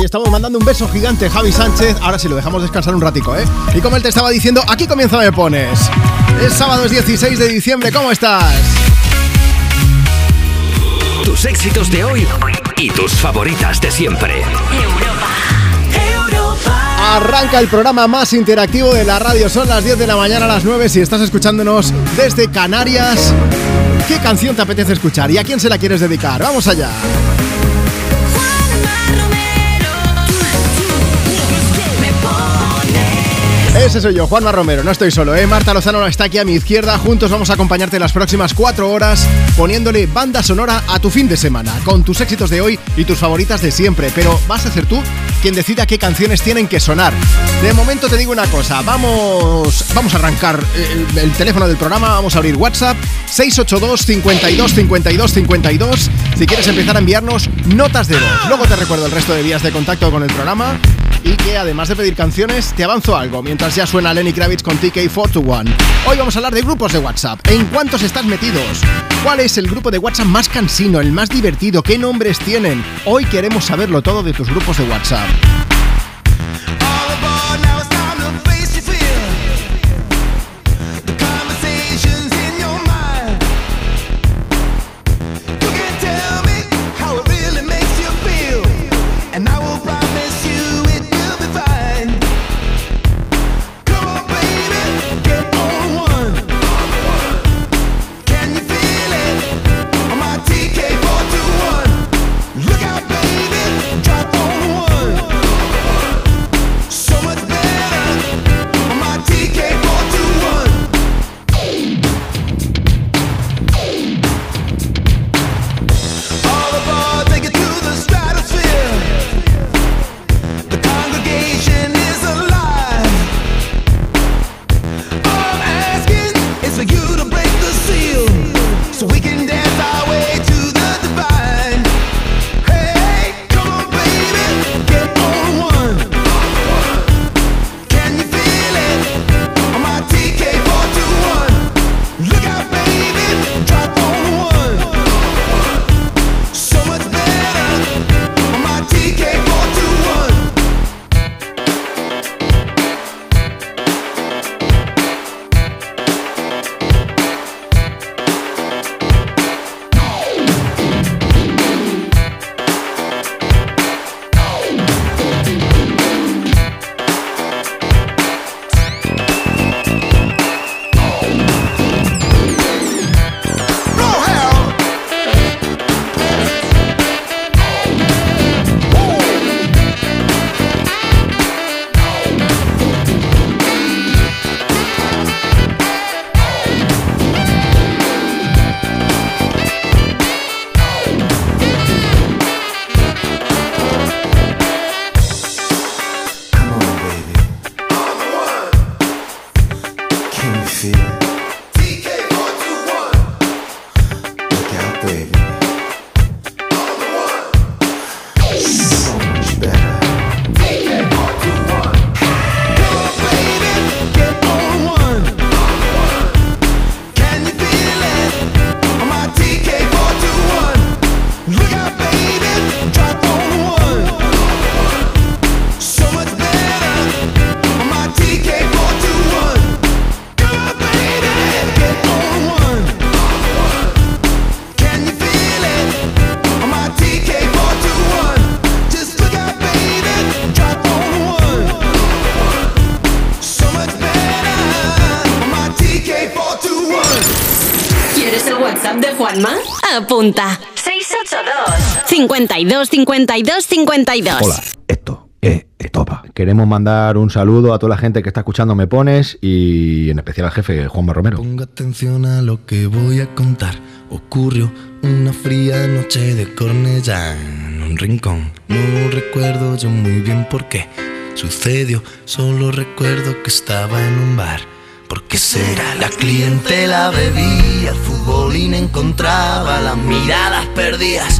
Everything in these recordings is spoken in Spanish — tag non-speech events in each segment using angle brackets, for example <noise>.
Ahí estamos mandando un beso gigante, Javi Sánchez. Ahora sí lo dejamos descansar un ratico, ¿eh? Y como él te estaba diciendo, aquí comienza Me Pones. Es sábado, es 16 de diciembre, ¿cómo estás? Tus éxitos de hoy y tus favoritas de siempre. Arranca el programa más interactivo de la radio. Son las 10 de la mañana a las 9 si estás escuchándonos desde Canarias. ¿Qué canción te apetece escuchar y a quién se la quieres dedicar? Vamos allá. Ese soy yo, Juanma Romero, no estoy solo, ¿eh? Marta Lozano está aquí a mi izquierda, juntos vamos a acompañarte las próximas cuatro horas poniéndole banda sonora a tu fin de semana, con tus éxitos de hoy y tus favoritas de siempre, pero vas a ser tú quien decida qué canciones tienen que sonar. De momento te digo una cosa, vamos, vamos a arrancar el, el teléfono del programa, vamos a abrir WhatsApp 682 52 52 52 si quieres empezar a enviarnos notas de voz. Luego te recuerdo el resto de vías de contacto con el programa y que además de pedir canciones, te avanzo algo mientras ya suena Lenny Kravitz con TK421. Hoy vamos a hablar de grupos de WhatsApp. ¿En cuántos estás metidos? ¿Cuál es el grupo de WhatsApp más cansino, el más divertido? ¿Qué nombres tienen? Hoy queremos saberlo todo de tus grupos de WhatsApp. 52 52 52. Hola, esto es Estopa. Queremos mandar un saludo a toda la gente que está escuchando Me Pones y en especial al jefe Juanma Romero. Ponga atención a lo que voy a contar. Ocurrió una fría noche de Cornellá en un rincón. No recuerdo yo muy bien por qué sucedió, solo recuerdo que estaba en un bar ¿Por qué será? La clientela bebía, el futbolín encontraba las miradas perdidas,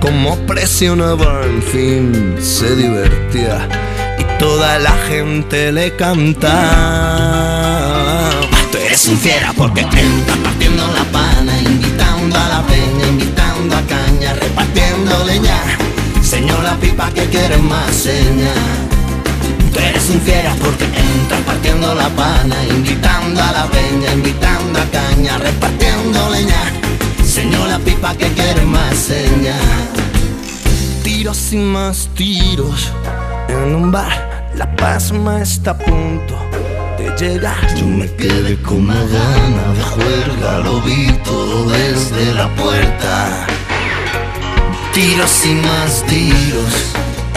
como presionaba, en fin, se divertía. Y toda la gente le cantaba. Tú eres fiera porque entra partiendo la pana, invitando a la peña, invitando a caña, repartiendo leña. Señor la pipa que quiere más seña. Tú eres un fiera porque entras partiendo la pana, invitando a la peña, invitando a caña, repartiendo leña. Señor la pipa que quiere más seña. Tiros y más tiros en un bar, la pasma está a punto de llegar. Yo me quedé con una gana de juerga, lo vi todo desde la puerta. Tiros y más tiros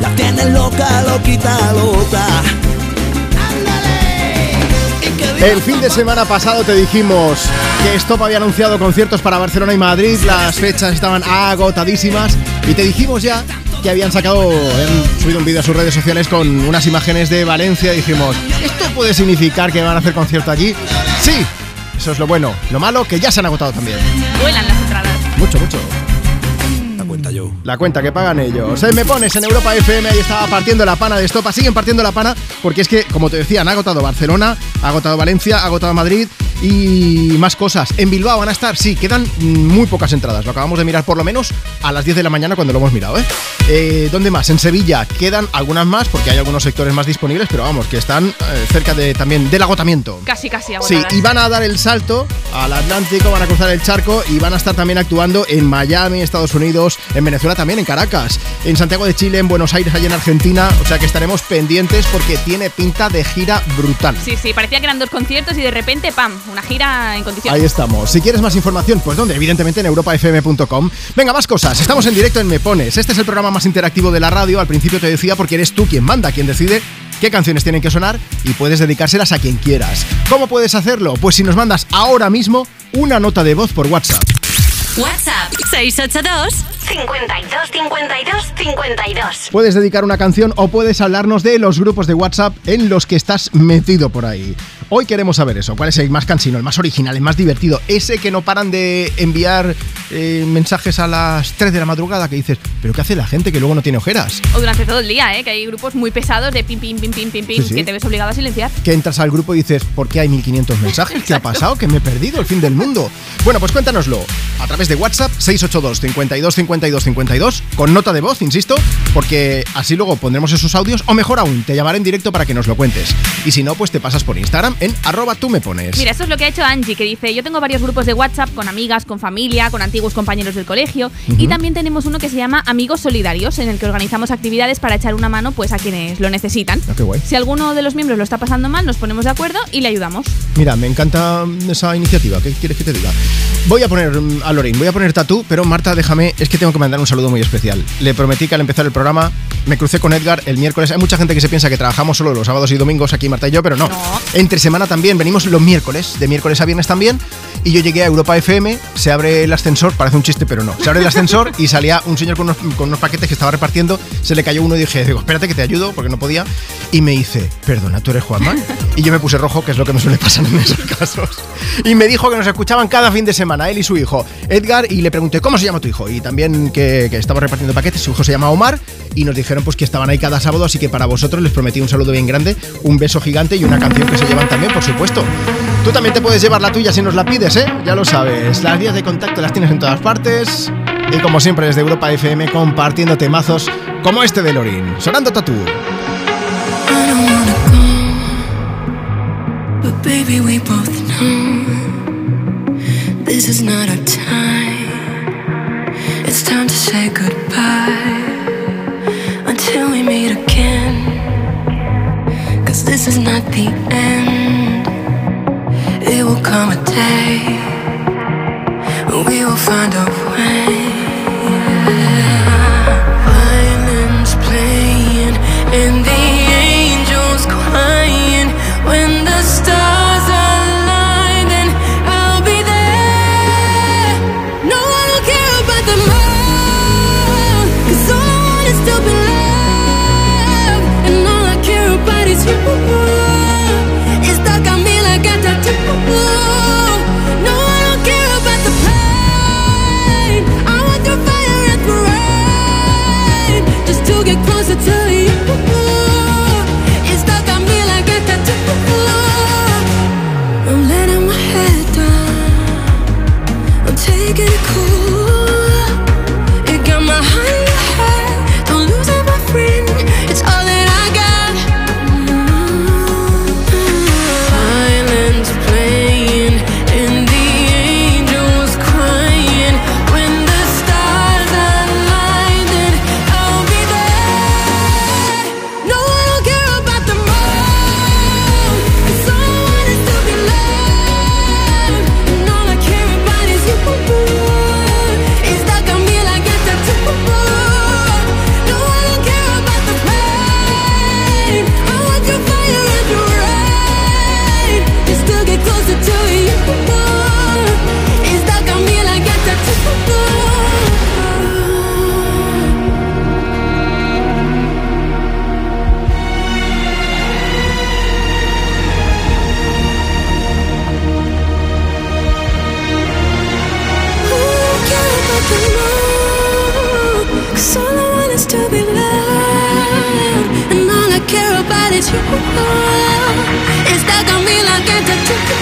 La tienes loca, loquita, loca. El fin de semana pasado te dijimos que Stop había anunciado conciertos para Barcelona y Madrid, las fechas estaban agotadísimas y te dijimos ya que habían sacado, han subido un vídeo a sus redes sociales con unas imágenes de Valencia y dijimos, ¿esto puede significar que van a hacer concierto allí? Sí, eso es lo bueno. Lo malo, que ya se han agotado también. Vuelan las entradas. Mucho, mucho. La cuenta que pagan ellos. Eh, me pones en Europa FM, ahí estaba partiendo la pana de estopa. Siguen partiendo la pana porque es que, como te decía, han agotado Barcelona, ha agotado Valencia, ha agotado Madrid y más cosas. En Bilbao van a estar, sí, quedan muy pocas entradas. Lo acabamos de mirar por lo menos a las 10 de la mañana cuando lo hemos mirado. ¿eh? Eh, dónde más? En Sevilla quedan algunas más porque hay algunos sectores más disponibles, pero vamos, que están eh, cerca de también del agotamiento. Casi, casi Sí, agotadas. y van a dar el salto al Atlántico, van a cruzar el charco y van a estar también actuando en Miami, Estados Unidos, en Venezuela también, en Caracas, en Santiago de Chile, en Buenos Aires, allá en Argentina. O sea que estaremos pendientes porque tiene pinta de gira brutal. Sí, sí, parecía que eran dos conciertos y de repente, ¡pam! Una gira en condiciones. Ahí estamos. Si quieres más información, pues ¿dónde? Evidentemente en europafm.com. Venga, más cosas. Estamos en directo en Me Pones. Este es el programa más interactivo de la radio. Al principio te decía porque eres tú quien manda, quien decide qué canciones tienen que sonar y puedes dedicárselas a quien quieras. ¿Cómo puedes hacerlo? Pues si nos mandas ahora mismo una nota de voz por WhatsApp. WhatsApp 682 52 52 52. Puedes dedicar una canción o puedes hablarnos de los grupos de WhatsApp en los que estás metido por ahí. Hoy queremos saber eso. ¿Cuál es el más cansino, el más original, el más divertido? Ese que no paran de enviar eh, mensajes a las 3 de la madrugada que dices, ¿pero qué hace la gente que luego no tiene ojeras? O durante todo el día, ¿eh? Que hay grupos muy pesados de pim, pim, pim, pim, pim, pim, Sí, sí. que te ves obligado a silenciar. Que entras al grupo y dices, ¿por qué hay 1500 mensajes? ¿Qué ha pasado? Que me he perdido el fin del mundo. Bueno, pues cuéntanoslo a través de WhatsApp 682 52 52 52 con nota de voz, insisto, porque así luego pondremos esos audios o mejor aún, te llamaré en directo para que nos lo cuentes. Y si no, pues te pasas por Instagram en arroba tú me pones. Mira, eso es lo que ha hecho Angie, que dice, yo tengo varios grupos de WhatsApp con amigas, con familia, con antiguos compañeros del colegio y también tenemos uno que se llama Amigos Solidarios, en el que organizamos actividades para echar una mano pues a quienes lo necesitan. Ah, qué guay. Si alguno de los miembros lo está pasando mal, nos ponemos de acuerdo y le ayudamos. Mira, me encanta esa iniciativa. ¿Qué quieres que te diga? Voy a poner mm, a Lorín, voy a poner tatú, pero Marta, déjame, es que tengo que mandar un saludo muy especial. Le prometí que al empezar el programa me crucé con Edgar el miércoles. Hay mucha gente que se piensa que trabajamos solo los sábados y domingos aquí, Marta y yo, pero no. No. Entre semana también, venimos los miércoles, de miércoles a viernes también. Y yo llegué a Europa FM, se abre el ascensor, parece un chiste, pero no. Se abre el ascensor y salía un señor con unos, con unos paquetes que estaba repartiendo. Se le cayó uno y dije, digo, espérate que te ayudo, porque no podía. Y me dice, perdona, ¿tú eres Juanma? Y yo me puse rojo, que es lo que me suele pasar en esos casos. Y me dijo que nos escuchaban cada fin de semana, él y su hijo, Edgar, y le pregunté, ¿cómo se llama tu hijo? Y también que, que estaba repartiendo paquetes, su hijo se llama Omar. y nos dijeron pues que estaban ahí cada sábado, así que para vosotros les prometí un saludo bien grande, un beso gigante y una canción que se llevan también, por supuesto. Tú también te puedes llevar la tuya si nos la pides, ¿eh? Ya lo sabes. Las vías de contacto las tienes en todas partes. Y como siempre desde Europa FM compartiendo temazos como este de Lorin, sonando tatú. This is not our time. It's time to say goodbye until we meet again. Cause this is not the end. It will come a day when we will find a way. Violins playing and the angels crying like a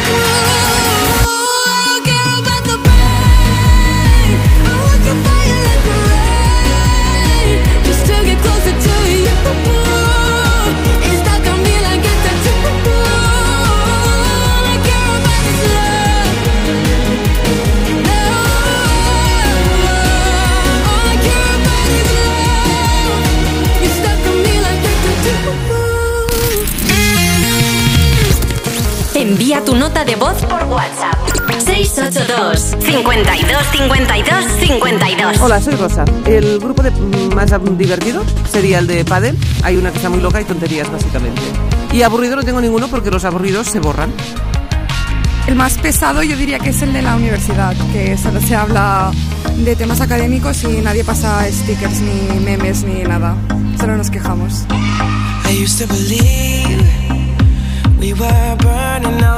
de voz por WhatsApp. 682 52 52 52. Hola, soy Rosa. El grupo de, más divertido sería el de Padel. Hay una que está muy loca y tonterías, básicamente. Y aburrido no tengo ninguno porque los aburridos se borran. El más pesado yo diría que es el de la universidad, que solo se habla de temas académicos y nadie pasa stickers ni memes ni nada. Solo nos quejamos. I used to believe we were burning on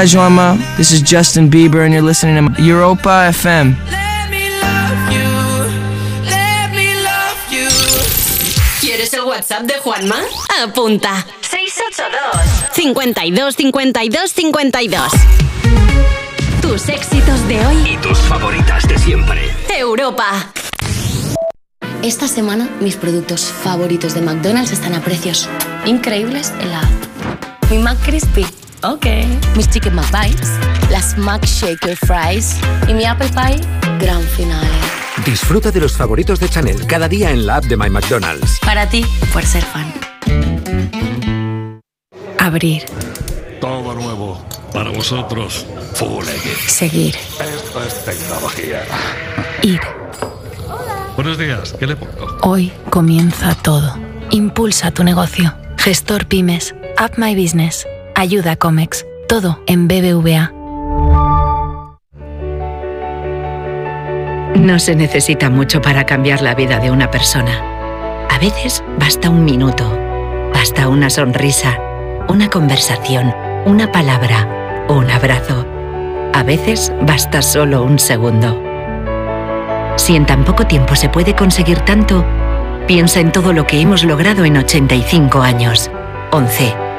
Hola, Joama. This is Justin Bieber, and you're listening to Europa FM. Let me love you. Let me love you. ¿Quieres el WhatsApp de Juanma? Apunta. 682 52 52 52 Tus éxitos de hoy. Y tus favoritas de siempre. Europa. Esta semana mis productos favoritos de McDonald's están a precios increíbles en la app. Mi McCrispy, ok. Mis Chicken McBites, las McShaker Fries y mi Apple Pie, gran finale. Disfruta de los favoritos de Chanel cada día en la app de My McDonald's. Para ti, por ser fan. Abrir, Todo nuevo. Para vosotros. Full seguir, Esto es tecnología. ir. Buenos días. ¿Qué le pongo? Hoy comienza todo. Impulsa tu negocio. Gestor Pymes, App My Business, Ayuda Comex, todo en BBVA. No se necesita mucho para cambiar la vida de una persona. A veces basta un minuto, basta una sonrisa, una conversación, una palabra, un abrazo. A veces basta solo un segundo. Si en tan poco tiempo se puede conseguir tanto, piensa en todo lo que hemos logrado en 85 años. 11.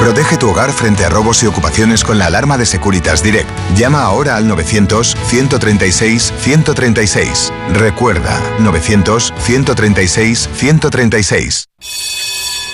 Protege tu hogar frente a robos y ocupaciones con la alarma de Securitas Direct. Llama ahora al 900-136-136. Recuerda, 900-136-136.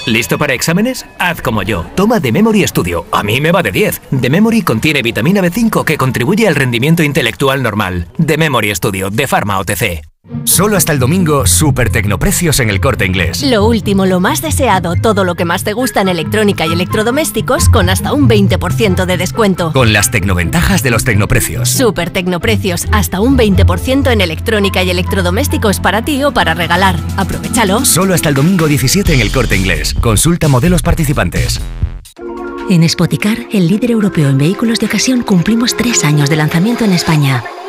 ¿Listo para exámenes? Haz como yo. Toma The Memory Studio. A mí me va de 10. The Memory contiene vitamina B5 que contribuye al rendimiento intelectual normal. The Memory Studio de Pharma OTC. Solo hasta el domingo, super tecnoprecios en el corte inglés. Lo último, lo más deseado, todo lo que más te gusta en electrónica y electrodomésticos con hasta un 20% de descuento. Con las tecnoventajas de los tecnoprecios. Super Tecnoprecios, hasta un 20% en electrónica y electrodomésticos para ti o para regalar. Aprovechalo. Solo hasta el domingo 17 en el corte inglés. Consulta modelos participantes. En Spoticar, el líder europeo en vehículos de ocasión, cumplimos tres años de lanzamiento en España.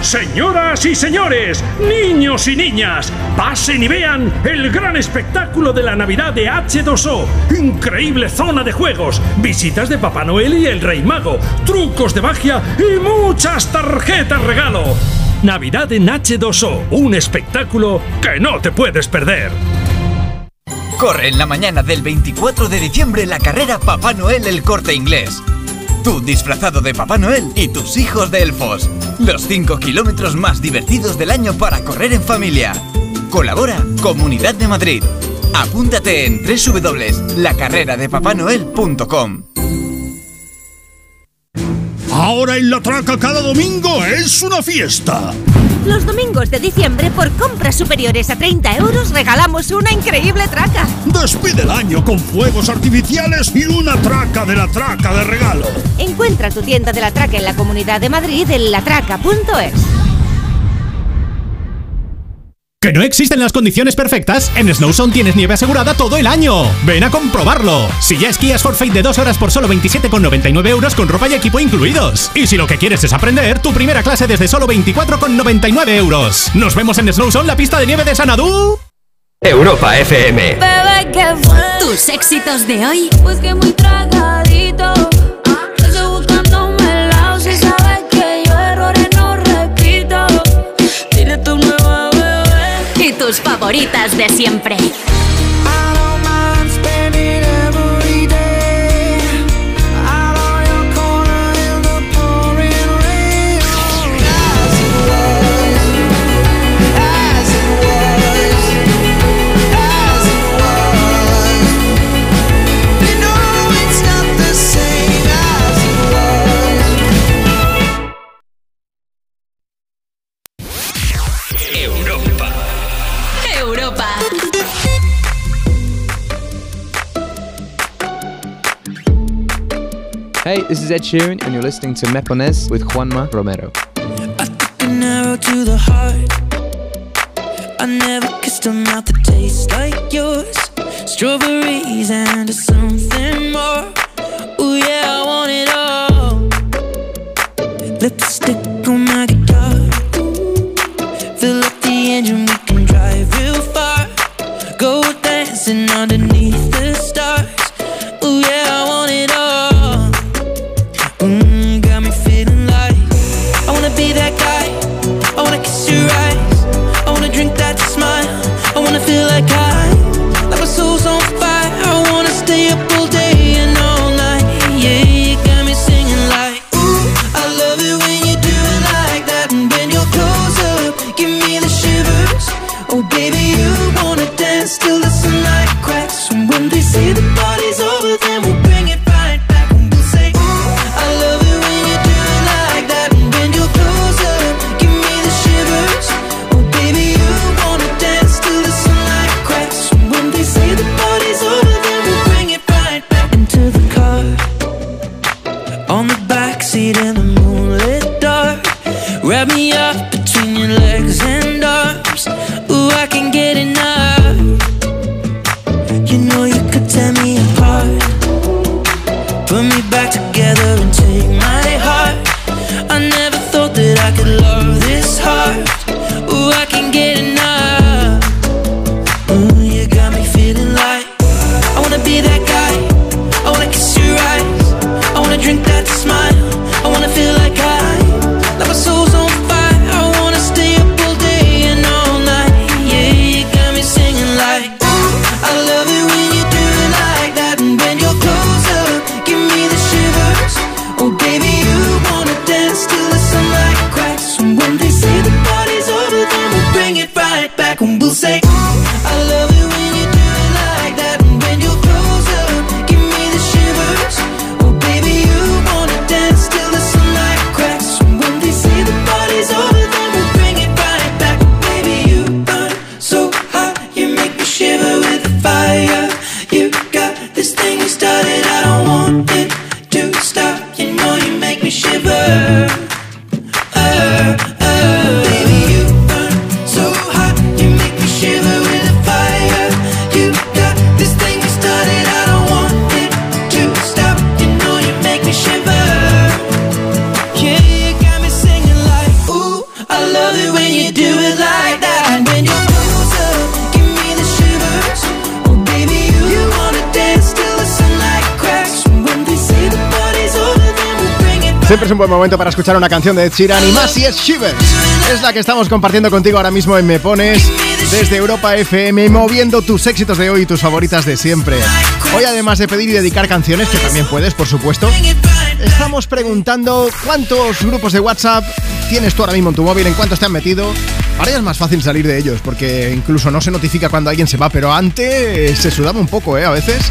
Señoras y señores, niños y niñas, pasen y vean el gran espectáculo de la Navidad de H2O. Increíble zona de juegos, visitas de Papá Noel y el Rey Mago, trucos de magia y muchas tarjetas regalo. Navidad en H2O, un espectáculo que no te puedes perder. Corre en la mañana del 24 de diciembre la carrera Papá Noel el Corte Inglés. Tú disfrazado de Papá Noel y tus hijos de elfos. Los 5 kilómetros más divertidos del año para correr en familia. Colabora Comunidad de Madrid. Apúntate en www.lacarreradepapanoel.com. Ahora en la traca cada domingo es una fiesta. Los domingos de diciembre, por compras superiores a 30 euros, regalamos una increíble traca. Despide el año con fuegos artificiales y una traca de la traca de regalo. Encuentra tu tienda de la traca en la Comunidad de Madrid en latraca.es. ¿Que no existen las condiciones perfectas? En Snowzone tienes nieve asegurada todo el año. Ven a comprobarlo. Si ya esquías Forfait de dos horas por solo 27,99 euros con ropa y equipo incluidos. Y si lo que quieres es aprender, tu primera clase desde solo 24,99 euros. Nos vemos en Snowzone, la pista de nieve de Sanadú. Europa FM. Tus éxitos de hoy. Pues que muy tragadito. Tus favoritas de siempre. This is Ed Sheeran, and you're listening to Me Pones with Juanma Romero. An arrow to the heart. I never kissed a mouth that tastes like yours. Strawberries and something more. Yeah, I want it all. Lipstick on my guitar. Fill up the engine, we can drive real far. Go dancing underneath Oh, baby, you wanna dance till the sunlight cracks. And when they say the party's momento para escuchar una canción de Ed Sheeran y más si es Shivers. Es la que estamos compartiendo contigo ahora mismo en Me Pones desde Europa FM, moviendo tus éxitos de hoy y tus favoritas de siempre. Hoy, además de pedir y dedicar canciones, que también puedes, por supuesto, estamos preguntando cuántos grupos de WhatsApp tienes tú ahora mismo en tu móvil, en cuántos te han metido. Ahora ya es más fácil salir de ellos, porque incluso no se notifica cuando alguien se va, pero antes se sudaba un poco, ¿eh? A veces.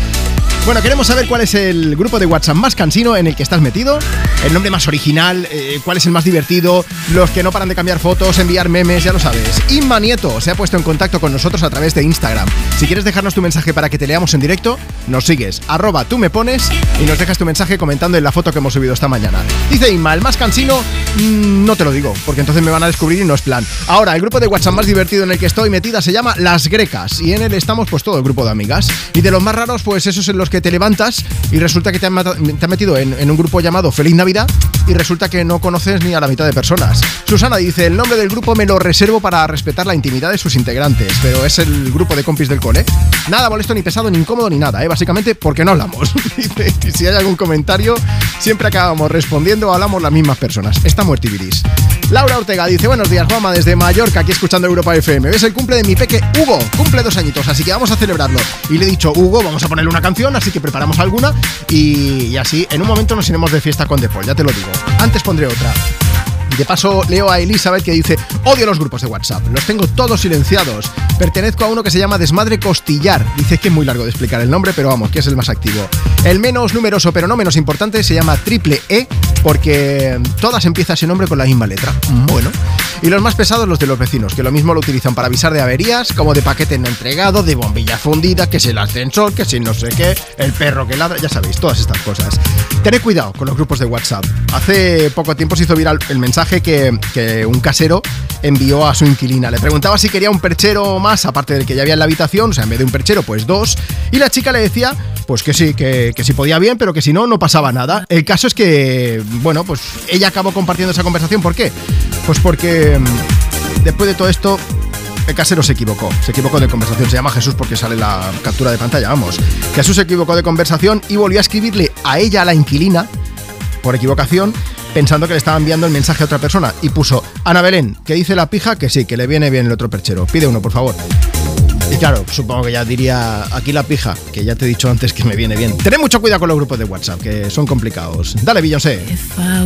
Bueno, queremos saber cuál es el grupo de WhatsApp más cansino en el que estás metido, el nombre más original, eh, cuál es el más divertido, los que no paran de cambiar fotos, enviar memes, ya lo sabes. Inma Nieto se ha puesto en contacto con nosotros a través de Instagram. Si quieres dejarnos tu mensaje para que te leamos en directo, nos sigues, arroba tú me pones y nos dejas tu mensaje comentando en la foto que hemos subido esta mañana. Dice Inma, el más cansino, mm, no te lo digo, porque entonces me van a descubrir y no es plan. Ahora, el grupo de WhatsApp más divertido en el que estoy metida se llama Las Grecas y en él estamos pues todo el grupo de amigas. Y de los más raros, pues esos en los que te levantas y resulta que te han, metido en un grupo llamado Feliz Navidad y resulta que no conoces ni a la mitad de personas. Susana dice, el nombre del grupo me lo reservo para respetar la intimidad de sus integrantes, pero es el grupo de compis del cole. Nada molesto ni pesado ni incómodo ni nada, ¿eh? básicamente porque no hablamos. <laughs> Dice, si hay algún comentario, siempre acabamos respondiendo, hablamos las mismas personas. Está muertiviris. Laura Ortega dice, buenos días Juanma, desde Mallorca, aquí escuchando Europa FM. Es el cumple de mi peque Hugo, cumple dos añitos, así que vamos a celebrarlo. Y le he dicho, Hugo, vamos a ponerle una canción, así que preparamos alguna y, así en un momento nos iremos de fiesta con Paul, ya te lo digo. Antes pondré otra. De paso leo a Elizabeth que dice, odio los grupos de WhatsApp, los tengo todos silenciados. Pertenezco a uno que se llama Desmadre Costillar. Dice que es muy largo de explicar el nombre, pero vamos, que es el más activo. El menos numeroso, pero no menos importante, se llama Triple E porque todas empieza ese nombre con la misma letra. Bueno. Y los más pesados los de los vecinos, que lo mismo lo utilizan para avisar de averías, como de paquete no entregado, de bombilla fundida, que es el ascensor, que si no sé qué, el perro que ladra, ya sabéis, todas estas cosas. Tened cuidado con los grupos de WhatsApp. Hace poco tiempo se hizo viral el mensaje que, un casero envió a su inquilina. Le preguntaba si quería un perchero más, aparte del que ya había en la habitación, o sea, en vez de un perchero, pues dos. Y la chica le decía, pues que sí, que, que si podía bien, pero que si no, no pasaba nada. El caso es que, bueno, pues ella acabó compartiendo esa conversación. ¿Por qué? Pues porque mm, después de todo esto, el casero se equivocó. Se equivocó de conversación. Se llama Jesús porque sale la captura de pantalla, vamos. Jesús se equivocó de conversación y volvió a escribirle a ella, a la inquilina, por equivocación, pensando que le estaba enviando el mensaje a otra persona. Y puso, Ana Belén, que dice la pija que sí, que le viene bien el otro perchero. Pide uno, por favor. Y claro, supongo que ya diría aquí la pija, que ya te he dicho antes que me viene bien. Tened mucho cuidado con los grupos de WhatsApp, que son complicados. Dale, Beyoncé. If I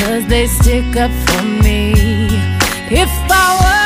Cause they stick up for me. If I were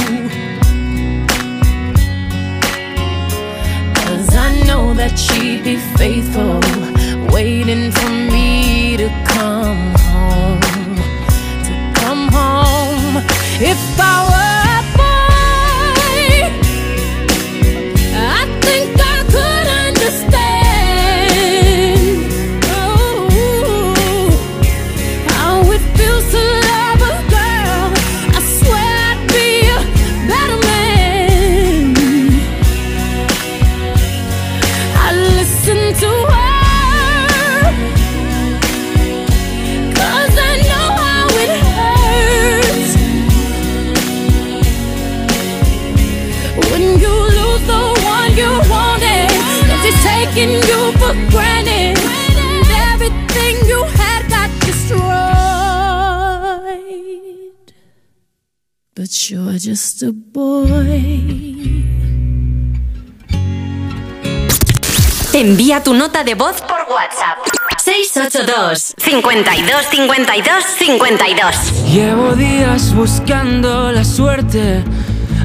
Know that she'd be faithful, waiting for me to come home. To come home. If I were a boy, I think Just a boy. Envía tu nota de voz por WhatsApp. 682 52 52 52 Llevo días buscando la suerte,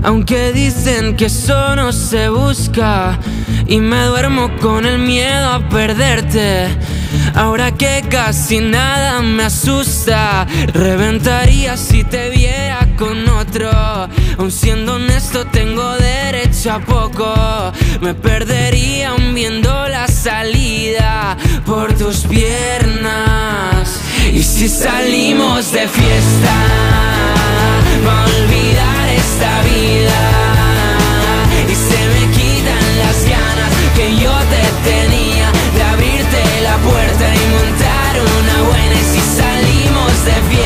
aunque dicen que eso no se busca. Y me duermo con el miedo a perderte. Ahora que casi nada me asusta, reventaría si te viera con otro. Aun siendo honesto, tengo derecho a poco. Me perdería aún viendo la salida por tus piernas. Y si salimos de fiesta, va a olvidar esta vida. Y se me quitan las ganas que yo te tenía de abrirte la puerta y montar una buena. Y si salimos de fiesta,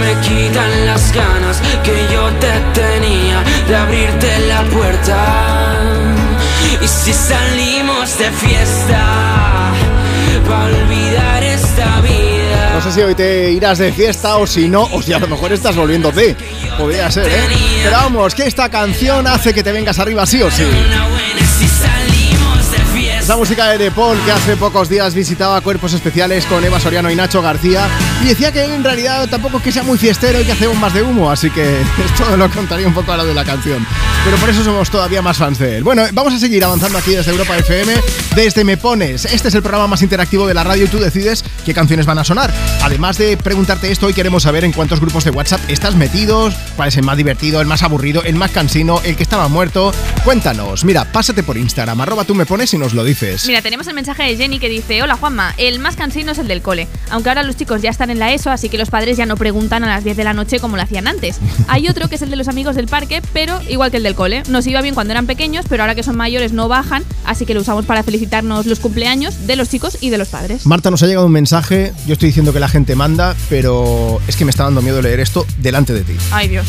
Me quitan las ganas que yo te tenía De abrirte la puerta Y si salimos de fiesta Pa' olvidar esta vida No sé si hoy te irás de fiesta o si no, o si a lo mejor estás volviéndote. Podría ser, ¿eh? Pero vamos, que esta canción hace que te vengas arriba sí o sí. Esa música de De Paul que hace pocos días visitaba cuerpos especiales con Eva Soriano y Nacho García y decía que en realidad tampoco es que sea muy fiestero y que hace bombas de humo, así que <laughs> esto lo contaría un poco a lo de la canción. Pero por eso somos todavía más fans de él. Bueno, vamos a seguir avanzando aquí desde Europa FM, desde Me Pones. Este es el programa más interactivo de la radio y tú decides qué canciones van a sonar. Además de preguntarte esto, hoy queremos saber en cuántos grupos de WhatsApp estás metidos, cuál es el más divertido, el más aburrido, el más cansino, el que estaba muerto. Cuéntanos, mira, pásate por Instagram, arroba tú me pones y nos lo dices. Mira, tenemos el mensaje de Jenny que dice, hola Juanma, el más cansino es el del cole, aunque ahora los chicos ya están en la ESO, así que los padres ya no preguntan a las 10 de la noche como lo hacían antes. <laughs> Hay otro que es el de los amigos del parque, pero igual que el del cole. Nos iba bien cuando eran pequeños, pero ahora que son mayores no bajan, así que lo usamos para felicitarnos los cumpleaños de los chicos y de los padres. Marta, nos ha llegado un mensaje, yo estoy diciendo que la gente manda, pero es que me está dando miedo leer esto delante de ti. Ay Dios.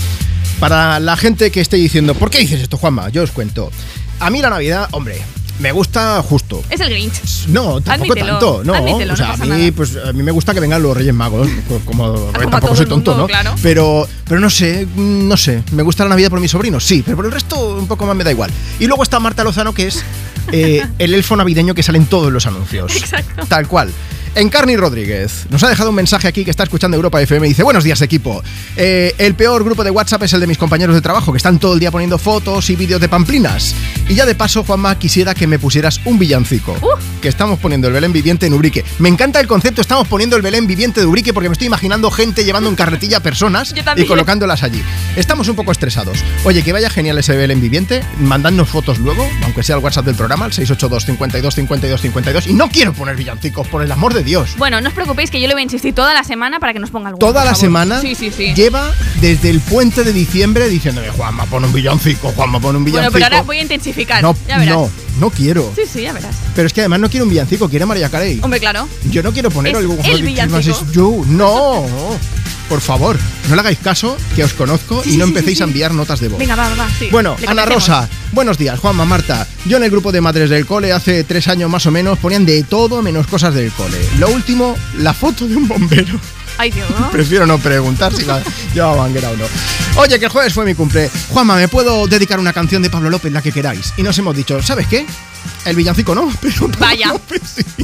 Para la gente que esté diciendo, ¿por qué dices esto, Juanma? Yo os cuento. A mí la Navidad, hombre, me gusta justo. Es el Grinch. No, tampoco Admítelo, tanto, no. admítelo, o sea, no a mí, pues a mí me gusta que vengan los Reyes Magos, <laughs> co- como, Como a tampoco soy tonto, mundo, ¿no? claro. Pero, pero no sé, mm, no sé. Me gusta la Navidad por mis sobrinos, sí, pero por el resto un poco más me da igual. Y luego está Marta Lozano, que es eh, <laughs> el elfo navideño que sale en todos los anuncios. Exacto. Tal cual. Encarni Rodríguez nos ha dejado un mensaje aquí que está escuchando Europa FM y dice: Buenos días, equipo. Eh, el peor grupo de WhatsApp es el de mis compañeros de trabajo que están todo el día poniendo fotos y vídeos de pamplinas. Y ya de paso, Juanma, quisiera que me pusieras un villancico. Que estamos poniendo el Belén viviente en Ubrique. Me encanta el concepto, estamos poniendo el Belén viviente de Ubrique porque me estoy imaginando gente llevando en carretilla a personas y colocándolas allí. Estamos un poco estresados. Oye, que vaya genial ese Belén viviente. Mandadnos fotos luego, aunque sea al WhatsApp del programa, al 682 52 52 52. Y no quiero poner villancicos, por el amor de Dios. Bueno, no os preocupéis que yo le voy a insistir toda la semana para que nos ponga alguno. Toda la semana Sí, sí, sí. lleva desde el puente de diciembre diciéndome, Juanma, pon un villancico, Juanma, pon un Bueno, villancico. pero ahora voy a intensificar. no, ya verás. no, no quiero. Sí, sí, ya verás. Pero es que además no quiero un villancico, quiero a María Carey. Hombre, claro. Yo no quiero poner Es algo el villancico. Yo, no. <laughs> Por favor, no le hagáis caso, que os conozco y no empecéis a enviar notas de voz. Venga, va, va, sí. Bueno, Ana. Rosa, buenos días, Juanma, Marta. Yo en el grupo de madres del cole hace tres años más o menos ponían de todo menos cosas del cole. Lo último, la foto de un bombero. Ay, Dios. <laughs> Prefiero no preguntar si la llevaba banguera o no. Oye, que el jueves fue mi cumple. Juanma, ¿me puedo dedicar una canción de Pablo López, la que queráis? Y nos hemos dicho, ¿sabes qué? El villancico no, <laughs> pero Vaya.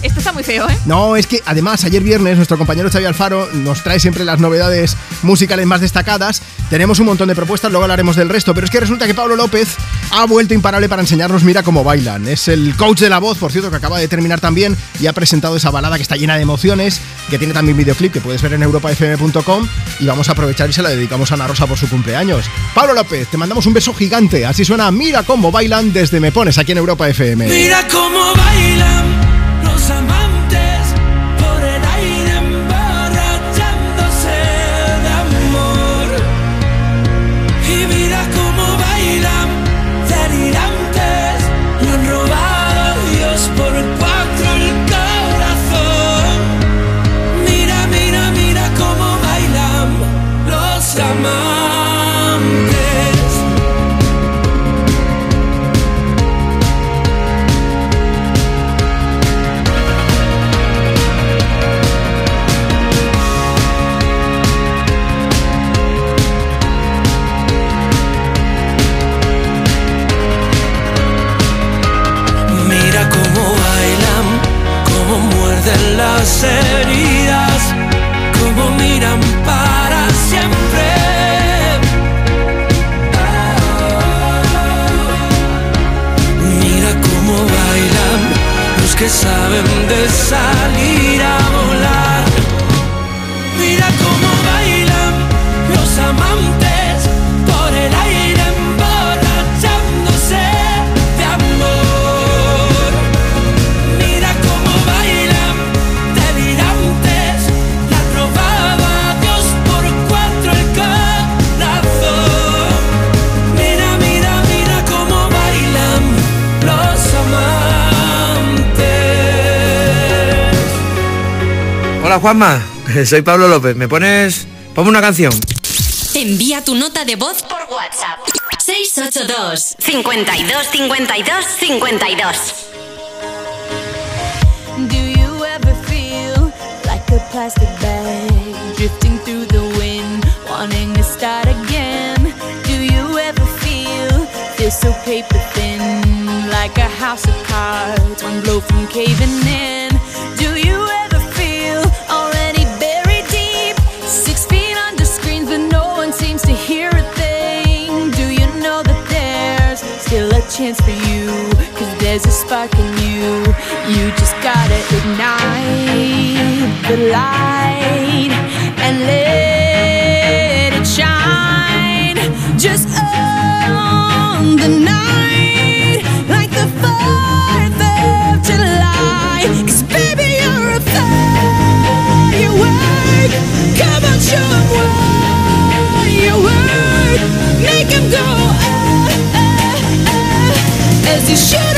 Esto está muy feo, ¿eh? no, es que además ayer viernes nuestro compañero Xavi Alfaro nos trae siempre las novedades musicales más destacadas. Tenemos un montón de propuestas, luego hablaremos del resto, pero es que resulta que Pablo López ha vuelto imparable para enseñarnos Mira cómo bailan. Es el coach de la voz, por cierto, que acaba de terminar también y ha presentado esa balada que está llena de emociones, que tiene también videoclip que puedes ver en europafm.com y vamos a aprovechar y se la dedicamos a Ana Rosa por su cumpleaños. Pablo López, te mandamos un beso gigante. Así suena Mira cómo bailan desde Me Pones aquí en Europa FM. Mira cómo bailan los amantes por el aire emborrachándose de amor. Y mira cómo bailan delirantes, lo han robado Dios por cuatro el corazón. Mira, mira, mira cómo bailan los amantes. Las heridas, como miran para siempre. Mira cómo bailan los que saben de salir a Hola Juanma, <laughs> soy Pablo López. ¿Me pones... Ponme una canción. Envía tu nota de voz por WhatsApp. 682 52 52 52 Do you ever feel like a plastic bag drifting through the wind, wanting to start again? Do you ever feel this so paper thin, like a house of cards, one blow from caving in? Chance for you? Cause there's a spark in you. You just gotta ignite the light and let it shine. Just on the night, like the 4th of July. Cause baby, you're a firework. Come on, show 'em what ah,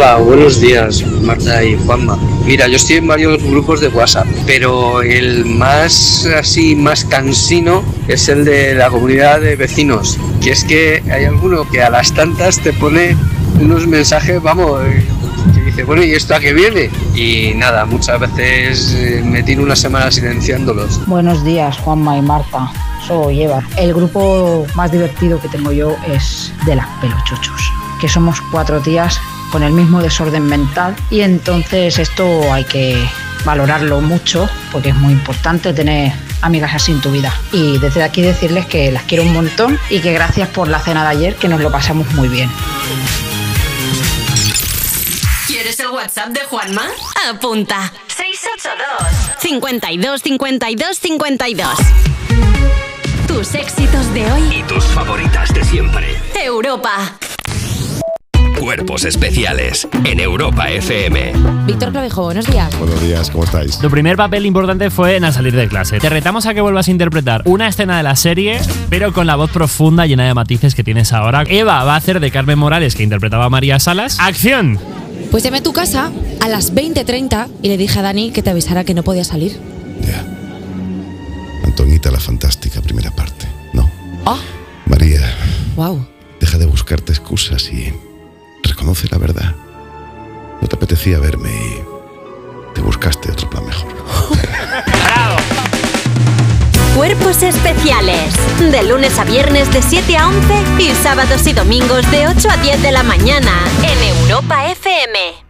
Buenos días, Marta y Juanma. Mira, yo estoy en varios grupos de WhatsApp, pero el más así, más cansino es el de la comunidad de vecinos. Que es que hay alguno que a las tantas te pone unos mensajes, vamos, eh, que dice, bueno, ¿y esto a qué viene? Y nada, muchas veces eh, me tiro una semana silenciándolos. Buenos días, Juanma y Marta. Soy Eva. El grupo más divertido que tengo yo es de las pelochochos, que somos cuatro tías con el mismo desorden mental y entonces esto hay que valorarlo mucho porque es muy importante tener amigas así en tu vida. Y desde aquí decirles que las quiero un montón y que gracias por la cena de ayer, que nos lo pasamos muy bien. ¿Quieres el WhatsApp de Juanma? Apunta. 682 52 52 52 Tus éxitos de hoy. Y tus favoritas de siempre. Europa. Cuerpos Especiales en Europa FM. Víctor Clavijo, buenos días. Buenos días, ¿cómo estáis? Tu primer papel importante fue en Al salir de clase. Te retamos a que vuelvas a interpretar una escena de la serie, pero con la voz profunda llena de matices que tienes ahora. Eva va a hacer de Carmen Morales, que interpretaba a María Salas. ¡Acción! Pues llamé a tu casa a las 20.30 y le dije a Dani que te avisara que no podía salir. Antonita la fantástica primera parte. No. ¡Ah! María, ¡Wow! deja de buscarte excusas y reconoce la verdad. No te apetecía verme y te buscaste otro plan mejor. <laughs> Cuerpos especiales. De lunes a viernes de 7 a 11 y sábados y domingos de 8 a 10 de la mañana en Europa FM.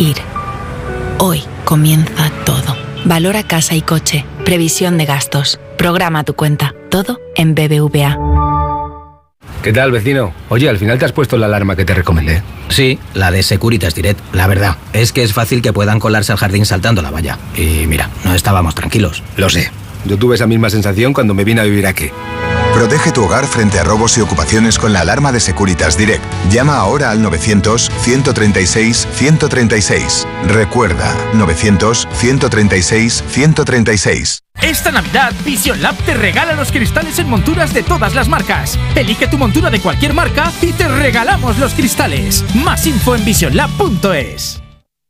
Ir. Hoy comienza todo. Valora casa y coche. Previsión de gastos. Programa tu cuenta. Todo en BBVA. ¿Qué tal, vecino? Oye, al final te has puesto la alarma que te recomendé. Sí, la de Securitas Direct. La verdad, es que es fácil que puedan colarse al jardín saltando la valla. Y mira, no estábamos tranquilos. Lo sé. Yo tuve esa misma sensación cuando me vine a vivir aquí. Protege tu hogar frente a robos y ocupaciones con la alarma de Securitas Direct. Llama ahora al 900-136-136. Recuerda, 900-136-136. Esta Navidad, Vision Lab te regala los cristales en monturas de todas las marcas. Elige tu montura de cualquier marca y te regalamos los cristales. Más info en visionlab.es.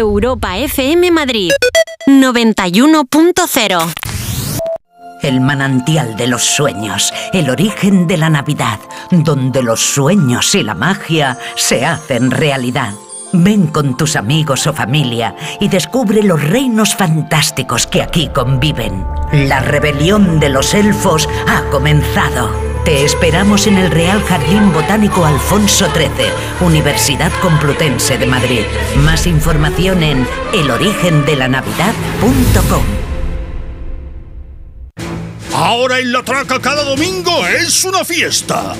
Europa FM Madrid 91.0 El manantial de los sueños, el origen de la Navidad, donde los sueños y la magia se hacen realidad. Ven con tus amigos o familia y descubre los reinos fantásticos que aquí conviven. La rebelión de los elfos ha comenzado. Te esperamos en el Real Jardín Botánico Alfonso XIII, Universidad Complutense de Madrid. Más información en elorigendelanavidad.com. Ahora en la traca cada domingo es una fiesta.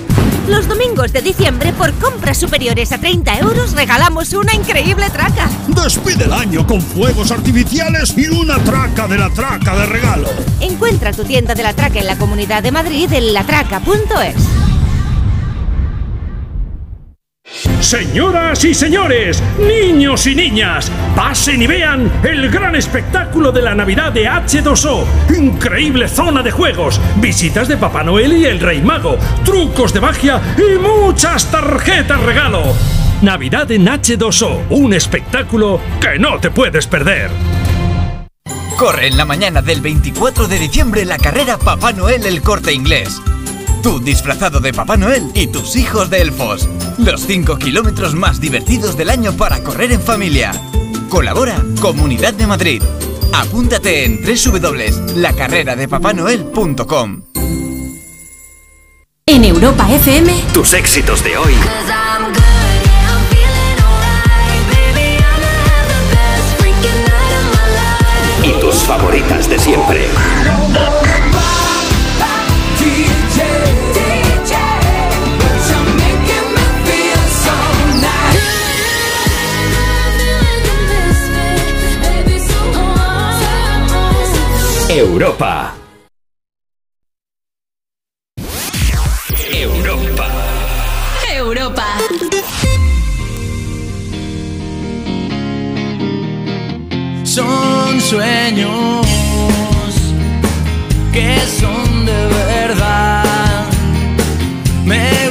Los domingos de diciembre, por compras superiores a 30 euros, regalamos una increíble traca. Despide el año con fuegos artificiales y una traca de la traca de regalo. Encuentra tu tienda de la traca en la Comunidad de Madrid en latraca.es. Señoras y señores, niños y niñas, pasen y vean el gran espectáculo de la Navidad de H2O. Increíble zona de juegos, visitas de Papá Noel y el Rey Mago, trucos de magia y muchas tarjetas regalo. Navidad en H2O, un espectáculo que no te puedes perder. Corre en la mañana del 24 de diciembre la carrera Papá Noel el Corte Inglés. Tú disfrazado de Papá Noel y tus hijos de elfos. Los 5 kilómetros más divertidos del año para correr en familia. Colabora Comunidad de Madrid. Apúntate en www.lacarreradepapanoel.com. En Europa FM Tus éxitos de hoy y tus favoritas de siempre. Europa. Europa. Europa. Son sueños que son de verdad. Me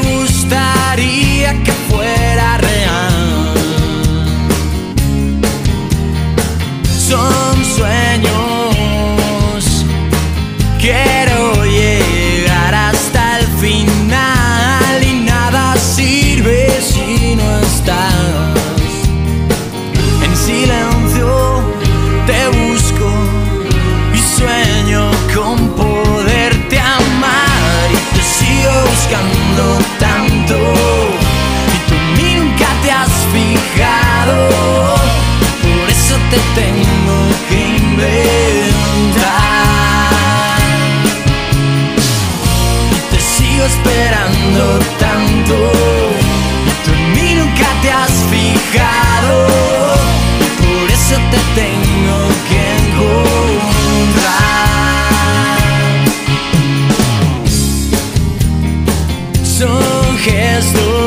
tengo que inventar. Te sigo esperando tanto. Tú en mí nunca te has fijado. Por eso te tengo que encontrar. Son gestos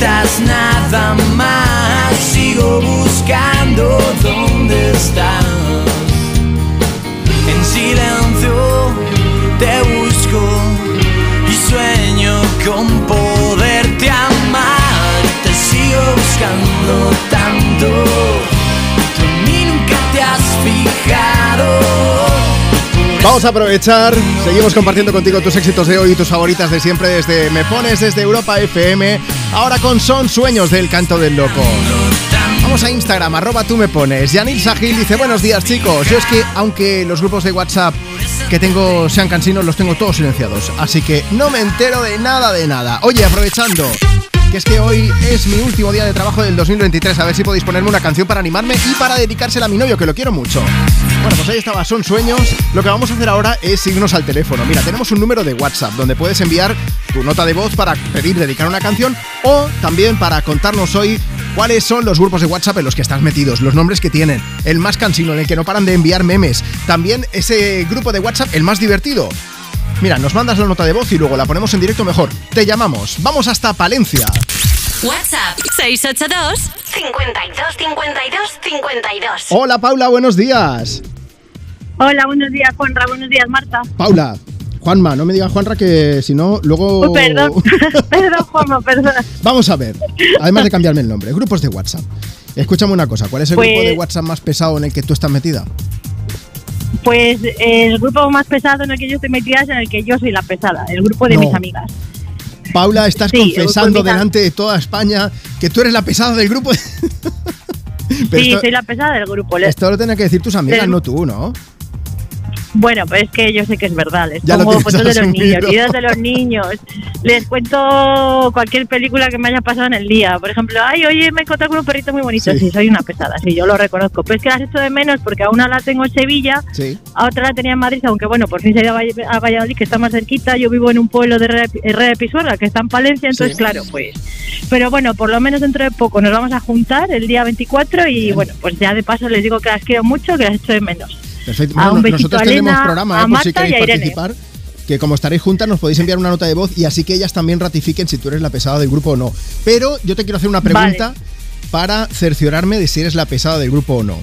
existas nada más. Sigo buscando dónde estás. En silencio te busco y sueño con Vamos a aprovechar, seguimos compartiendo contigo tus éxitos de hoy y tus favoritas de siempre desde Me Pones, desde Europa FM, ahora con Son Sueños del Canto del Loco. Vamos a Instagram, arroba tú me pones. Yanil Sahil dice, buenos días chicos, yo es que aunque los grupos de WhatsApp que tengo sean cansinos, los tengo todos silenciados, así que no me entero de nada de nada. Oye, aprovechando que es que hoy es mi último día de trabajo del 2023. A ver si podéis ponerme una canción para animarme y para dedicársela a mi novio, que lo quiero mucho. Bueno, pues ahí estaba, son sueños. Lo que vamos a hacer ahora es irnos al teléfono. Mira, tenemos un número de WhatsApp donde puedes enviar tu nota de voz para pedir dedicar una canción o también para contarnos hoy cuáles son los grupos de WhatsApp en los que estás metidos, los nombres que tienen, el más cansino en el que no paran de enviar memes, también ese grupo de WhatsApp el más divertido. Mira, nos mandas la nota de voz y luego la ponemos en directo mejor. Te llamamos. Vamos hasta Palencia. WhatsApp 682 52 52 52. Hola Paula, buenos días. Hola, buenos días, Juanra. Buenos días, Marta. Paula, Juanma, no me digas Juanra que si no, luego... Oh, perdón, <laughs> perdón, Juanma, perdón. Vamos a ver, además de cambiarme el nombre, grupos de WhatsApp. Escúchame una cosa, ¿cuál es el Pues- grupo de WhatsApp más pesado en el que tú estás metida? Pues el grupo más pesado en el que yo estoy metida es en el que yo soy la pesada, el grupo de No. mis amigas. Paula, estás Sí, confesando delante de toda España que tú eres la pesada del grupo. <laughs> Sí, esto, soy la pesada del grupo. Esto lo tienen que decir tus amigas, Del- no tú, ¿no? Bueno, pues es que yo sé que es verdad. Les Ya pongo fotos de los niños, videos de los niños. Les cuento cualquier película que me haya pasado en el día. Por ejemplo, ay, oye, me he encontrado con un perrito muy bonito. Sí. Sí, soy una pesada, sí, yo lo reconozco. Pero es que las echo de menos porque a una la tengo en Sevilla, Sí. a otra la tenía en Madrid, aunque bueno, por fin se ha ido a Valladolid, que está más cerquita. Yo vivo en un pueblo de Herrera de Pisuerga, que está en Palencia, entonces Sí. claro, pues... Pero bueno, por lo menos dentro de poco nos vamos a juntar el día 24 y bueno, pues ya de paso les digo que las quiero mucho, que las echo de menos. Perfecto. Bueno, un nosotros tenemos programa, ¿eh? por si queréis participar. Que como estaréis juntas nos podéis enviar una nota de voz y así que ellas también ratifiquen si tú eres la pesada del grupo o no. Pero yo te quiero hacer una pregunta para cerciorarme de si eres la pesada del grupo o no.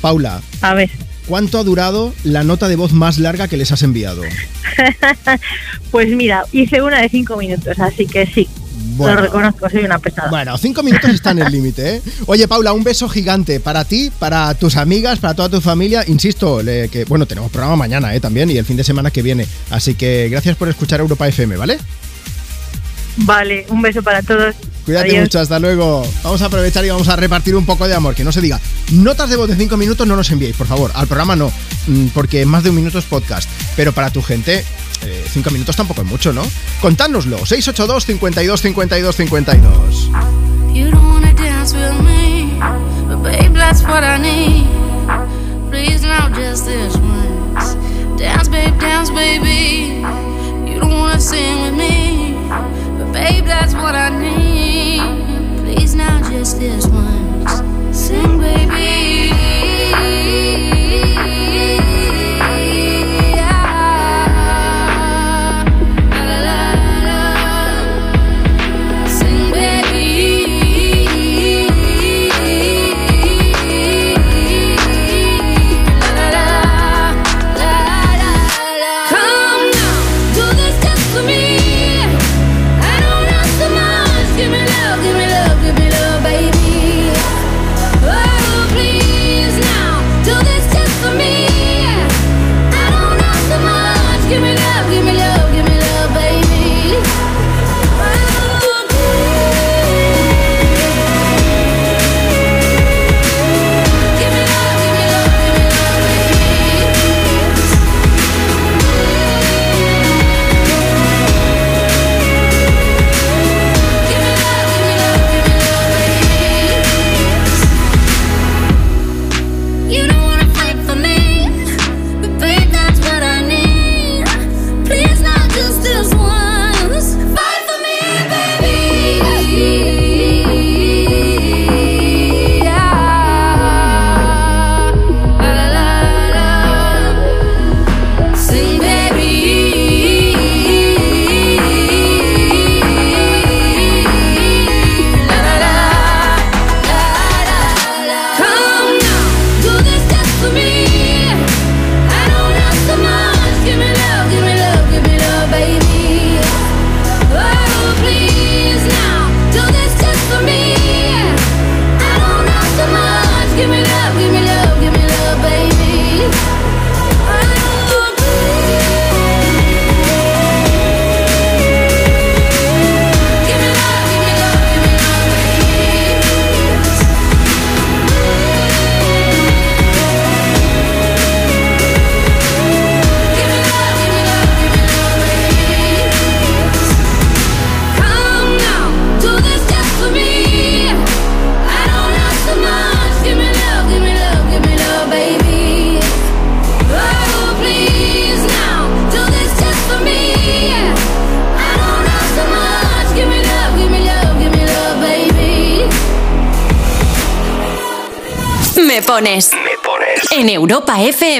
Paula, A ver. ¿Cuánto ha durado la nota de voz más larga que les has enviado? <laughs> pues mira, hice una de cinco minutos, así que sí, Bueno. lo reconozco, soy una pesada. Bueno, cinco minutos está en el límite, ¿eh? <laughs> Oye, Paula, un beso gigante para ti, para tus amigas, para toda tu familia. Insisto, le- que bueno, tenemos programa mañana, ¿eh? También y el fin de semana que viene. Así que gracias por escuchar Europa FM, ¿vale? Vale, un beso para todos. Cuídate Adiós. mucho, hasta luego. Vamos a aprovechar y vamos a repartir un poco de amor, que no se diga. Notas de voz de 5 minutos no nos enviéis, por favor. Al programa no, mm, porque más de un minuto es podcast. Pero para tu gente, 5 minutos tampoco es mucho, ¿no? Contádnoslo, 682 52 52 52. You don't wanna dance with me, but babe, that's what I need. Please now, just this once. Dance, babe, dance, baby. You don't wanna sing with me, babe, that's what I need. Please now, just this once. Sing, baby.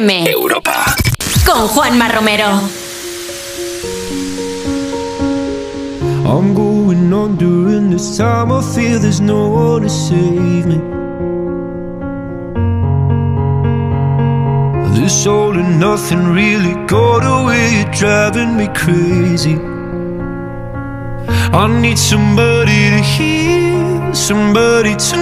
FM. Europa. Con Juanma Romero. I'm going on during this time. I feel there's no one to save me. This all and nothing really got away, driving me crazy. I need somebody to hear, somebody to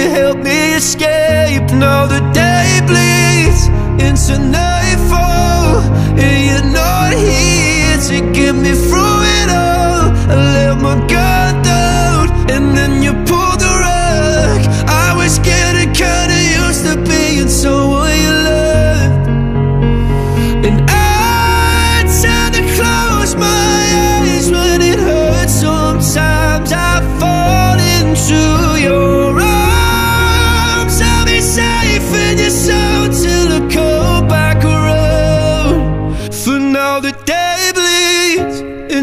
you help me escape. Now the day bleeds into nightfall, and you're not here to get me through it all. I let my guard down, and then you pulled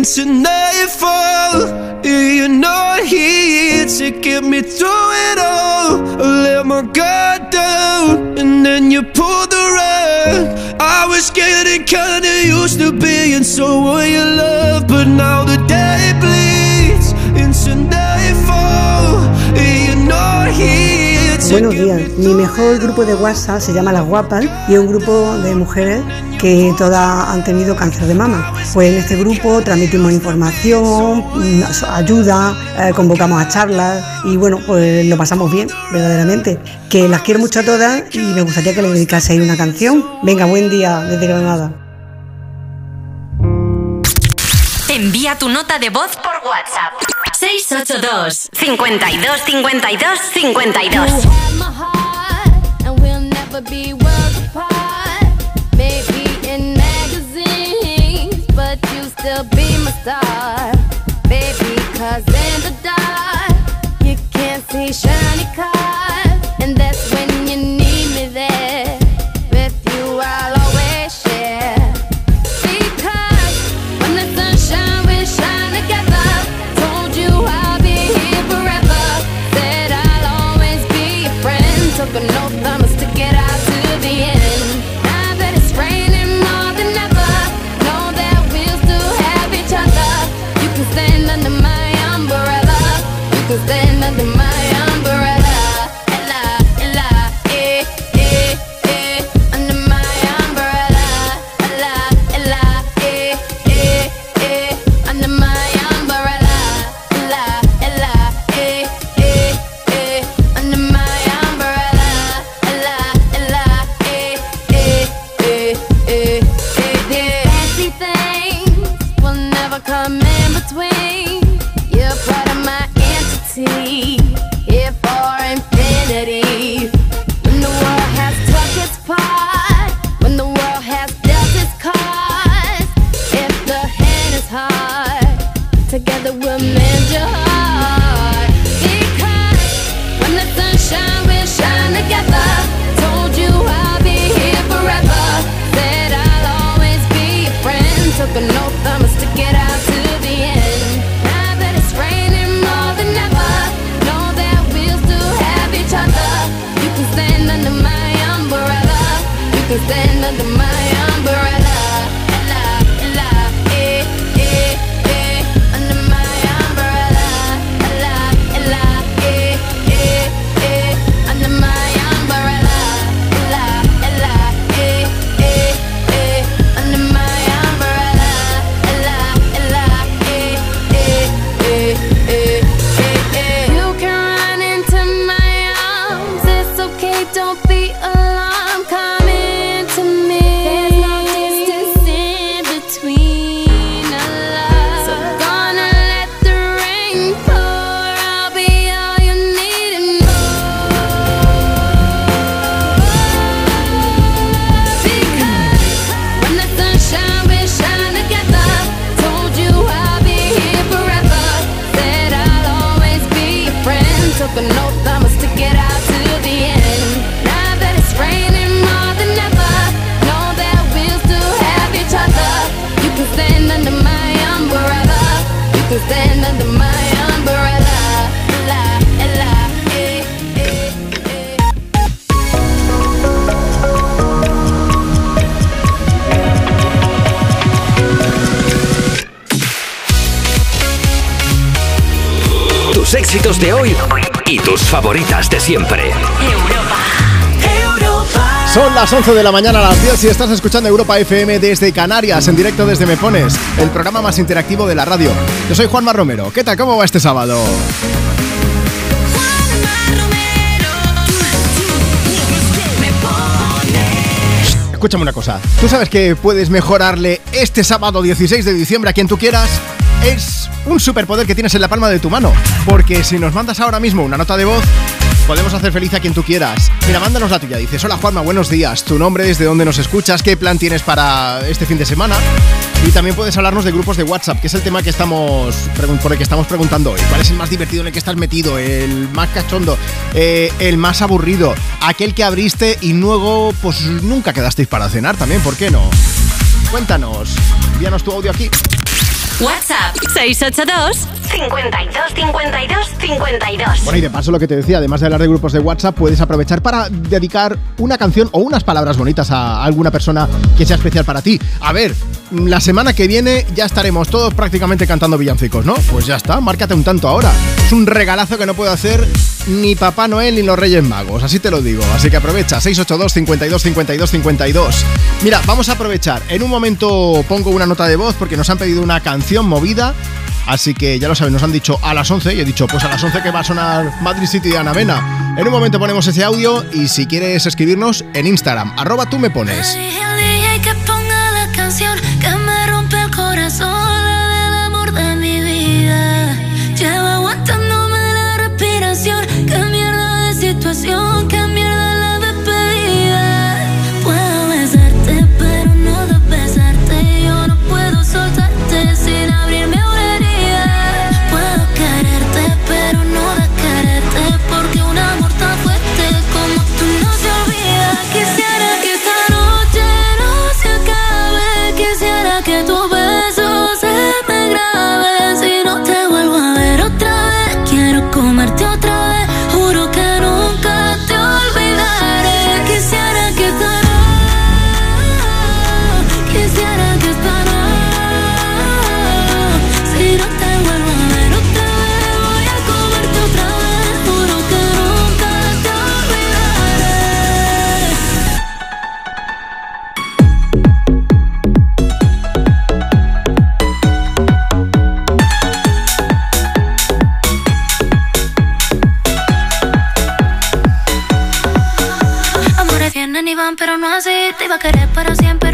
into nightfall. and You're not here to get me through it all. I let my guard down, and then you pulled the rug. I was getting kinda used to being someone you love, but now the day bleeds into nightfall, and you're not here Buenos días. Mi mejor grupo de WhatsApp se llama Las Guapas y es un grupo de mujeres que todas han tenido cáncer de mama. Pues en este grupo transmitimos información, mm, ayuda, eh, convocamos a charlas y bueno, pues lo pasamos bien, verdaderamente. Que las quiero mucho a todas y me gustaría que le dedicaseis una canción. Venga, buen día desde Granada. Envía tu nota de voz por WhatsApp. 682 52 52 52 be favoritas de siempre. Son las 11 de la mañana a las 10 y estás escuchando Europa FM desde Canarias, en directo desde Me Pones, el programa más interactivo de la radio. Yo soy Juanma Romero. ¿Qué tal? ¿Cómo va este sábado? Escúchame una cosa. ¿Tú sabes que puedes mejorarle este sábado 16 de diciembre a quien tú quieras? Es un superpoder que tienes en la palma de tu mano. Porque si nos mandas ahora mismo una nota de voz, podemos hacer feliz a quien tú quieras. Mira, mándanos la tuya. Dices, hola Juanma, buenos días. Tu nombre, desde dónde nos escuchas, qué plan tienes para este fin de semana. Y también puedes hablarnos de grupos de WhatsApp, que es el tema que estamos por el que estamos preguntando hoy. ¿Cuál es el más divertido en el que estás metido? ¿El más cachondo? Eh, ¿El más aburrido? ¿Aquel que abriste y luego pues nunca quedasteis para cenar también? ¿Por qué no? Cuéntanos. Envíanos tu audio aquí. WhatsApp 682 52 52 52. Bueno, y de paso lo que te decía, además de hablar de grupos de WhatsApp, puedes aprovechar para dedicar una canción o unas palabras bonitas a alguna persona que sea especial para ti. A ver, la semana que viene ya estaremos todos prácticamente cantando villancicos, ¿no? Pues ya está, márcate un tanto ahora. Es un regalazo que no puede hacer ni Papá Noel ni los Reyes Magos, así te lo digo. Así que aprovecha, 682 52 52 52. Mira, vamos a aprovechar. En un momento pongo una nota de voz porque nos han pedido una canción movida. Así que ya lo saben, nos han dicho a las 11 y he dicho, pues a las 11 que va a sonar Madrid City de Ana Mena. En un momento ponemos ese audio y si quieres escribirnos en Instagram, arroba tú me pones. Así. Te iba a querer para siempre,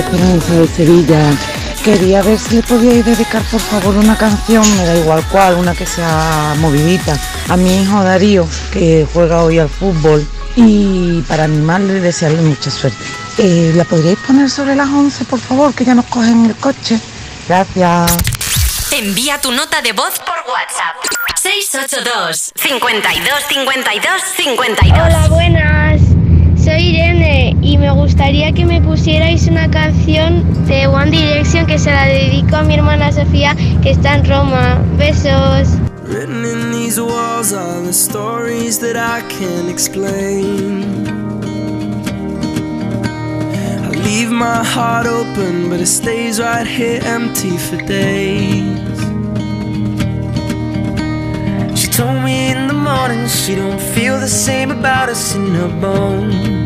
Esperanza de Sevilla. Quería ver si le podíais dedicar por favor una canción, me da igual cuál, una que sea movidita, a mi hijo Darío, que juega hoy al fútbol, y para animarle y desearle mucha suerte. Eh, ¿La podríais poner sobre las 11, por favor, que ya nos cogen el coche? Gracias. Envía tu nota de voz por WhatsApp 682 52 52 52. Hola, buenas. Y me gustaría que me pusierais una canción de One Direction que se la dedico a mi hermana Sofía que está en Roma. Besos. Written in these walls are the stories that I can't explain. I leave my heart open, but it stays right here empty for days. She told me in the morning she don't feel the same about us in her bones.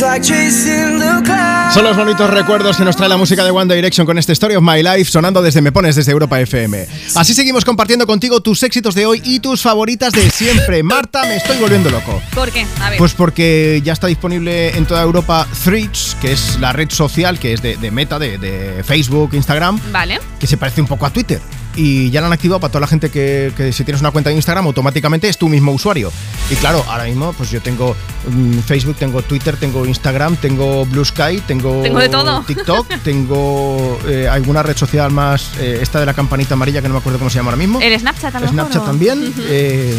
Son los bonitos recuerdos que nos trae la música de One Direction con este Story of My Life sonando desde Me Pones desde Europa FM. Así seguimos compartiendo contigo tus éxitos de hoy y tus favoritas de siempre. <laughs> Marta, me estoy volviendo loco. ¿Por qué? A ver. Pues porque ya está disponible en toda Europa Threads, que es la red social que es de, de Meta, de, de Facebook, Instagram, Vale. que se parece un poco a Twitter. Y ya la han activado para toda la gente que, que si tienes una cuenta de Instagram automáticamente es tu mismo usuario. Y claro, ahora mismo pues yo tengo mm, Facebook, tengo Twitter, tengo Instagram, tengo Blue Sky, tengo, Tengo de todo. TikTok, <laughs> tengo eh, alguna red social más, eh, esta de la campanita amarilla que no me acuerdo cómo se llama ahora mismo. El Snapchat mejor, Snapchat ¿o? también. Eh,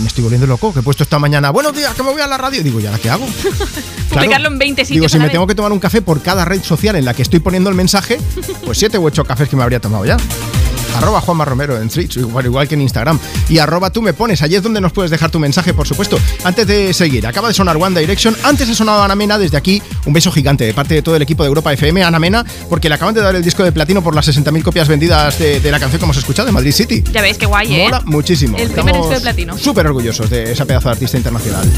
me estoy volviendo loco, que he puesto esta mañana, buenos días, que me voy a la radio. Digo, ¿y ahora qué hago? <laughs> Publicarlo en 20 sitios. Digo, si me vez. tengo que tomar un café por cada red social en la que estoy poniendo el mensaje, pues siete u ocho cafés que me habría tomado ya. Arroba Juanma Romero en Twitch, igual, igual que en Instagram. Y arroba tú me pones, allí es donde nos puedes dejar tu mensaje, por supuesto. Antes de seguir, acaba de sonar One Direction. Antes ha sonado Ana Mena, desde aquí un beso gigante de parte de todo el equipo de Europa FM, Ana Mena, porque le acaban de dar el disco de platino por las 60.000 copias vendidas de, de la canción que hemos escuchado de Madrid City. Ya veis qué guay, ¿eh? Mola muchísimo. El primer disco de platino. Súper orgullosos de esa pedazo de artista internacional.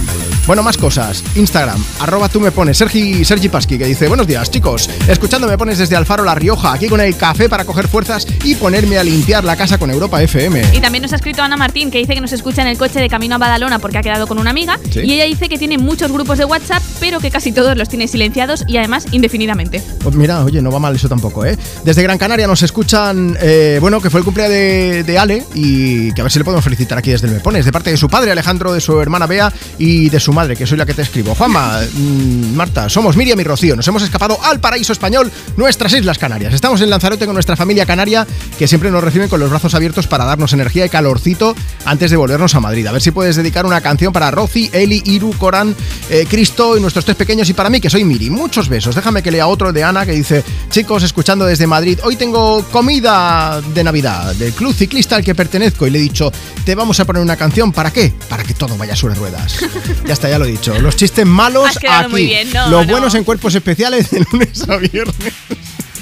Bueno, más cosas. Instagram, arroba tú me pones. Sergi, Sergi Pasqui, que dice: Buenos días, chicos. Escuchando me pones desde Alfaro, La Rioja, aquí con el café para coger fuerzas y ponerme a limpiar la casa con Europa FM. Y también nos ha escrito Ana Martín, que dice que nos escucha en el coche de camino a Badalona porque ha quedado con una amiga. Sí. Y ella dice que tiene muchos grupos de WhatsApp, pero que casi todos los tiene silenciados y además indefinidamente. Pues mira, oye, no va mal eso tampoco, ¿eh? Desde Gran Canaria nos escuchan, eh, bueno, que fue el cumpleaños de, de Ale y que a ver si le podemos felicitar aquí desde el Me Pones, de parte de su padre Alejandro, de su hermana Bea y de su madre, que soy la que te escribo. Juanma, mm, Marta, somos Miriam y Rocío, nos hemos escapado al paraíso español, nuestras Islas Canarias. Estamos en Lanzarote con nuestra familia canaria, que siempre nos reciben con los brazos abiertos para darnos energía y calorcito antes de volvernos a Madrid. A ver si puedes dedicar una canción para Roci, Eli, Iru, Corán, eh, Cristo y nuestros tres pequeños y para mí, que soy Miri. Muchos besos. Déjame que lea otro de Ana que dice, chicos, escuchando desde Madrid, hoy tengo comida de Navidad del club ciclista al que pertenezco y le he dicho, te vamos a poner una canción, ¿para qué? Para que todo vaya sobre ruedas. <laughs> ya está, ya lo he dicho. Los chistes malos Has aquí. muy bien, no, Los no. buenos en cuerpos especiales de lunes a viernes.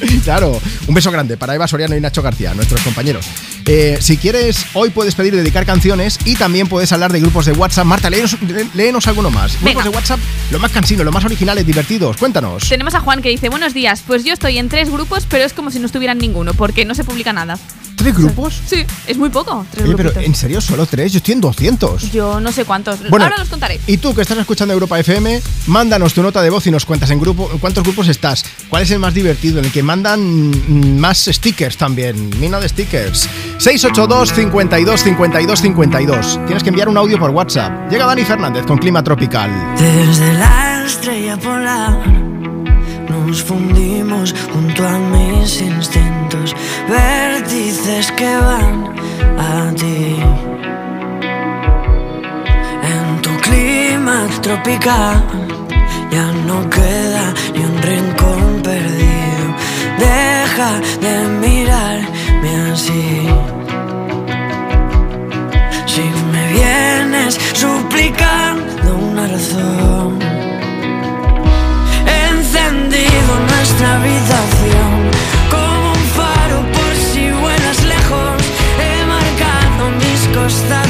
<laughs> Claro, un beso grande para Eva Soriano y Nacho García, nuestros compañeros. Eh, si quieres, hoy puedes pedir dedicar canciones y también puedes hablar de grupos de WhatsApp. Marta, léenos, léenos alguno más. Grupos de WhatsApp, lo más cansino, lo más originales, divertidos. Cuéntanos. Tenemos a Juan que dice, buenos días, pues yo estoy en tres grupos, pero es como si no estuvieran ninguno, porque no se publica nada. ¿Tres grupos? Sí, es muy poco. Tres Oye, pero. ¿en serio solo tres? Yo estoy en 200. Yo no sé cuántos. Bueno, Ahora los contaré. Y tú que estás escuchando Europa FM, mándanos tu nota de voz y nos cuentas en grupo en cuántos grupos estás, cuál es el más divertido, en el que mandan más stickers también, mina de stickers. 682 52 52 52. Tienes que enviar un audio por WhatsApp. Llega Dani Fernández con clima tropical. Desde la estrella polar nos fundimos junto a mis instintos, vértices que van a ti. En tu clima tropical ya no queda ni un rincón. De mirarme así. Si me vienes suplicando una razón, he encendido nuestra habitación como un faro por si vuelas lejos. He marcado mis costados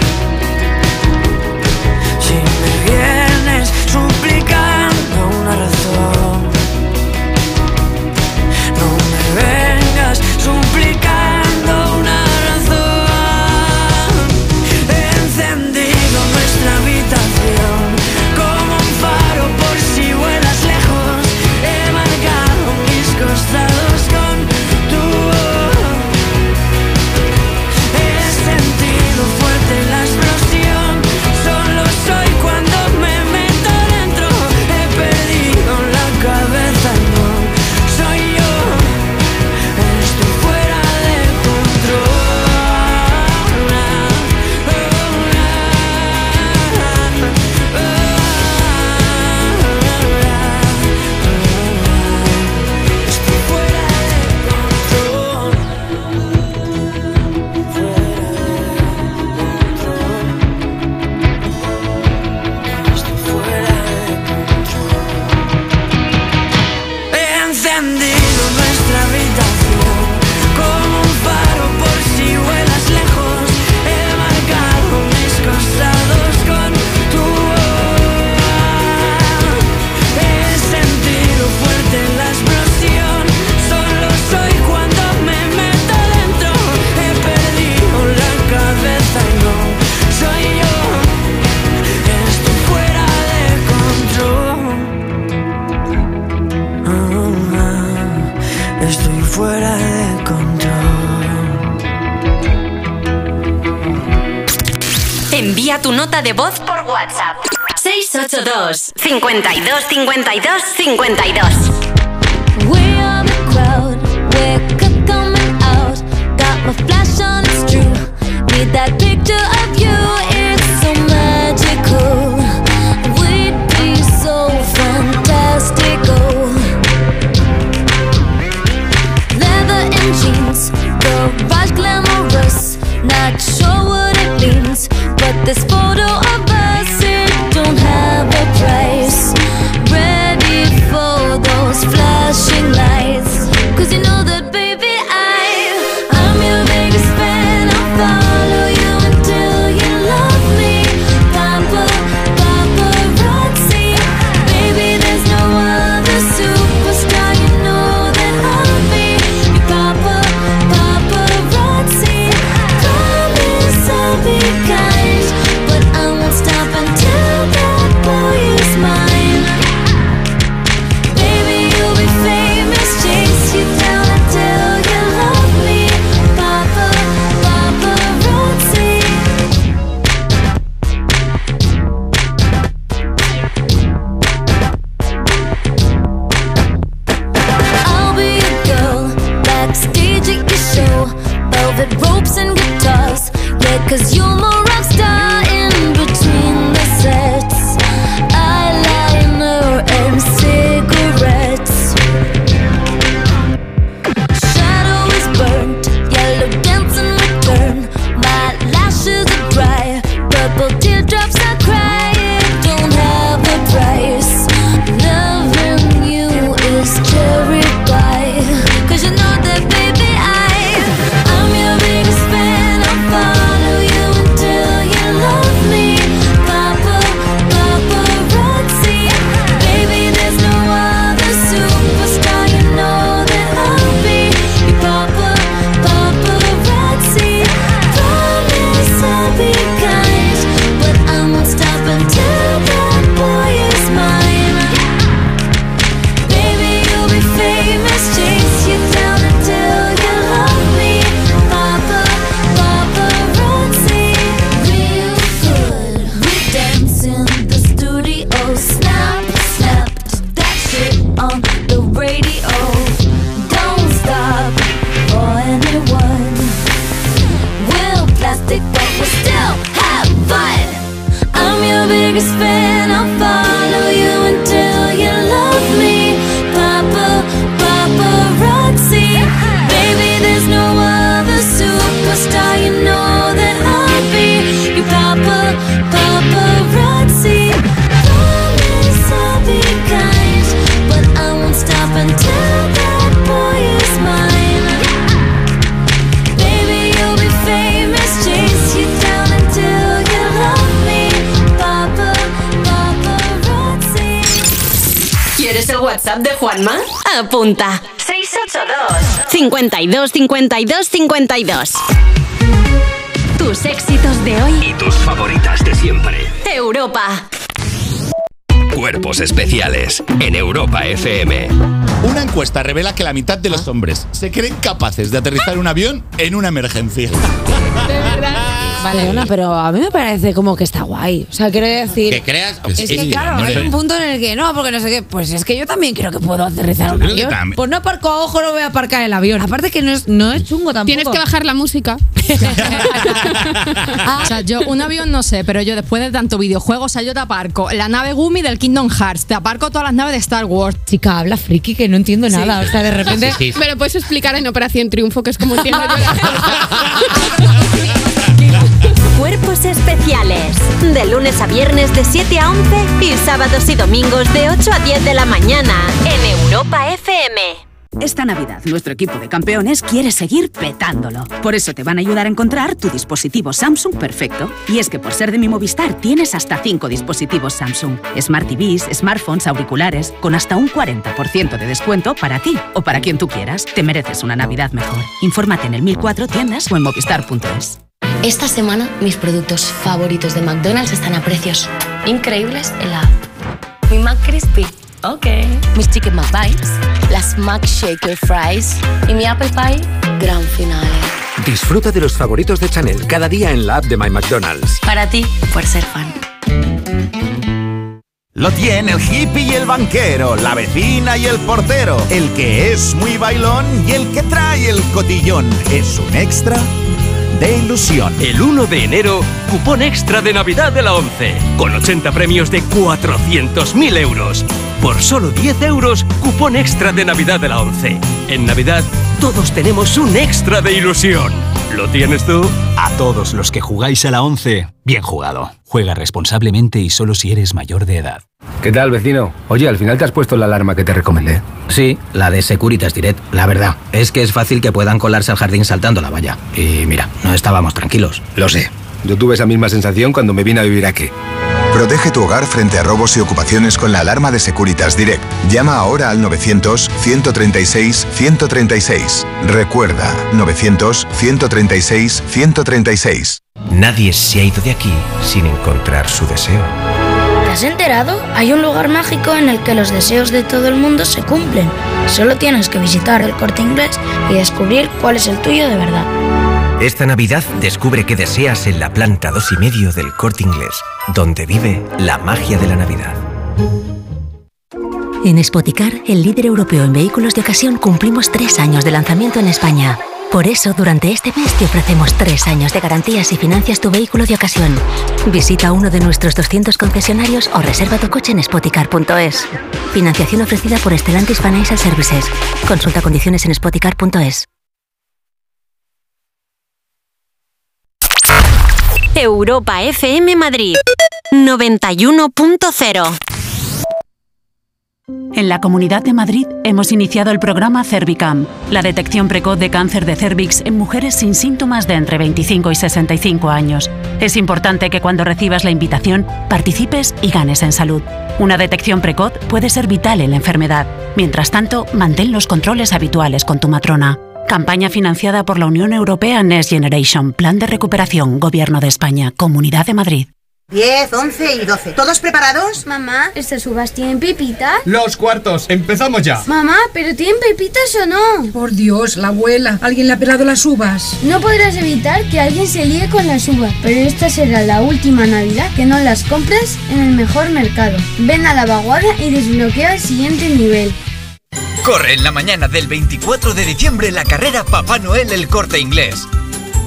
de voz por WhatsApp. 682 52 52 52 We are the crowd, we're coming out. Got my flash on, it's true. Need that picture of you, it's so magical. We'd be so fantastical. Leather and jeans, garage glamorous. Not sure what it means, but this. FM. Una encuesta revela que la mitad de los hombres se creen capaces de aterrizar un avión en una emergencia. Vale, pero a mí me parece como que está guay. O sea, quiero decir. Que creas. Es que claro, hay un punto en el que no, porque no sé qué. Pues es que yo también creo que puedo aterrizar un avión. Pues no aparco a ojo, no voy a aparcar el avión. Aparte que no es, no es chungo tampoco. Tienes que bajar la música. <laughs> o sea, yo un avión no sé, pero yo después de tanto videojuego, o sea, yo te aparco la nave Gumi del Kingdom Hearts, te aparco todas las naves de Star Wars. Chica, habla friki que no entiendo nada. O sea, de repente. Me lo puedes explicar en Operación Triunfo, que es como entiendo yo. <laughs> Cuerpos especiales. De lunes a viernes de 7 a 11 y sábados y domingos de 8 a 10 de la mañana en Europa FM. Esta Navidad, nuestro equipo de campeones quiere seguir petándolo. Por eso te van a ayudar a encontrar tu dispositivo Samsung perfecto. Y es que por ser de mi Movistar tienes hasta 5 dispositivos Samsung. Smart TVs, smartphones, auriculares, con hasta un 40% de descuento para ti o para quien tú quieras. Te mereces una Navidad mejor. Infórmate en el 1004 tiendas o en movistar.es. Esta semana mis productos favoritos de McDonald's están a precios increíbles en la app. Mi McCrispy, ok. Mis Chicken McBites, las McShaker Fries y mi Apple Pie, gran finale. Disfruta de los favoritos de Chanel cada día en la app de My McDonald's. Para ti, por ser fan. Lo tiene el hippie y el banquero, la vecina y el portero, el que es muy bailón y el que trae el cotillón. Es un extra de ilusión. El 1 de enero, cupón extra de Navidad de la 11, con 80 premios de 400.000 euros. Por solo 10 euros, cupón extra de Navidad de la 11. En Navidad, todos tenemos un extra de ilusión. ¿Lo tienes tú? A todos los que jugáis a la 11, bien jugado. Juega responsablemente y solo si eres mayor de edad. ¿Qué tal, vecino? Oye, al final te has puesto la alarma que te recomendé. Sí, la de Securitas Direct. La verdad, es que es fácil que puedan colarse al jardín saltando la valla. Y mira, no estábamos tranquilos. Lo sé. Yo tuve esa misma sensación cuando me vine a vivir aquí. Protege tu hogar frente a robos y ocupaciones con la alarma de Securitas Direct. Llama ahora al 900-136-136. Recuerda, 900-136-136. Nadie se ha ido de aquí sin encontrar su deseo. ¿Te has enterado? Hay un lugar mágico en el que los deseos de todo el mundo se cumplen. Solo tienes que visitar el corte inglés y descubrir cuál es el tuyo de verdad. Esta Navidad descubre qué deseas en la planta dos y medio del Corte Inglés, donde vive la magia de la Navidad. En Spoticar, el líder europeo en vehículos de ocasión, cumplimos tres años de lanzamiento en España. Por eso, durante este mes te ofrecemos tres años de garantías y financias tu vehículo de ocasión. Visita uno de nuestros 200 concesionarios o reserva tu coche en spoticar.es. Financiación ofrecida por Stellantis Financial Services. Consulta condiciones en spoticar.es. Europa FM Madrid 91.0 En la Comunidad de Madrid hemos iniciado el programa Cervicam, la detección precoz de cáncer de cervix en mujeres sin síntomas de entre 25 y 65 años. Es importante que cuando recibas la invitación participes y ganes en salud. Una detección precoz puede ser vital en la enfermedad. Mientras tanto, mantén los controles habituales con tu matrona. Campaña financiada por la Unión Europea Next Generation, Plan de Recuperación, Gobierno de España, Comunidad de Madrid. 10, 11 y 12. ¿Todos preparados? Mamá, ¿estas uvas tienen pepitas? Los cuartos, empezamos ya. Mamá, ¿pero tienen pepitas o no? Por Dios, la abuela. ¿Alguien le ha pelado las uvas? No podrás evitar que alguien se líe con las uvas, pero esta será la última Navidad que no las compres en el mejor mercado. Ven a la vaguada y desbloquea el siguiente nivel. Corre en la mañana del 24 de diciembre la carrera Papá Noel el Corte Inglés.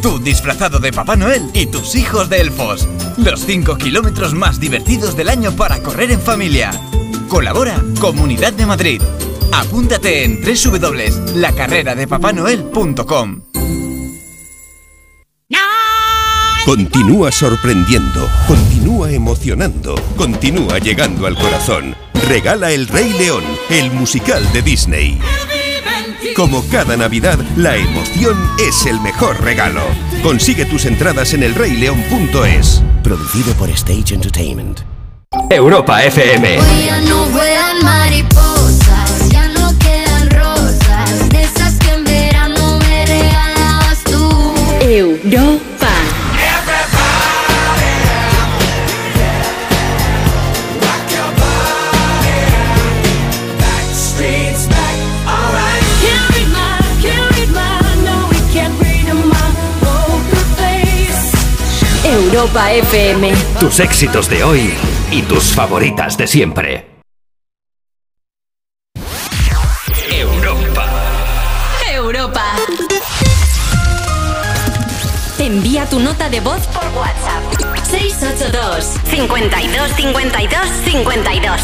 Tú disfrazado de Papá Noel y tus hijos de elfos. Los 5 kilómetros más divertidos del año para correr en familia. Colabora Comunidad de Madrid. Apúntate en www.lacarreradepapanoel.com. Continúa sorprendiendo, continúa emocionando, continúa llegando al corazón. Regala El Rey León, el musical de Disney. Como cada Navidad, la emoción es el mejor regalo. Consigue tus entradas en elreyleón.es. Producido por Stage Entertainment. Europa FM. Europa FM. Tus éxitos de hoy y tus favoritas de siempre. Europa. Europa. Envía tu nota de voz por WhatsApp. 682 52 52 52.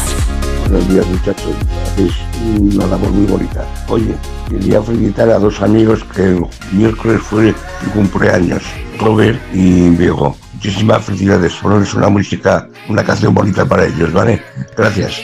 Buenos días muchachos, hacéis una labor muy bonita. Oye, quería felicitar a dos amigos que el miércoles fue su cumpleaños, Robert y Diego. Muchísimas felicidades, ponerles una música, una canción bonita para ellos, ¿vale? Gracias.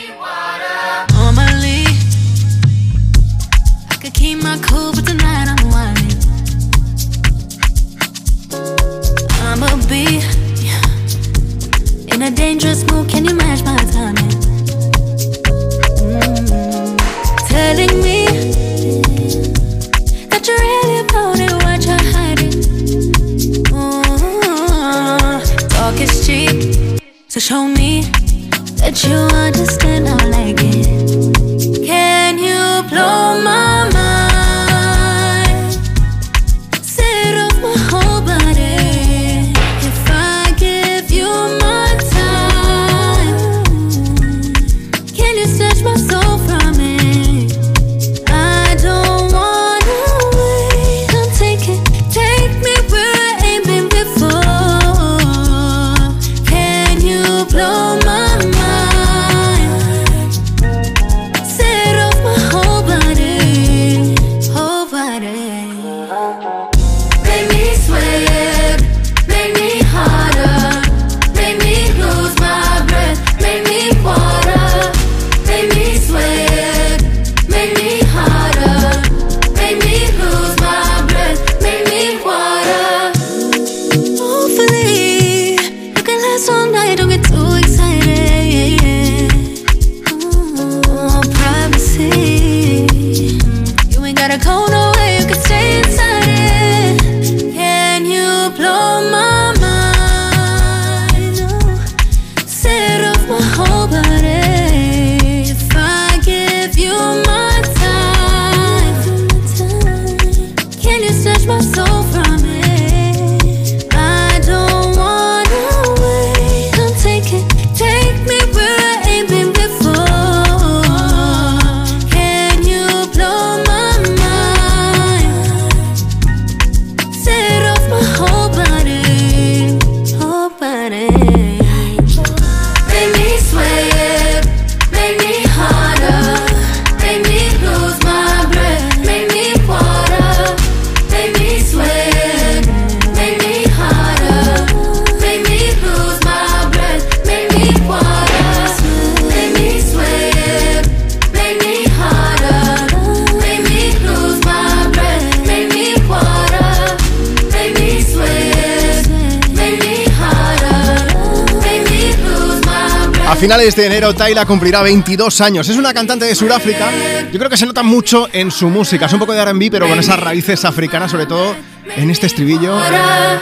Finales de enero, Tyla cumplirá 22 años. Es una cantante de Sudáfrica. Yo creo que se nota mucho en su música. Es un poco de RB, pero con esas raíces africanas, sobre todo en este estribillo,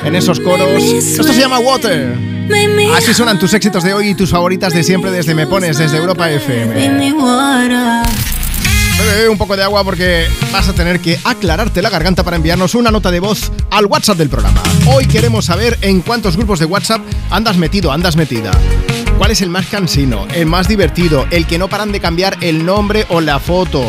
en esos coros. Esto se llama Water. Así suenan tus éxitos de hoy y tus favoritas de siempre desde Me Pones, desde Europa FM. Bebe un poco de agua porque vas a tener que aclararte la garganta para enviarnos una nota de voz al WhatsApp del programa. Hoy queremos saber en cuántos grupos de WhatsApp andas metido, andas metida. ¿Cuál es el más cansino, el más divertido, el que no paran de cambiar el nombre o la foto?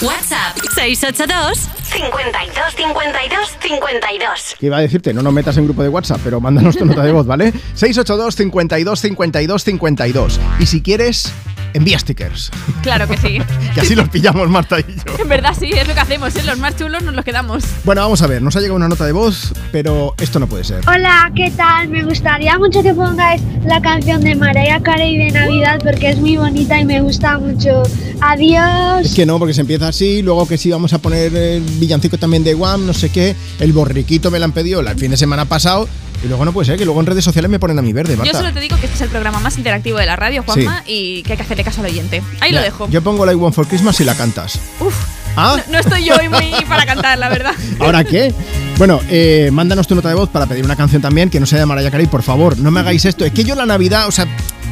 WhatsApp 682 52 52 52. ¿Qué iba a decirte? No nos metas en grupo de WhatsApp, pero mándanos tu nota de voz, ¿vale? 682 52 52 52. Y si quieres, envía stickers. Claro que sí. <laughs> Que así los pillamos Marta y yo. En verdad sí, es lo que hacemos, ¿eh? Los más chulos nos los quedamos. Bueno, vamos a ver, nos ha llegado una nota de voz, pero esto no puede ser. Hola, ¿qué tal? Me gustaría mucho que pongáis la canción de Mariah Carey de Navidad porque es muy bonita y me gusta mucho. Adiós. Es que no, porque se empieza así, luego que sí vamos a poner el villancico también de Guam, no sé qué, el borriquito me lo han pedido el fin de semana pasado, y luego no puede ser, que luego en redes sociales me ponen a mi verde, Marta. Yo solo te digo que este es el programa más interactivo de la radio, Juanma, y que hay que hacerle caso al oyente. Ahí lo dejo. Yo pongo la One for Christmas y la cantas. Uf, ¿Ah? no, no estoy yo hoy muy para cantar, la verdad. <laughs> ¿Ahora qué? Bueno, eh, mándanos tu nota de voz para pedir una canción también que no sea de Mariah Carey, por favor. No me hagáis esto. Es que yo la Navidad, o sea,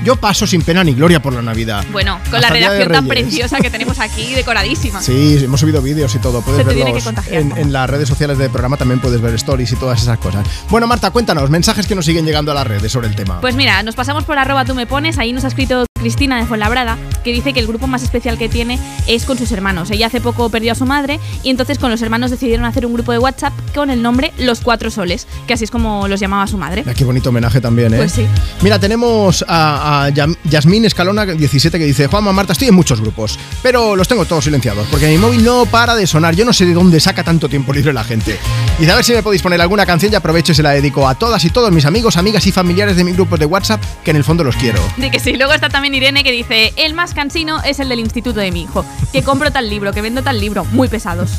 yo paso sin pena ni gloria por la Navidad. Bueno, con Hasta la redacción tan preciosa que tenemos aquí, <laughs> decoradísima. Sí, hemos subido vídeos y todo. Puedes Se te tiene verlos que contagiar. en, en las redes sociales del programa, también puedes ver stories y todas esas cosas. Bueno, Marta, cuéntanos, mensajes que nos siguen llegando a las redes sobre el tema. Pues mira, nos pasamos por arroba tú me pones, ahí nos ha escrito Cristina de Fuenlabrada, que dice que el grupo más especial que tiene es con sus hermanos. Ella hace poco perdió a su madre y entonces con los hermanos decidieron hacer un grupo de WhatsApp con el nombre Los Cuatro Soles, que así es como los llamaba su madre. Ah, Qué bonito homenaje también, ¿eh? Pues sí. Mira, tenemos a, a Yasmín Escalona, 17, que dice: Juanma, Marta, estoy en muchos grupos, pero los tengo todos silenciados, porque mi móvil no para de sonar. Yo no sé de dónde saca tanto tiempo libre la gente. Y a ver si me podéis poner alguna canción y aprovecho y se la dedico a todas y todos mis amigos, amigas y familiares de mi grupo de WhatsApp, que en el fondo los quiero. De que sí, luego está también Irene que dice, el más cansino es el del instituto de mi hijo, que compro tal libro, que vendo tal libro, muy pesados. <laughs>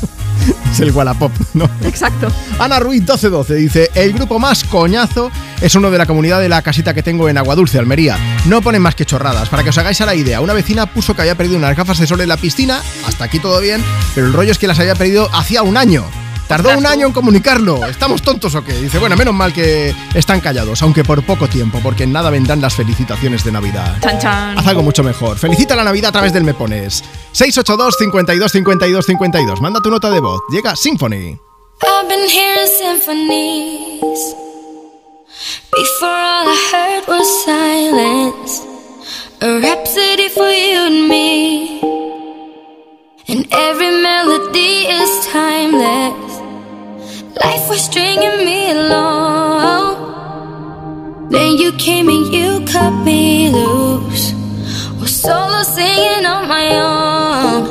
Es el Wallapop, ¿no? Exacto. Ana Ruiz 1212 dice, el grupo más coñazo es uno de la comunidad de la casita que tengo en Aguadulce, Almería. No ponen más que chorradas. Para que os hagáis a la idea, una vecina puso que había perdido unas gafas de sol en la piscina, hasta aquí todo bien, pero el rollo es que las había perdido hacía un año. Tardó un año en comunicarlo. ¿Estamos tontos o qué? Dice, bueno, menos mal que están callados, aunque por poco tiempo, porque en nada vendrán las felicitaciones de Navidad. Chan, chan. Haz algo mucho mejor. Felicita la Navidad a través del Me Pones. 682 52 52 52. Manda tu nota de voz. Llega Symphony. I've been hearing symphonies. Before all I heard was silence. A rhapsody for you and me. And every melody is timeless. Life was stringing me along. Then you came and you cut me loose. Was solo singing on my own.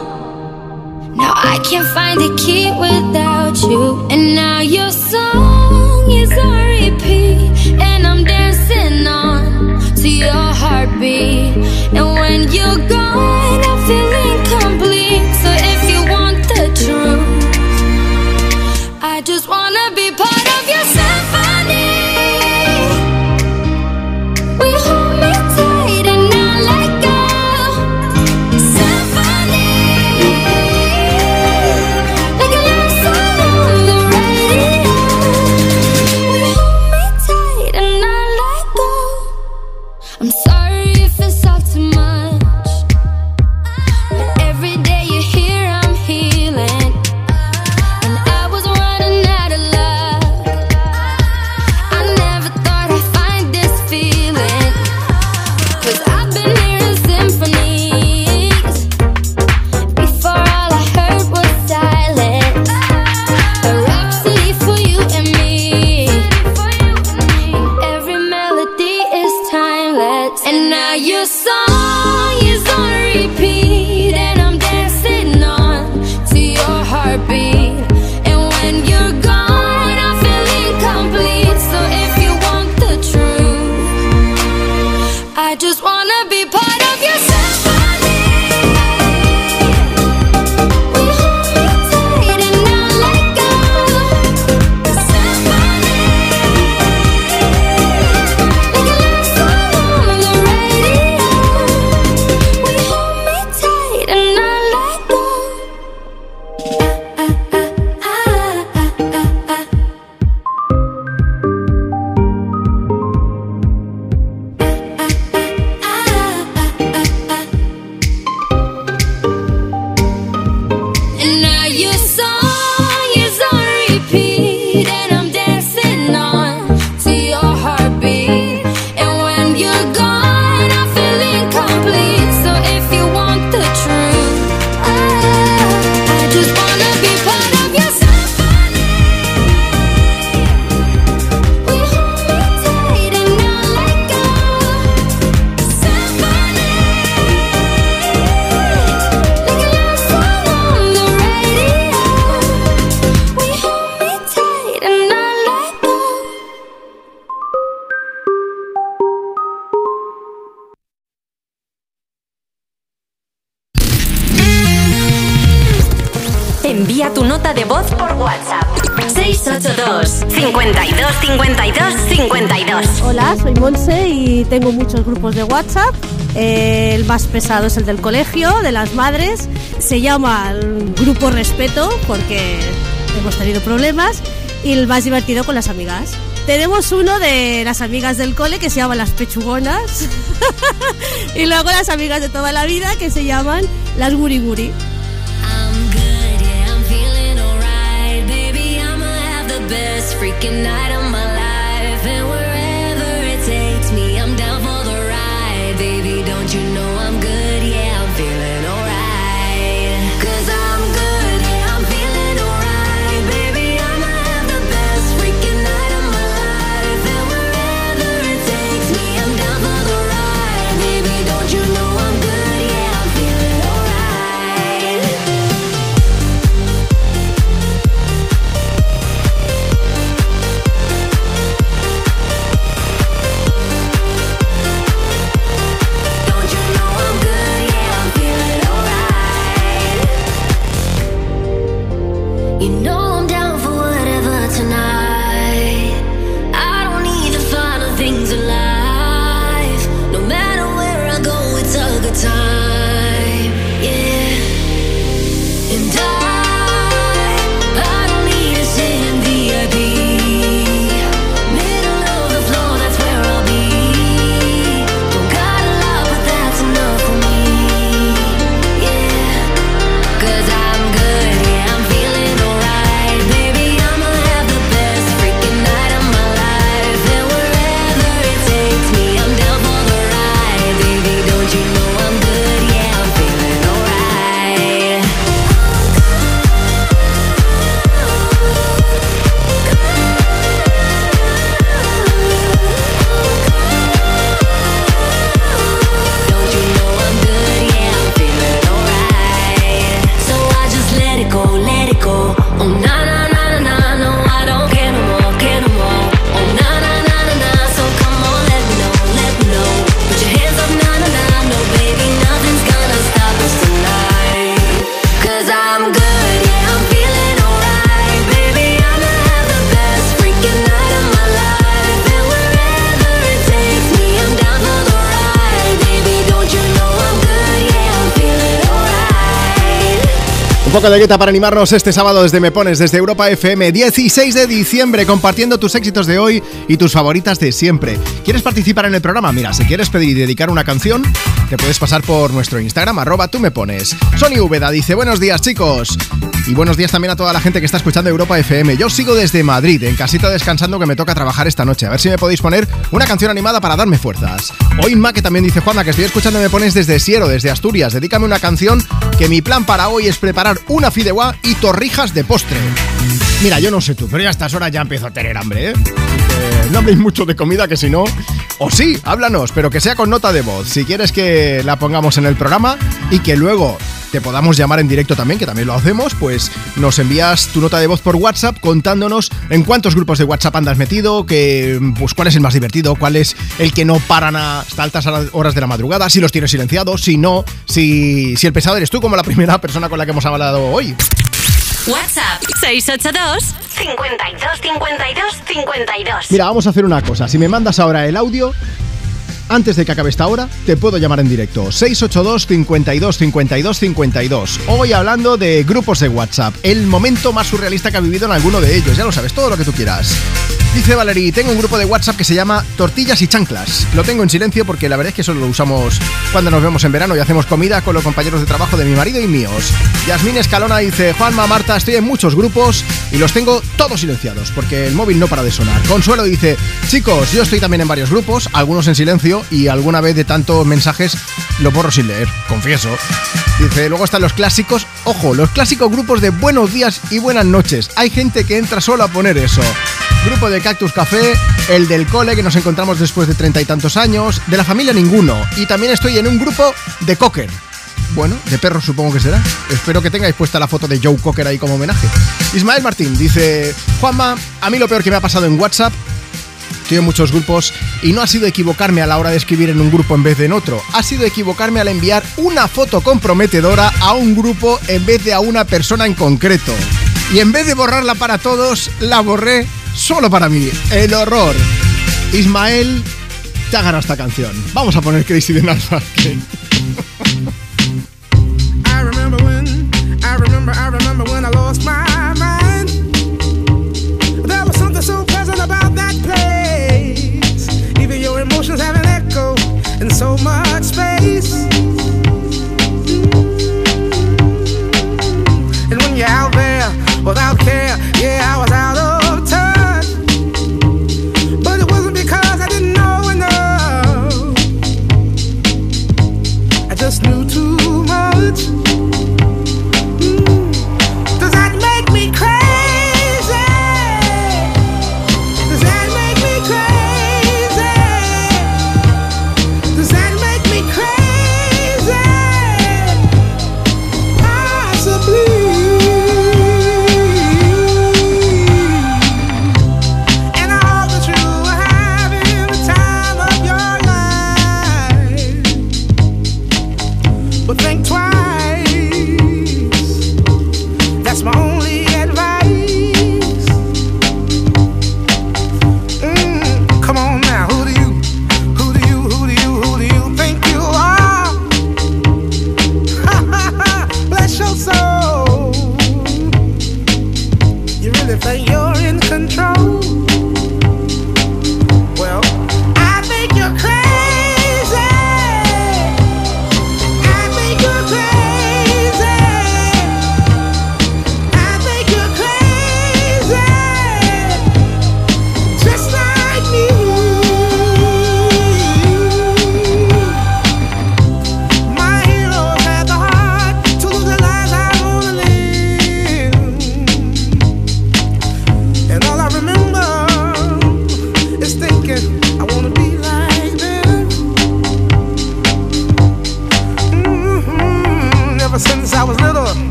Now I can't find the key without you. And now your song is on repeat. And I'm dancing on to your heartbeat. And when you're gone, es el del colegio, de las madres. Se llama el Grupo Respeto porque hemos tenido problemas. y el más divertido con las amigas. Tenemos uno de las amigas del cole que se llama Las Pechugonas <laughs> y luego las amigas de toda la vida que se llaman Las Guri Guri. I'm poco de gueta para animarnos este sábado desde Me Pones, desde Europa FM, 16 de diciembre, compartiendo tus éxitos de hoy y tus favoritas de siempre. ¿Quieres participar en el programa? Mira, si quieres pedir y dedicar una canción, te puedes pasar por nuestro Instagram, arroba tú me pones. Sony Úbeda dice, buenos días chicos. Y buenos días también a toda la gente que está escuchando Europa FM. Yo sigo desde Madrid, en casita descansando que me toca trabajar esta noche. A ver si me podéis poner una canción animada para darme fuerzas. Oinma, que también dice Juana, que estoy escuchando Me Pones desde Siero, desde Asturias. Dedícame una canción que mi plan para hoy es preparar una fideuá y torrijas de postre. Mira, yo no sé tú, pero ya a estas horas ya empiezo a tener hambre, ¿eh? Eh, no habléis mucho de comida, que si no... O sí, háblanos, pero que sea con nota de voz. Si quieres que la pongamos en el programa y que luego te podamos llamar en directo también, que también lo hacemos, pues nos envías tu nota de voz por WhatsApp contándonos en cuántos grupos de WhatsApp andas metido, que, pues cuál es el más divertido, cuál es el que no paran hasta altas horas de la madrugada, si los tienes silenciados, si no, si, si el pesado eres tú, como la primera persona con la que hemos hablado hoy. WhatsApp 682 52 52 52. Mira, vamos a hacer una cosa. Si me mandas ahora el audio, antes de que acabe esta hora, te puedo llamar en directo. 682 52 52 52. Hoy hablando de grupos de WhatsApp. El momento más surrealista que ha vivido en alguno de ellos. Ya lo sabes, todo lo que tú quieras. Dice Valerie, tengo un grupo de WhatsApp que se llama Tortillas y Chanclas. Lo tengo en silencio porque la verdad es que solo lo usamos cuando nos vemos en verano y hacemos comida con los compañeros de trabajo de mi marido y míos. Yasmín Escalona dice, Juanma, Marta, estoy en muchos grupos y los tengo todos silenciados porque el móvil no para de sonar. Consuelo dice, chicos, yo estoy también en varios grupos, algunos en silencio y alguna vez de tantos mensajes lo borro sin leer, confieso. Dice, luego están los clásicos, ojo, los clásicos grupos de buenos días y buenas noches. Hay gente que entra solo a poner eso. Grupo de Cactus Café, el del cole que nos encontramos después de treinta y tantos años, de la familia ninguno. Y también estoy en un grupo de Cocker. Bueno, de perros supongo que será. Espero que tengáis puesta la foto de Joe Cocker ahí como homenaje. Ismael Martín dice, Juanma, a mí lo peor que me ha pasado en WhatsApp Estoy en muchos grupos y no ha sido equivocarme a la hora de escribir en un grupo en vez de en otro. Ha sido equivocarme al enviar una foto comprometedora a un grupo en vez de a una persona en concreto. Y en vez de borrarla para todos, la borré solo para mí. El horror. Ismael, te ha ganado esta canción. Vamos a poner Crazy de Nalfa. <laughs>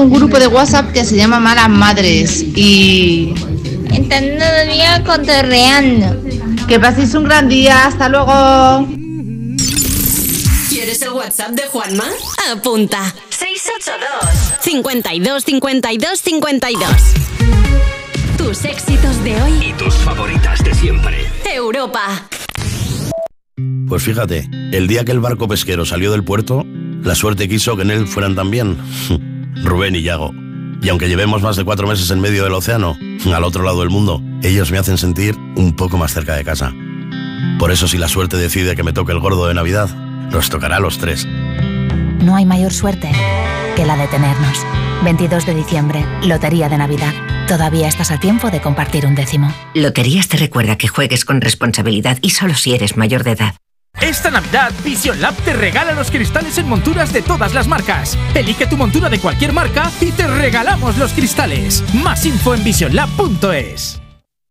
un grupo de WhatsApp que se llama Malas Madres y... Entrando el día cotorreando. Que paséis un gran día, hasta luego. ¿Quieres el WhatsApp de Juanma? Apunta. 682 52 52 52. Tus éxitos de hoy. Y tus favoritas de siempre. Europa. Pues fíjate, el día que el barco pesquero salió del puerto, la suerte quiso que en él fueran también Rubén y Yago. Y aunque llevemos más de cuatro meses en medio del océano, al otro lado del mundo, ellos me hacen sentir un poco más cerca de casa. Por eso si la suerte decide que me toque el gordo de Navidad, nos tocará a los tres. No hay mayor suerte que la de tenernos. 22 de diciembre, Lotería de Navidad. Todavía estás a tiempo de compartir un décimo. Loterías te recuerda que juegues con responsabilidad y solo si eres mayor de edad. Esta Navidad, Vision Lab te regala los cristales en monturas de todas las marcas. Elige tu montura de cualquier marca y te regalamos los cristales. Más info en visionlab.es.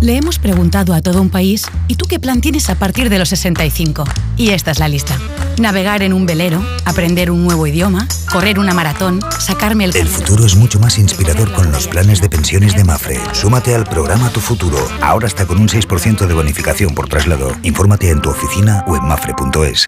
Le hemos preguntado a todo un país, ¿y tú qué plan tienes a partir de los 65? Y esta es la lista. Navegar en un velero, aprender un nuevo idioma, correr una maratón, sacarme el... El futuro es mucho más inspirador con los planes de pensiones de Mafre. Súmate al programa Tu Futuro. Ahora está con un 6% de bonificación por traslado. Infórmate en tu oficina o en mafre.es.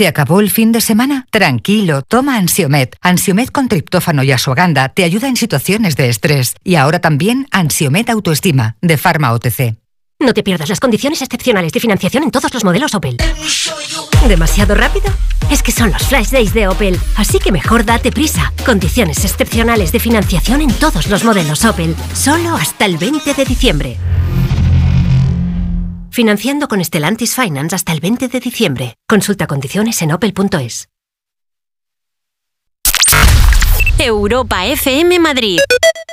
¿Se acabó el fin de semana? Tranquilo, toma Ansiomet. Ansiomet con triptófano y asuaganda te ayuda en situaciones de estrés. Y ahora también Ansiomet Autoestima, de Pharma OTC. No te pierdas las condiciones excepcionales de financiación en todos los modelos Opel. ¿Demasiado rápido? Es que son los Flash Days de Opel, así que mejor date prisa. Condiciones excepcionales de financiación en todos los modelos Opel, solo hasta el 20 de diciembre. Financiando con Stellantis Finance hasta el 20 de diciembre. Consulta condiciones en opel.es. Europa FM Madrid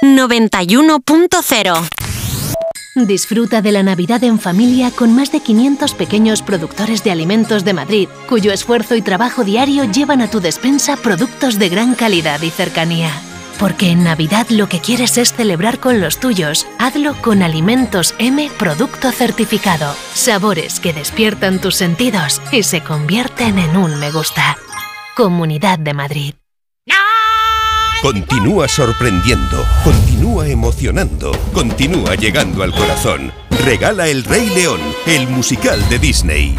91.0 Disfruta de la Navidad en familia con más de 500 pequeños productores de alimentos de Madrid, cuyo esfuerzo y trabajo diario llevan a tu despensa productos de gran calidad y cercanía. Porque en Navidad lo que quieres es celebrar con los tuyos. Hazlo con Alimentos M Producto Certificado. Sabores que despiertan tus sentidos y se convierten en un me gusta. Comunidad de Madrid. Continúa sorprendiendo, continúa emocionando, continúa llegando al corazón. Regala El Rey León, el musical de Disney.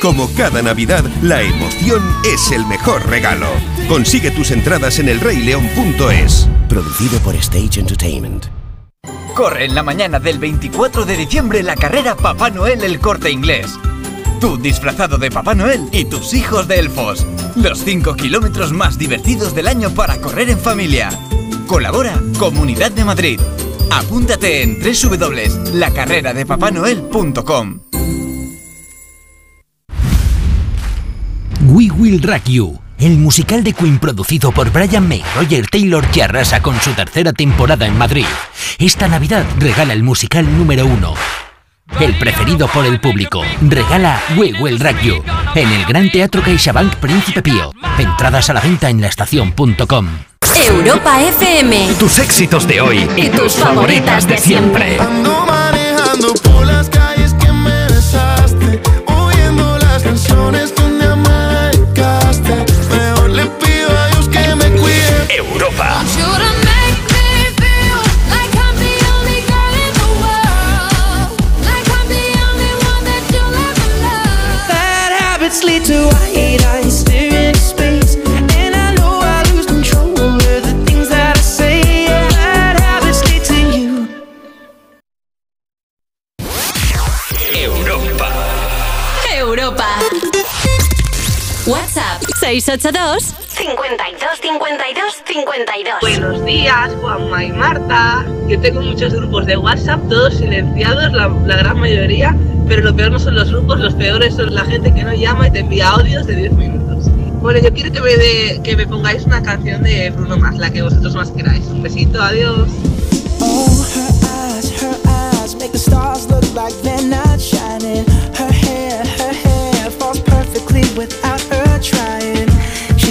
Como cada Navidad, la emoción es el mejor regalo. Consigue tus entradas en elreyleón.es. Producido por Stage Entertainment. Corre en la mañana del 24 de diciembre la carrera Papá Noel el Corte Inglés. Tú disfrazado de Papá Noel y tus hijos de elfos. Los 5 kilómetros más divertidos del año para correr en familia. Colabora Comunidad de Madrid. Apúntate en www.lacarreradepapanoel.com. We Will Rock You, el musical de Queen producido por Brian May, Roger Taylor que arrasa con su tercera temporada en Madrid. Esta Navidad regala el musical número uno. El preferido por el público. Regala We Will Rock You en el Gran Teatro CaixaBank Príncipe Pío. Entradas a la venta en laestacion.com. Europa FM Tus éxitos de hoy y tus favoritas de siempre. Ando manejando WhatsApp 682 52 52 52. Buenos días, Juanma y Marta. Yo tengo muchos grupos de WhatsApp, todos silenciados, la, la gran mayoría, pero lo peor no son los grupos, los peores son la gente que no llama y te envía audios de 10 minutos. Bueno, yo quiero que me, de- que me pongáis una canción de Bruno Mars, la que vosotros más queráis. Un besito, adiós. Oh, her eyes, her eyes make the stars look like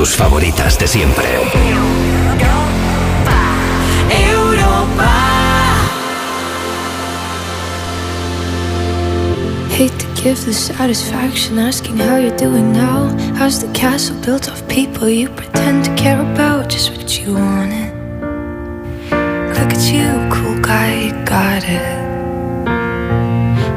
Tus favoritas de siempre. Hate to give the satisfaction asking how you're doing now. How's the castle built of people you pretend to care about? Just what you wanted. Look at you, cool guy, you got it.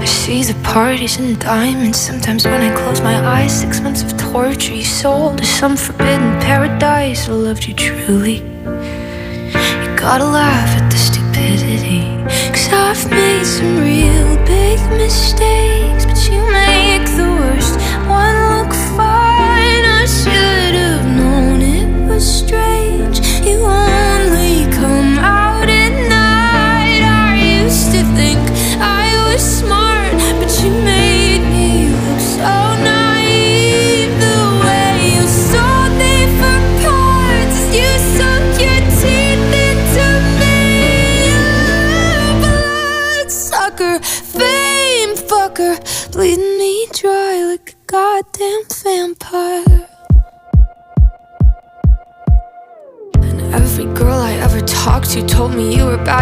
I see the parties and diamonds. Sometimes when I close my eyes, six months of you sold to some forbidden paradise. I loved you truly. You gotta laugh at the stupidity. Cause I've made some real big mistakes, but you make the worst one look fine. I should have known it was strange. You only come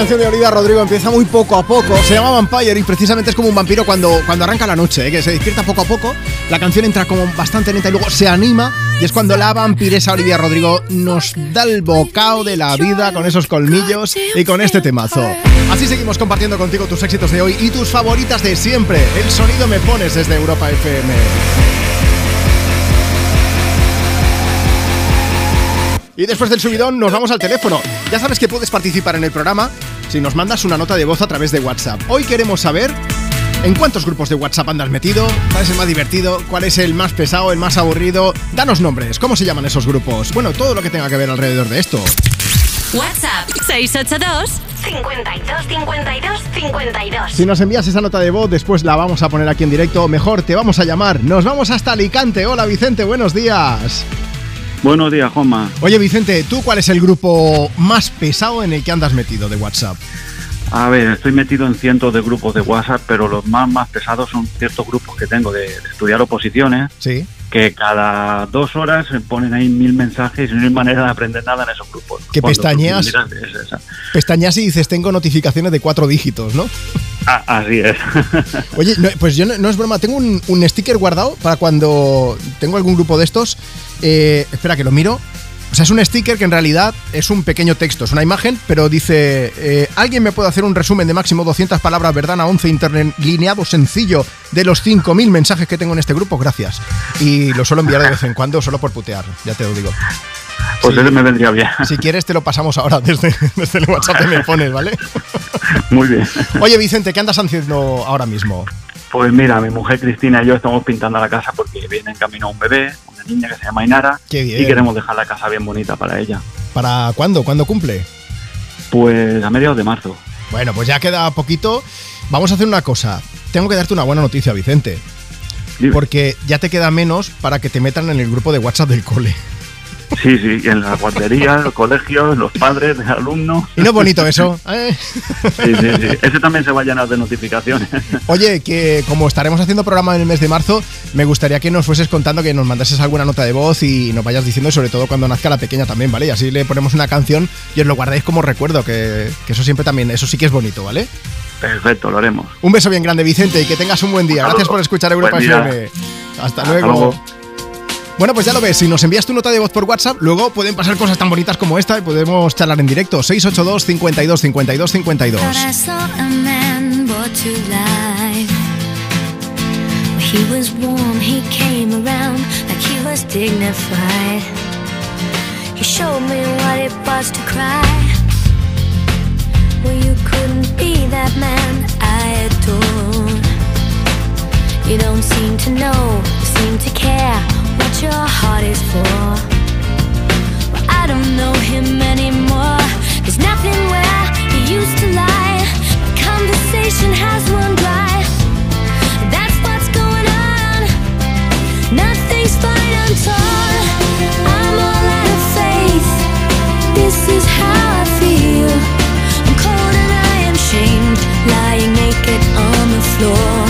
Canción de Olivia Rodrigo empieza muy poco a poco. Se llama Vampire y precisamente es como un vampiro cuando, cuando arranca la noche, ¿eh? que se despierta poco a poco. La canción entra como bastante lenta y luego se anima. Y es cuando la vampiresa Olivia Rodrigo nos da el bocado de la vida con esos colmillos y con este temazo. Así seguimos compartiendo contigo tus éxitos de hoy y tus favoritas de siempre. El sonido me pones desde Europa FM. Y después del subidón nos vamos al teléfono. Ya sabes que puedes participar en el programa si nos mandas una nota de voz a través de WhatsApp. Hoy queremos saber en cuántos grupos de WhatsApp andas metido, cuál es el más divertido, cuál es el más pesado, el más aburrido. Danos nombres, ¿cómo se llaman esos grupos? Bueno, todo lo que tenga que ver alrededor de esto. WhatsApp 682 52 52 52. Si nos envías esa nota de voz, después la vamos a poner aquí en directo. Mejor te vamos a llamar. Nos vamos hasta Alicante. Hola Vicente, buenos días. Buenos días, Juanma. Oye Vicente, ¿tú cuál es el grupo más pesado en el que andas metido de WhatsApp? A ver, estoy metido en cientos de grupos de WhatsApp, pero los más, más pesados son ciertos grupos que tengo de, de estudiar oposiciones, Sí. que cada dos horas se ponen ahí mil mensajes y no hay manera de aprender nada en esos grupos. Que pestañeas. es esa. Pestañas y dices, tengo notificaciones de cuatro dígitos, ¿no? Ah, así es. <laughs> Oye, no, pues yo no, no es broma, tengo un, un sticker guardado para cuando tengo algún grupo de estos. Eh, espera que lo miro. O sea, es un sticker que en realidad es un pequeño texto, es una imagen, pero dice, eh, ¿alguien me puede hacer un resumen de máximo 200 palabras, verdad, a 11 interlineado sencillo de los 5.000 mensajes que tengo en este grupo? Gracias. Y lo suelo enviar de vez en cuando solo por putear, ya te lo digo. Pues ese me vendría bien. Si quieres te lo pasamos ahora desde, <laughs> desde el WhatsApp me pones, ¿vale? <laughs> <laughs> Muy bien. Oye Vicente, ¿qué andas haciendo ahora mismo? Pues mira, mi mujer Cristina y yo estamos pintando la casa porque viene en camino un bebé, una niña que se llama Inara, Qué bien. y queremos dejar la casa bien bonita para ella. ¿Para cuándo? ¿Cuándo cumple? Pues a mediados de marzo. Bueno, pues ya queda poquito. Vamos a hacer una cosa. Tengo que darte una buena noticia, Vicente. Porque ya te queda menos para que te metan en el grupo de WhatsApp del cole. Sí, sí, en la guardería, los colegios, los padres, los alumnos. Y no es bonito eso. ¿eh? Sí, sí, sí. Ese también se va a llenar de notificaciones. Oye, que como estaremos haciendo programa en el mes de marzo, me gustaría que nos fueses contando, que nos mandases alguna nota de voz y nos vayas diciendo, y sobre todo cuando nazca la pequeña también, ¿vale? Y así le ponemos una canción y os lo guardáis como recuerdo, que, que eso siempre también, eso sí que es bonito, ¿vale? Perfecto, lo haremos. Un beso bien grande, Vicente, y que tengas un buen día. Gracias por escuchar Europa. FM. Hasta, Hasta luego. luego. Bueno, pues ya lo ves, si nos envías tu nota de voz por WhatsApp, luego pueden pasar cosas tan bonitas como esta y podemos charlar en directo. 682 52 52 52. Thought I saw a man brought to life. He was warm, he came around like he was dignified. He showed me what it was to cry. You couldn't be that man I. You don't seem to know, seem to care your heart is for. Well, I don't know him anymore. There's nothing where he used to lie. My conversation has run dry. That's what's going on. Nothing's fine, I'm torn. I'm all out of faith. This is how I feel. I'm cold and I am shamed, lying naked on the floor.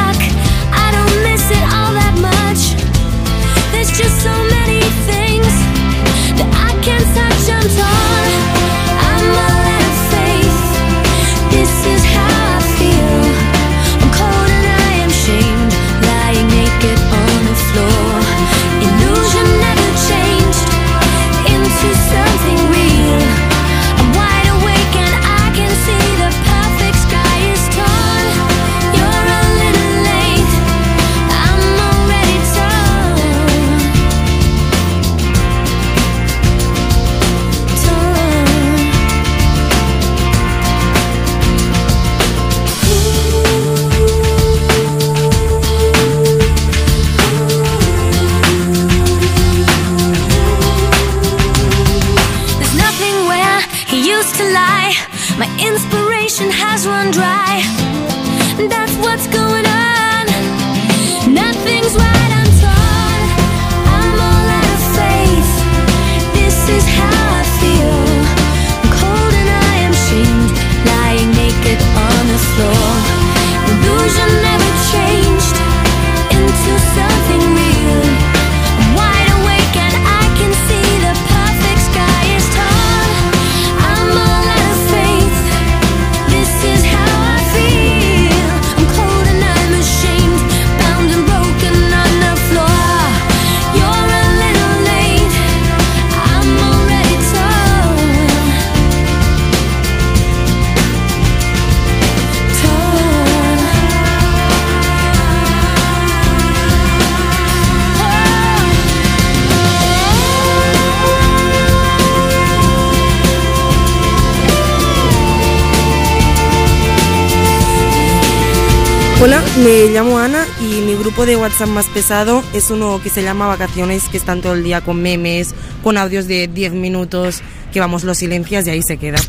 Me llamo Ana y mi grupo de WhatsApp más pesado es uno que se llama Vacaciones, que están todo el día con memes, con audios de 10 minutos, que vamos, los silencias y ahí se queda.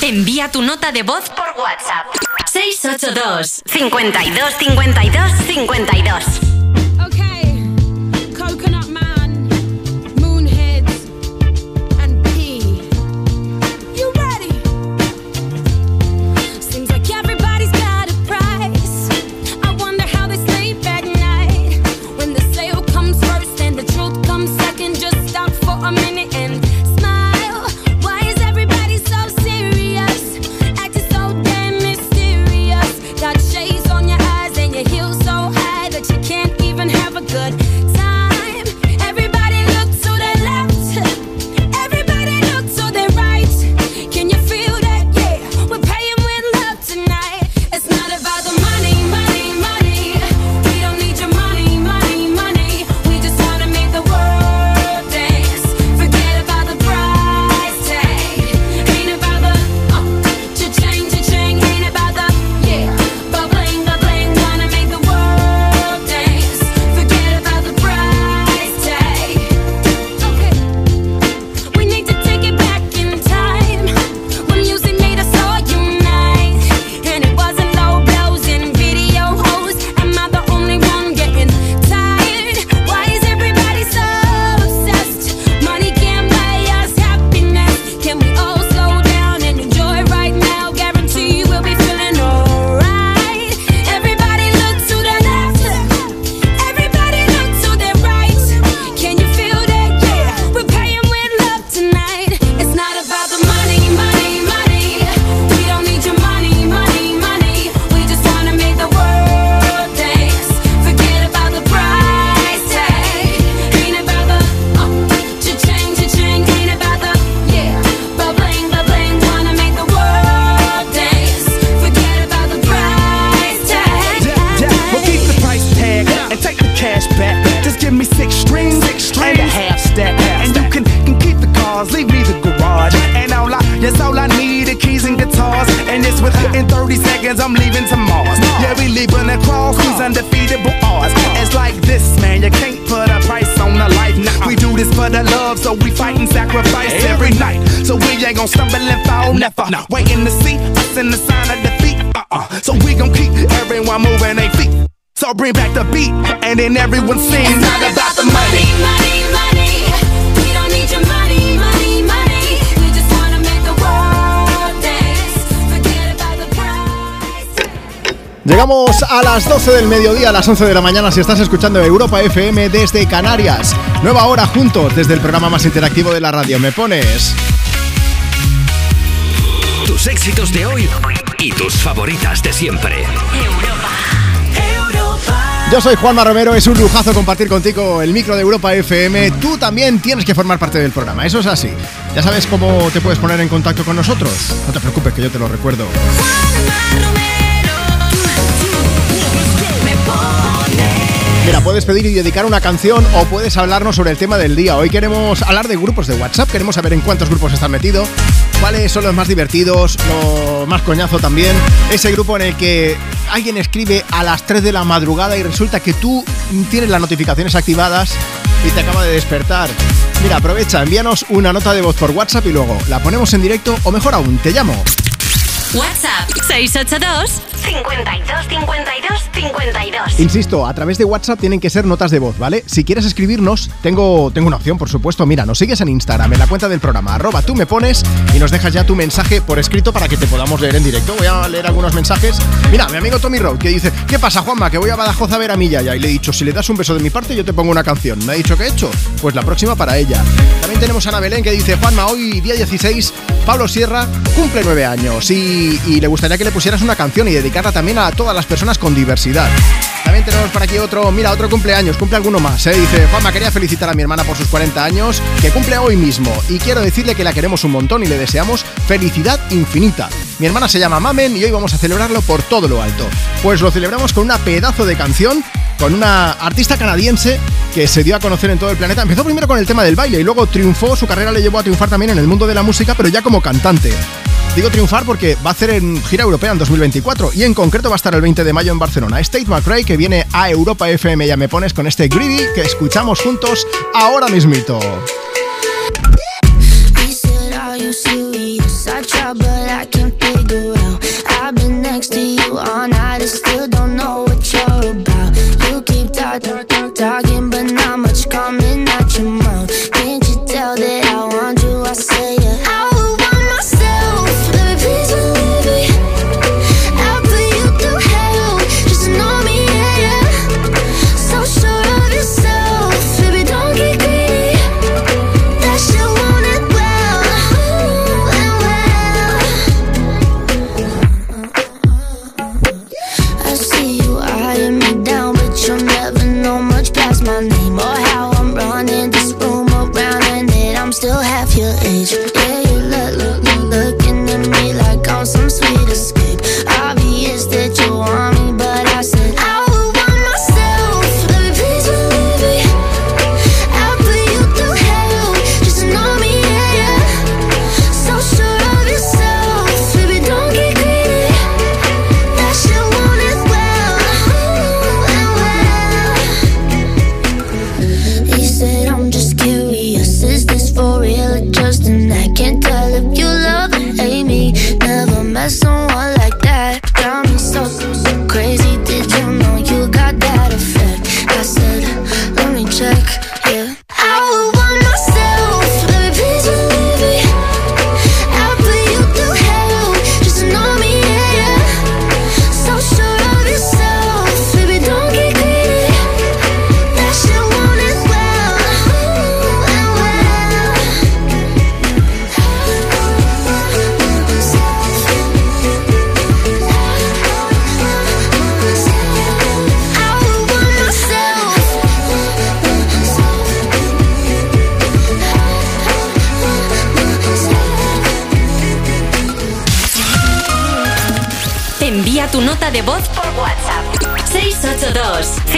Envía tu nota de voz por WhatsApp. 682 52 52 52 the keys and guitars. And it's within 30 seconds I'm leaving to Mars. Yeah, we leaving across these undefeatable odds. It's like this, man, you can't put a price on a life. Nah, we do this for the love, so we fight and sacrifice every night. So we ain't gonna stumble and fall, never. No. Waiting to see us in the sign of defeat. Uh-uh. So we gon' keep everyone moving their feet. So bring back the beat, and then everyone sings. It's not about, about the money. money, money. Llegamos a las 12 del mediodía, a las 11 de la mañana si estás escuchando Europa FM desde Canarias. Nueva hora juntos desde el programa más interactivo de la radio. Me pones... Tus éxitos de hoy y tus favoritas de siempre. Yo soy Juanma Romero, es un lujazo compartir contigo el micro de Europa FM. Tú también tienes que formar parte del programa, eso es así. Ya sabes cómo te puedes poner en contacto con nosotros. No te preocupes que yo te lo recuerdo. Mira, puedes pedir y dedicar una canción o puedes hablarnos sobre el tema del día. Hoy queremos hablar de grupos de WhatsApp, queremos saber en cuántos grupos están metidos, cuáles son los más divertidos, lo más coñazo también. Ese grupo en el que alguien escribe a las 3 de la madrugada y resulta que tú tienes las notificaciones activadas y te acaba de despertar. Mira, aprovecha, envíanos una nota de voz por WhatsApp y luego la ponemos en directo o mejor aún, te llamo. WhatsApp 682 52 52 52. Insisto, a través de WhatsApp tienen que ser notas de voz, ¿vale? Si quieres escribirnos, tengo, tengo una opción, por supuesto. Mira, nos sigues en Instagram, en la cuenta del programa, arroba tú me pones y nos dejas ya tu mensaje por escrito para que te podamos leer en directo. Voy a leer algunos mensajes. Mira, mi amigo Tommy Road que dice, ¿qué pasa, Juanma? Que voy a Badajoz a ver a mi Yaya. Y le he dicho, si le das un beso de mi parte, yo te pongo una canción. Me ha dicho, ¿qué he hecho? Pues la próxima para ella. También tenemos a Ana Belén que dice, Juanma, hoy día 16, Pablo Sierra cumple nueve años y, le gustaría que le pusieras una canción y dedicarla también a todas las personas con diversidad. También por aquí otro, mira, otro cumpleaños, cumple alguno más, ¿eh? Dice, Juanma, quería felicitar a mi hermana por sus 40 años, que cumple hoy mismo, y quiero decirle que la queremos un montón y le deseamos felicidad infinita. Mi hermana se llama Mamen y hoy vamos a celebrarlo por todo lo alto. Pues lo celebramos con una pedazo de canción, con una artista canadiense que se dio a conocer en todo el planeta. Empezó primero con el tema del baile y luego triunfó, su carrera le llevó a triunfar también en el mundo de la música, pero ya como cantante. Digo triunfar porque va a hacer en gira europea en 2024 y en concreto va a estar el 20 de mayo en Barcelona. State McRae que viene a Europa FM, ya me pones con este Greedy que escuchamos juntos ahora mismito.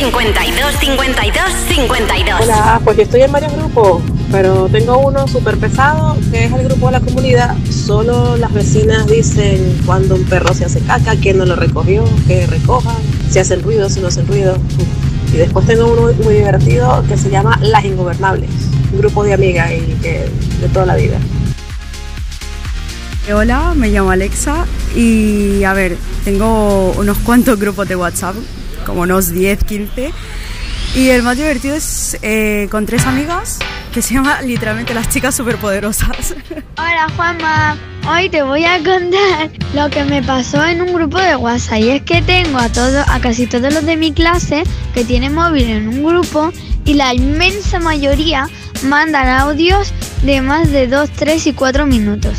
52 52 52. Hola, pues yo estoy en varios grupos, pero tengo uno súper pesado que es el grupo de la comunidad. Solo las vecinas dicen cuando un perro se hace caca, quién no lo recogió, que recojan, si hacen ruido, si no hacen ruido. Y después tengo uno muy divertido que se llama Las Ingobernables, un grupo de amigas y que de toda la vida. Hola, me llamo Alexa y a ver, tengo unos cuantos grupos de WhatsApp como unos 10, 15. Y el más divertido es eh, con tres amigas que se llama literalmente las chicas superpoderosas. <laughs> Hola Juanma, hoy te voy a contar lo que me pasó en un grupo de WhatsApp y es que tengo a todos, a casi todos los de mi clase que tienen móvil en un grupo y la inmensa mayoría mandan audios de más de 2, 3 y 4 minutos.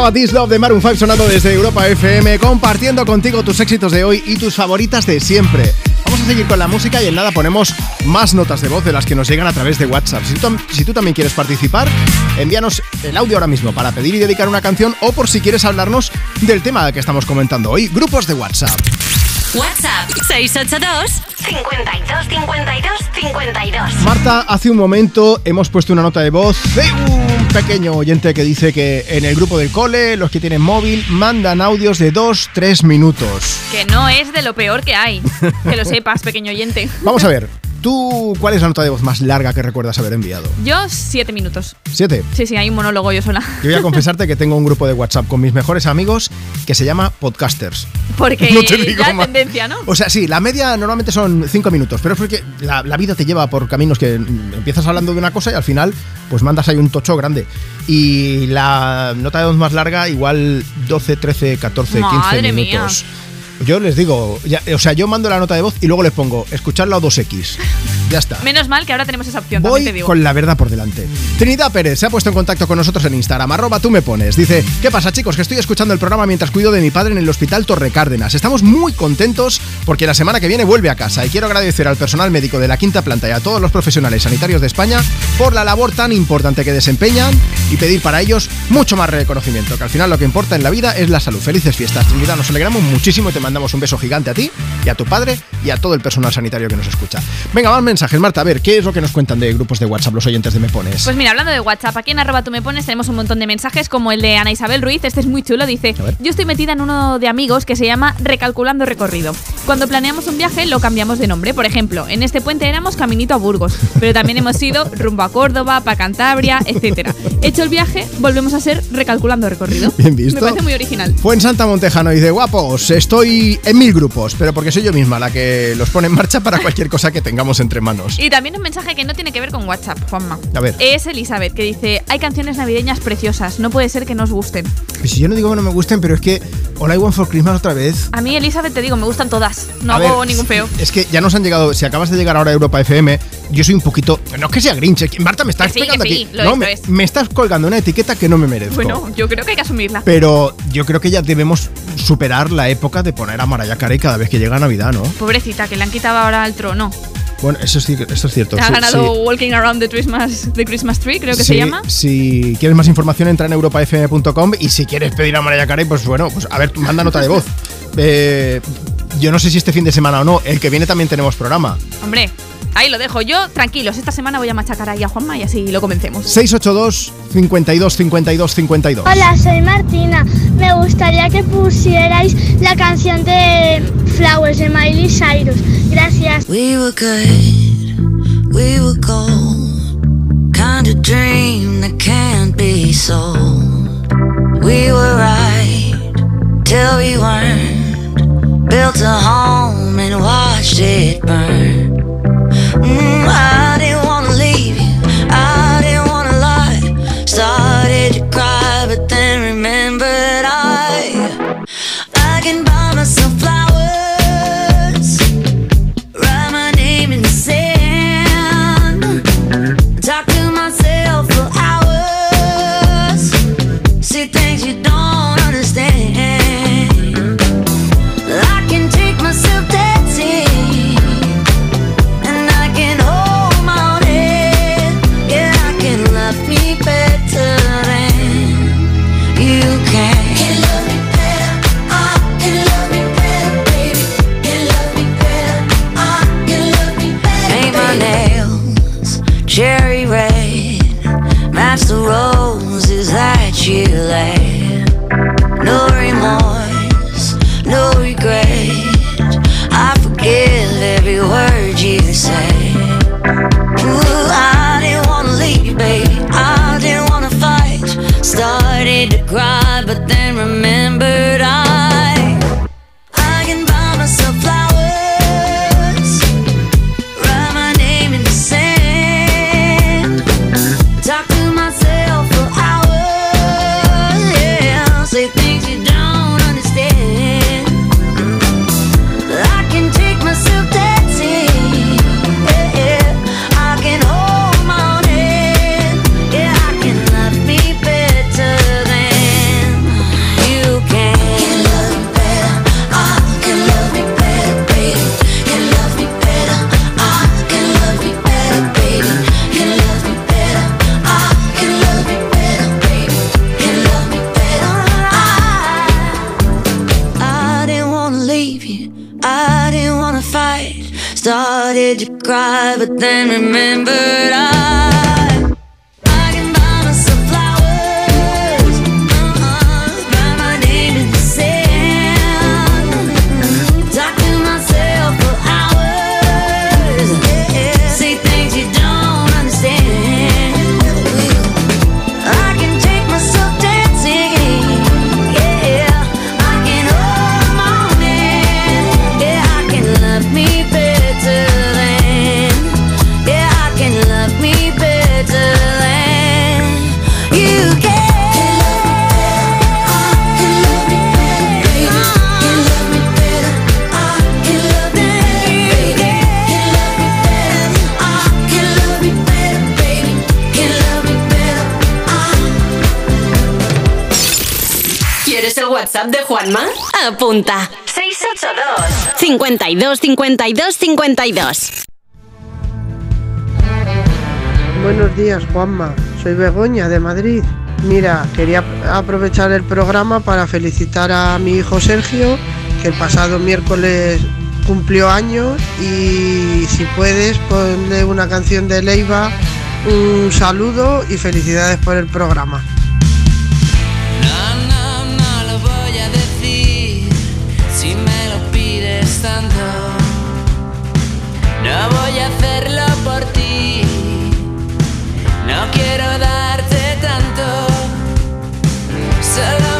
Estaba This Love de Maroon 5 sonando desde Europa FM, compartiendo contigo tus éxitos de hoy y tus favoritas de siempre. Vamos a seguir con la música y en nada ponemos más notas de voz de las que nos llegan a través de WhatsApp. Si tú, si tú también quieres participar, envíanos el audio ahora mismo para pedir y dedicar una canción o por si quieres hablarnos del tema que estamos comentando hoy, grupos de WhatsApp. WhatsApp 682 52 52 52. Marta, hace un momento hemos puesto una nota de voz de pequeño oyente que dice que en el grupo del cole, los que tienen móvil, mandan audios de 2-3 minutos. Que no es de lo peor que hay. Que lo sepas, pequeño oyente. Vamos a ver, ¿tú cuál es la nota de voz más larga que recuerdas haber enviado? Yo, siete minutos. ¿Siete? Sí, sí, hay un monólogo yo sola. Yo voy a <laughs> confesarte que tengo un grupo de WhatsApp con mis mejores amigos que se llama Podcasters. Porque <laughs> No te digo ya tendencia, ¿no? O sea, sí, la media normalmente son 5 minutos, pero es porque la, la vida te lleva por caminos que empiezas hablando de una cosa y al final pues mandas ahí un tocho grande. Y la nota de voz más larga igual 12, 13, 14, 15 Madre mía. Yo les digo, ya- o sea, yo mando la nota de voz y luego les pongo escucharla a 2x. Ya está. Menos mal que ahora tenemos esa opción, también te Voy digo. con la verdad por delante. Trinidad Pérez se ha puesto en contacto con nosotros en Instagram, arroba tú me pones. Dice, ¿qué pasa chicos? Que estoy escuchando el programa mientras cuido de mi padre en el hospital Torre Cárdenas. Estamos muy contentos porque la semana que viene vuelve a casa y quiero agradecer al personal médico de la quinta planta y a todos los profesionales sanitarios de España por la labor tan importante que desempeñan y pedir para ellos mucho más reconocimiento, que al final lo que importa en la vida es la salud. Felices fiestas, Trinidad. Nos alegramos muchísimo y te mandamos un beso gigante a ti y a tu padre y a todo el personal sanitario que nos escucha. Venga, más mensajes. Marta, a ver, ¿qué es lo que nos cuentan de grupos de WhatsApp los oyentes de Me Pones? Pues mira, hablando de WhatsApp, aquí en arroba tú me pones tenemos un montón de mensajes como el de Ana Isabel Ruiz, este es muy chulo, dice, yo estoy metida en uno de amigos que se llama Recalculando Recorrido. Cuando planeamos un viaje lo cambiamos de nombre, por ejemplo, en este puente éramos Caminito a Burgos, pero también hemos ido rumbo a Córdoba, para Cantabria, etcétera. Hecho el viaje, volvemos a ser Recalculando Recorrido. Bien visto. Me parece muy original. Fue en Santa Montejano y dice, guapos, estoy en mil grupos, pero porque soy yo misma la que los pone en marcha para <laughs> cualquier cosa que tengamos entre manos. Y también un mensaje que no tiene que ver con WhatsApp, Juanma. A ver. Es Elizabeth, que dice, hay canciones navideñas preciosas, no puede ser que nos gusten. Pues si yo no digo que no me gusten, pero es que All I Want for Christmas otra vez. A mí, Elizabeth, te digo, me gustan todas. No A hago ver, ningún feo. Es que ya nos han llegado, si acabas de llegar ahora a Europa FM, yo soy un poquito, no es que sea Grinch, es que- Marta me estás Que sí, pegando que sí, aquí. no, me, me estás colgando una etiqueta que no me merezco. Bueno, yo creo que hay que asumirla. Pero yo creo que ya debemos superar la época de poner a Mariah Carey cada vez que llega Navidad, ¿no? Pobrecita, que le han quitado ahora el trono. Bueno, eso es, eso es cierto. ha sí, ganado sí. Walking Around the Christmas, the Christmas Tree, creo que Sí, se llama. Si quieres más información, entra en europafm.com y si quieres pedir a Mariah Carey, pues bueno, pues a ver, manda nota de voz. <laughs> Eh, yo no sé si este fin de semana o no, el que viene también tenemos programa. Hombre, ahí lo dejo yo. Tranquilos, esta semana voy a machacar ahí a Juanma y así lo comencemos. 682 52 52 52. Hola, soy Martina. Me gustaría que pusierais la canción de Flowers de Miley Cyrus. Gracias. We were good, we were gold. Kind of dream that can't be sold. We were right till we weren't. Built a home and watched it burn. Mm, I that then remembered Apunta. 682 52 52 52. Buenos días, Juanma. Soy Begoña de Madrid. Mira, quería aprovechar el programa para felicitar a mi hijo Sergio, que el pasado miércoles cumplió años y si puedes ponle una canción de Leiva, un saludo y felicidades por el programa. No voy a hacerlo por ti. No quiero darte tanto. Solo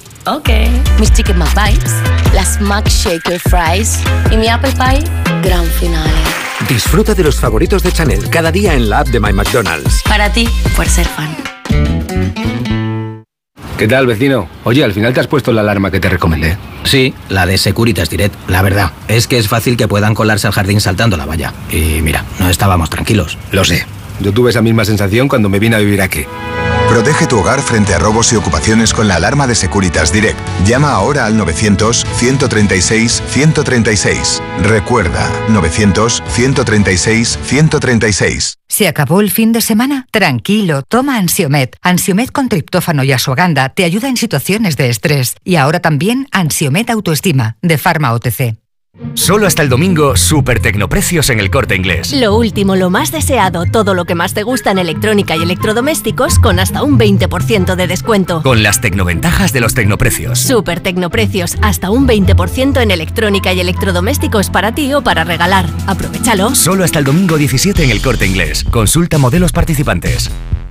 ok. Mis Chicken McBites, las McShaker Fries y mi Apple Pie, gran finale. Disfruta de los favoritos de Chanel cada día en la app de My McDonald's. Para ti, por ser fan. ¿Qué tal, vecino? Oye, al final te has puesto la alarma que te recomendé. Sí, la de Securitas Direct. La verdad, es que es fácil que puedan colarse al jardín saltando la valla. Y mira, no estábamos tranquilos. Lo sé. Yo tuve esa misma sensación cuando me vine a vivir aquí. Protege tu hogar frente a robos y ocupaciones con la alarma de Securitas Direct. Llama ahora al 900-136-136. Recuerda, 900-136-136. ¿Se acabó el fin de semana? Tranquilo, toma Ansiomet. Ansiomet con triptófano y asuaganda te ayuda en situaciones de estrés. Y ahora también Ansiomet Autoestima, de Pharma OTC. Solo hasta el domingo, super tecnoprecios en el corte inglés. Lo último, lo más deseado, todo lo que más te gusta en electrónica y electrodomésticos con hasta un 20% de descuento. Con las tecnoventajas de los tecnoprecios. Super Tecnoprecios, hasta un 20% en electrónica y electrodomésticos para ti o para regalar. Aprovechalo. Solo hasta el domingo 17 en el corte inglés. Consulta modelos participantes.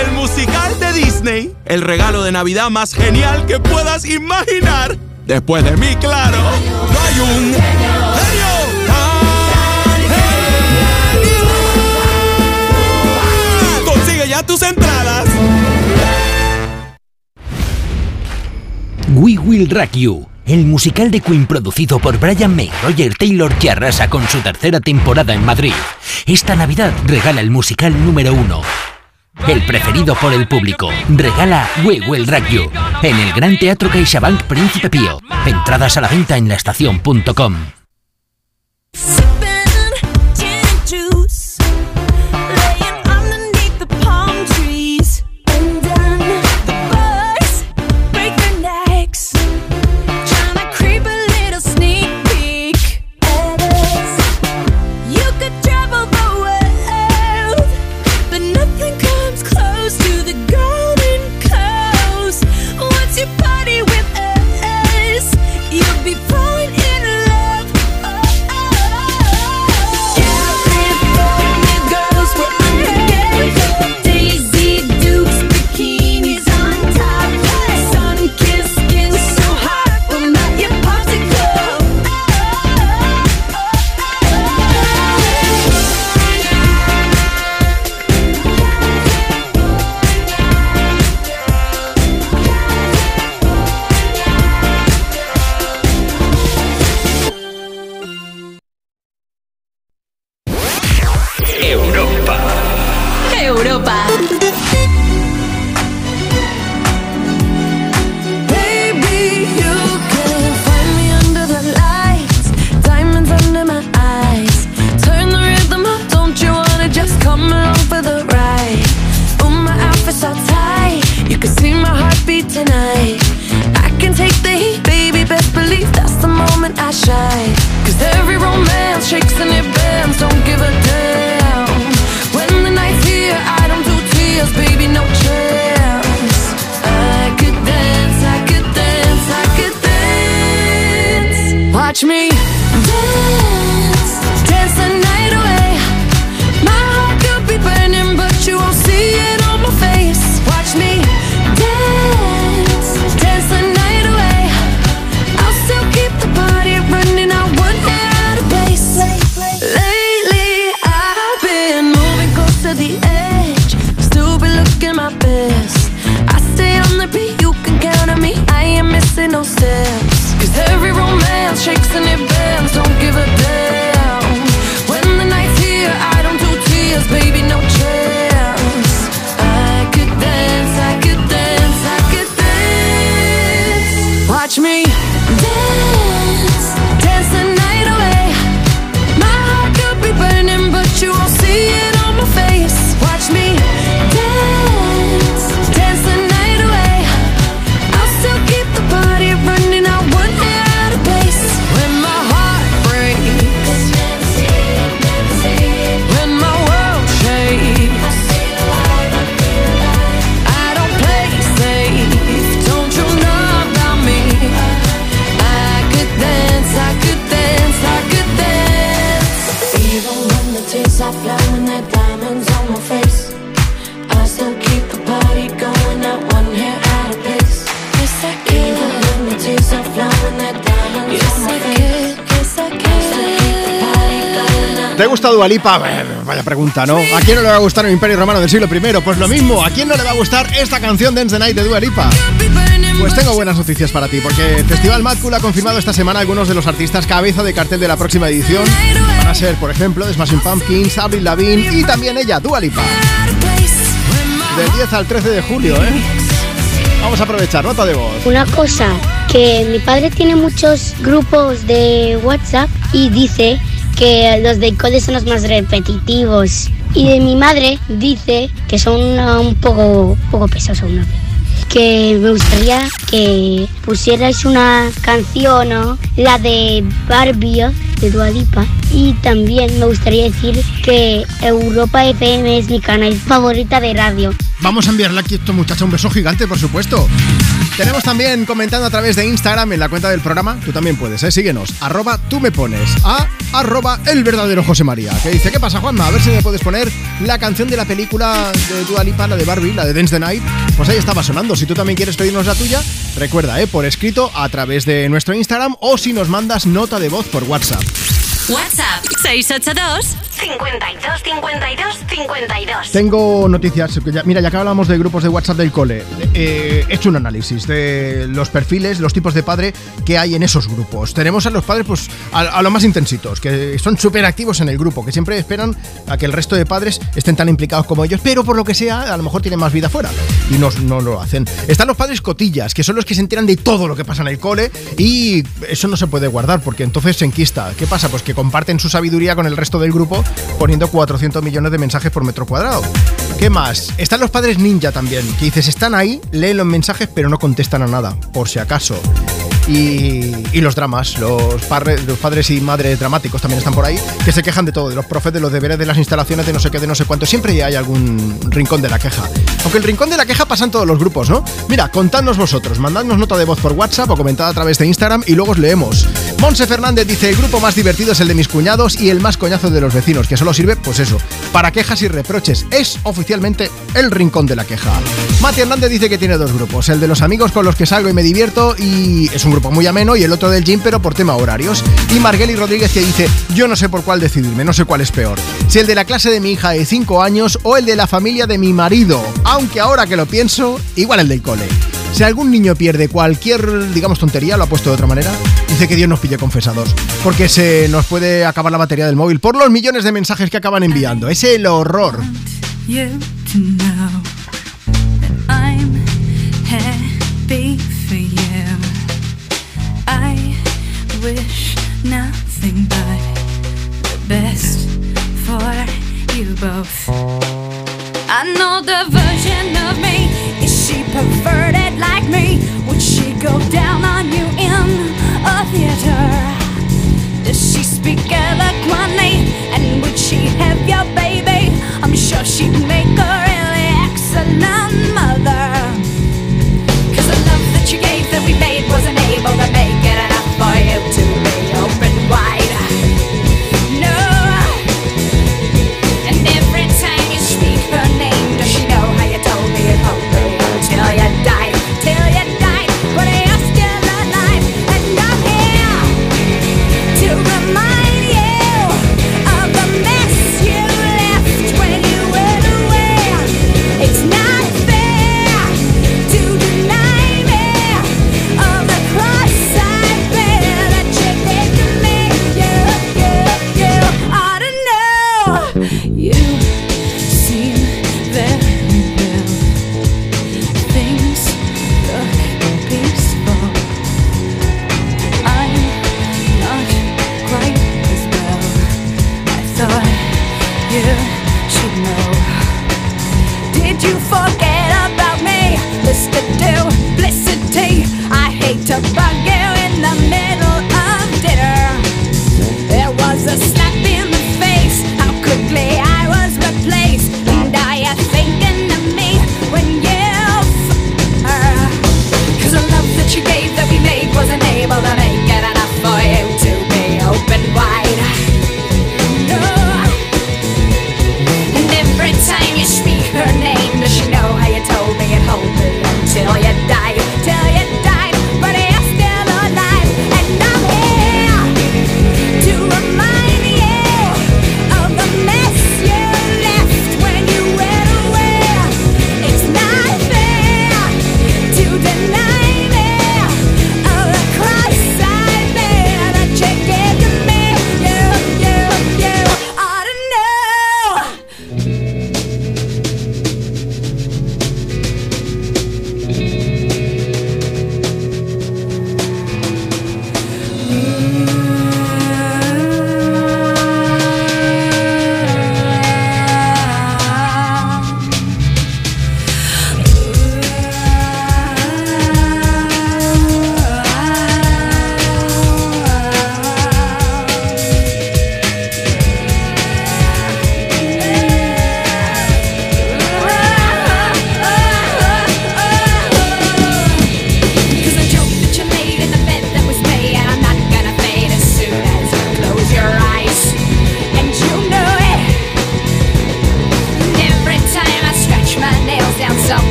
el musical de Disney. El regalo de Navidad más genial que puedas imaginar. Después de mí, claro, no hay un genio. Consigue ya tus entradas. We Will Rock You, el musical de Queen producido por Brian May, Roger Taylor que arrasa con su tercera temporada en Madrid. Esta Navidad regala el musical número uno. El preferido por el público. Regala We Will You en el Gran Teatro CaixaBank Príncipe Pío. Entradas a la venta en laestacion.com. Dualipa? Vaya pregunta, ¿no? ¿A quién no le va a gustar el Imperio Romano del siglo I? Pues lo mismo, ¿a quién no le va a gustar esta canción Dance the Night de Dua Lipa? Pues tengo buenas noticias para ti, porque Festival Mad Cool ha confirmado esta semana algunos de los artistas cabeza de cartel de la próxima edición. Van a ser, por ejemplo, Smashing Pumpkins, Avril Lavigne y también ella, Dua Lipa. Del 10 al 13 de julio, ¿eh? Vamos a aprovechar, nota de voz. Una cosa, que mi padre tiene muchos grupos de WhatsApp y dice que los de cole son los más repetitivos. Y de mi madre dice que son un poco, poco pesados. Que me gustaría que pusierais una canción, ¿no? la de Barbie de Dualipa. Y también me gustaría decir que Europa FM es mi canal favorita de radio. Vamos a enviarle aquí a esta muchacha un beso gigante, por supuesto. Tenemos también comentando a través de Instagram en la cuenta del programa, tú también puedes, ¿eh? síguenos, arroba tú me pones, a arroba el verdadero José María, que dice, ¿qué pasa Juanma? A ver si me puedes poner la canción de la película de Dua Lipa, la de Barbie, la de Dance the Night, pues ahí estaba sonando, si tú también quieres pedirnos la tuya, recuerda, ¿eh? por escrito a través de nuestro Instagram o si nos mandas nota de voz por WhatsApp. WhatsApp 682 52 52 52. Tengo noticias. que ya- mira, ya que hablamos de grupos de WhatsApp del cole, eh, he hecho un análisis de los perfiles, los tipos de padre que hay en esos grupos. Tenemos a los padres, pues, a, los más intensitos, que son súper activos en el grupo, que siempre esperan a que el resto de padres estén tan implicados como ellos, pero por lo que sea, a lo mejor tienen más vida fuera y no, no lo hacen. Están los padres cotillas, que son los que se enteran de todo lo que pasa en el cole y eso no se puede guardar porque entonces se enquista. ¿Qué pasa? Pues que comparten su sabiduría con el resto del grupo poniendo 400 millones de mensajes por metro cuadrado. ¿Qué más? Están los padres ninja también, que dices, están ahí, leen los mensajes pero no contestan a nada, por si acaso. Y, y los dramas, los, los padres y madres dramáticos también están por ahí, que se quejan de todo, de los profes, de los deberes, de las instalaciones, de no sé qué, de no sé cuánto. Siempre hay algún rincón de la queja. Aunque el rincón de la queja pasa en todos los grupos, ¿no? Mira, contadnos vosotros, mandadnos nota de voz por WhatsApp o comentad a través de Instagram y luego os leemos. Monse Fernández dice, el grupo más divertido es el de mis cuñados y el más coñazo de los vecinos, que solo sirve, pues eso, para quejas y reproches. Es oficialmente el rincón de la queja. Mati Hernández dice que tiene dos grupos, el de los amigos con los que salgo y me divierto y es un grupo muy ameno y el otro del gym pero por tema horarios. Y Margueli Rodríguez que dice, yo no sé por cuál decidirme, no sé cuál es peor. Si el de la clase de mi hija de 5 años o el de la familia de mi marido, aunque ahora que lo pienso, igual el del cole. Si algún niño pierde cualquier, digamos, tontería, lo ha puesto de otra manera, dice que Dios nos pille confesados. Porque se nos puede acabar la batería del móvil por los millones de mensajes que acaban enviando. Es el horror. Nothing but the best for you both. I know the version of me. Is she perverted like me? Would she go down on you in a theater? Does she speak eloquently? And would she have your baby? I'm sure she'd make a really excellent mother.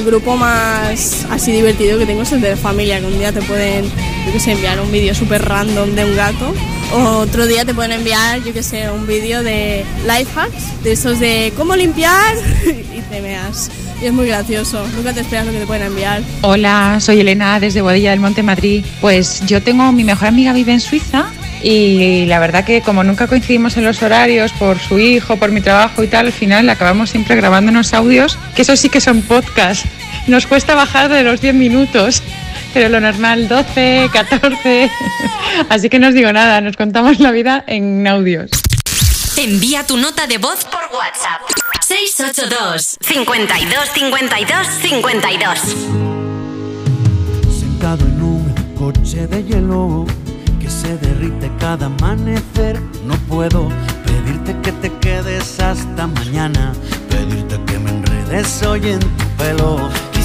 El grupo más así divertido que tengo es el de familia, que un día te pueden, yo que sé, enviar un vídeo súper random de un gato. O otro día te pueden enviar, yo que sé, un vídeo de life hacks, de esos de cómo limpiar <laughs> y te meas. Y es muy gracioso, nunca te esperas lo que te pueden enviar. Hola, soy Elena desde Boadilla del Monte, Madrid. Pues yo tengo, mi mejor amiga vive en Suiza y la verdad que como nunca coincidimos en los horarios por su hijo, por mi trabajo y tal, al final acabamos siempre grabando unos audios, que eso sí que son podcast. Nos cuesta bajar de los 10 minutos, pero lo normal 12, 14. Así que no os digo nada, nos contamos la vida en audios. Envía tu nota de voz por WhatsApp. 682 52 52 52 Sentado en un coche de hielo que se derrite cada amanecer. No puedo pedirte que te quedes hasta mañana, pedirte que me enredes hoy en tu pelo.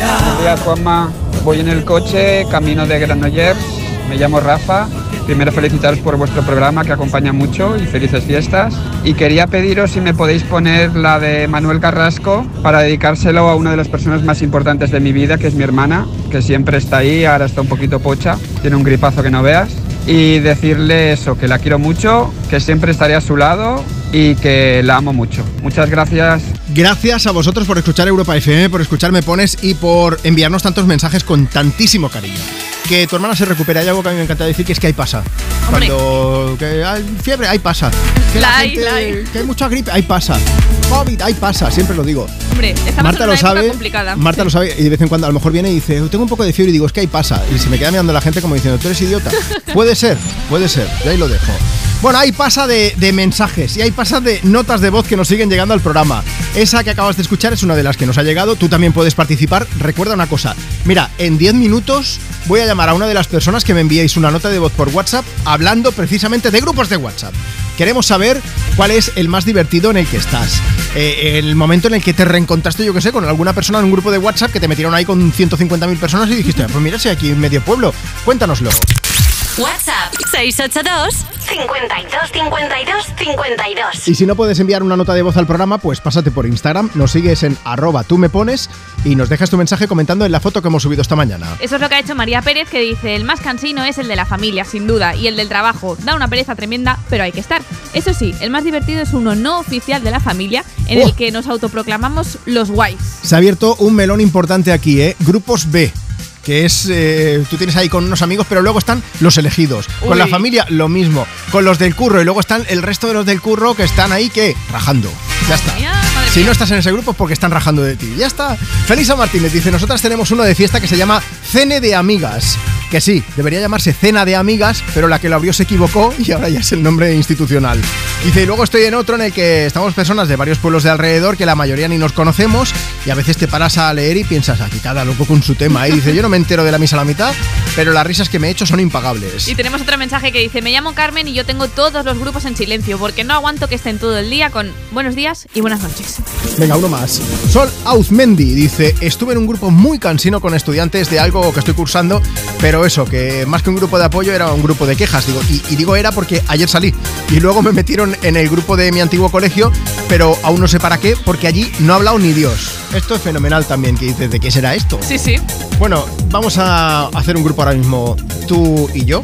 Buenos días, Juanma. Voy en el coche, camino de Granollers. Me llamo Rafa. Primero felicitaros por vuestro programa que acompaña mucho y felices fiestas. Y quería pediros si me podéis poner la de Manuel Carrasco para dedicárselo a una de las personas más importantes de mi vida, que es mi hermana, que siempre está ahí, ahora está un poquito pocha, tiene un gripazo que no veas. Y decirle eso, que la quiero mucho, que siempre estaré a su lado y que la amo mucho. Muchas gracias. Gracias a vosotros por escuchar Europa FM, por escucharme pones y por enviarnos tantos mensajes con tantísimo cariño. Que tu hermana se recupere, hay algo que a mí me encanta decir que es que hay pasa. Hombre. Cuando que hay fiebre, hay pasa. Que, La hay, gente- que hay mucha gripe, hay pasa. COVID, hay pasa, siempre lo digo. Hombre, Marta en lo una época sabe, complicada. Marta lo sabe y de vez en cuando a lo mejor viene y dice, tengo un poco de fiebre y digo, es que ahí pasa. Y se me queda mirando la gente como diciendo, tú eres idiota. <laughs> puede ser, puede ser, y ahí lo dejo. Bueno, ahí pasa de, mensajes y ahí pasa de notas de voz que nos siguen llegando al programa. Esa que acabas de escuchar es una de las que nos ha llegado. Tú también puedes participar. Recuerda una cosa. Mira, en 10 minutos voy a llamar a una de las personas que me enviéis una nota de voz por WhatsApp hablando precisamente de grupos de WhatsApp. Queremos saber cuál es el más divertido en el que estás. Eh, el momento en el que te reencontraste, yo que sé, con alguna persona en un grupo de WhatsApp que te metieron ahí con 150.000 personas y dijiste, pues mira, si aquí medio pueblo, cuéntanoslo. WhatsApp 682 52 52 52. Y si no puedes enviar una nota de voz al programa, pues pásate por Instagram, nos sigues en arroba tú me pones y nos dejas tu mensaje comentando en la foto que hemos subido esta mañana. Eso es lo que ha hecho María Pérez, que dice, el más cansino es el de la familia, sin duda, y el del trabajo. Da una pereza tremenda, pero hay que estar. Eso sí, el más divertido es uno no oficial de la familia, en Oh. el que nos autoproclamamos los guays. Se ha abierto un melón importante aquí, ¿eh? Grupos B. Que es, eh, tú tienes ahí con unos amigos, pero luego están los elegidos. Con la familia, lo mismo. Con los del curro, y luego están el resto de los del curro que están ahí, que Rajando. Ya está. Si no estás en ese grupo es porque están rajando de ti. Ya está. Felisa Martínez dice, nosotras tenemos uno de fiesta que se llama Cene de Amigas. Que sí, debería llamarse Cena de Amigas, pero la que lo abrió se equivocó y ahora ya es el nombre institucional. Dice, y luego estoy en otro en el que estamos personas de varios pueblos de alrededor que la mayoría ni nos conocemos y a veces te paras a leer y piensas, aquí cada loco con su tema. Y dice, yo no me entero de la misa a la mitad, pero las risas que me he hecho son impagables. Y tenemos otro mensaje que dice, me llamo Carmen y yo tengo todos los grupos en silencio, porque no aguanto que estén todo el día con buenos días y buenas noches. Venga, uno más. Sol Auzmendi dice, estuve en un grupo muy cansino con estudiantes de algo que estoy cursando, pero eso, que más que un grupo de apoyo era un grupo de quejas. Digo, y, y digo era porque ayer salí. Y luego me metieron en el grupo de mi antiguo colegio, pero aún no sé para qué, porque allí no ha hablado ni Dios. Esto es fenomenal también, que dices, ¿de qué será esto? Sí, sí. Bueno, vamos a hacer un grupo ahora mismo, tú y yo,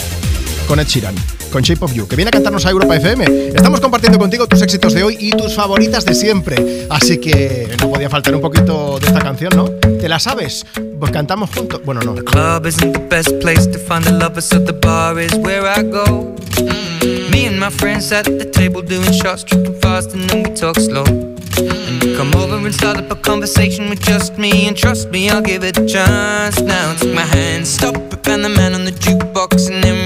con Ed Sheeran, con Shape of You, que viene a cantarnos a Europa FM. Estamos compartiendo contigo tus éxitos de hoy y tus favoritas de siempre. Así que no podía faltar un poquito de esta canción, ¿no? ¿Te la sabes? Pues cantamos juntos. Bueno, no. club isn't the best place to find the lovers, so the bar is where I go. Mm. Me and my at the table doing shots, tripping fast, and then we slow. And you come over and start up a conversation with just me, and trust me, I'll give it a chance. Now take my hand, stop and the man on the jukebox, and then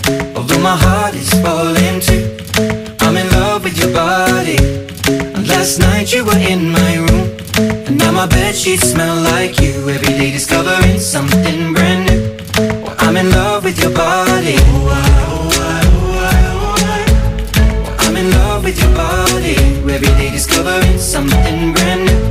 My heart is falling too. I'm in love with your body. And last night you were in my room. And now my sheets smell like you. Every day discovering something brand new. I'm in love with your body. I'm in love with your body. Every day discovering something brand new.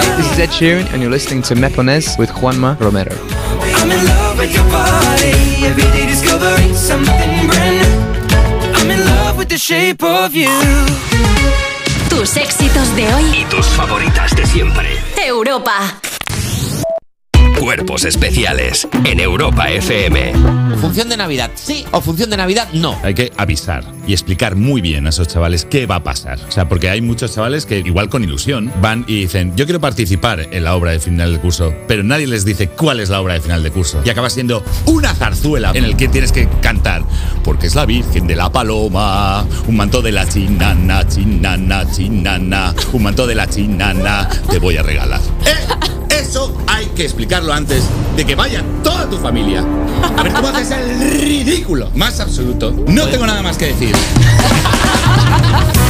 Body. is Ed Sheeran, and you're listening to Me Pones with Juanma Romero. I'm in love with your body. Every day discovering something brand new. I'm in love with the shape of you. Tus éxitos de hoy. Y tus favoritas de siempre. Europa. Cuerpos especiales en Europa FM. Función de Navidad, sí o función de Navidad, no. Hay que avisar y explicar muy bien a esos chavales qué va a pasar. O sea, porque hay muchos chavales que igual con ilusión van y dicen, yo quiero participar en la obra de final de curso, pero nadie les dice cuál es la obra de final de curso. Y acaba siendo una zarzuela en el que tienes que cantar, porque es la Virgen de la Paloma, un manto de la chinana, chinana, chinana, un manto de la chinana, te voy a regalar. ¡Eh! <laughs> Eso hay que explicarlo antes de que vaya toda tu familia. A ver cómo haces el ridículo más absoluto. No tengo nada más que decir.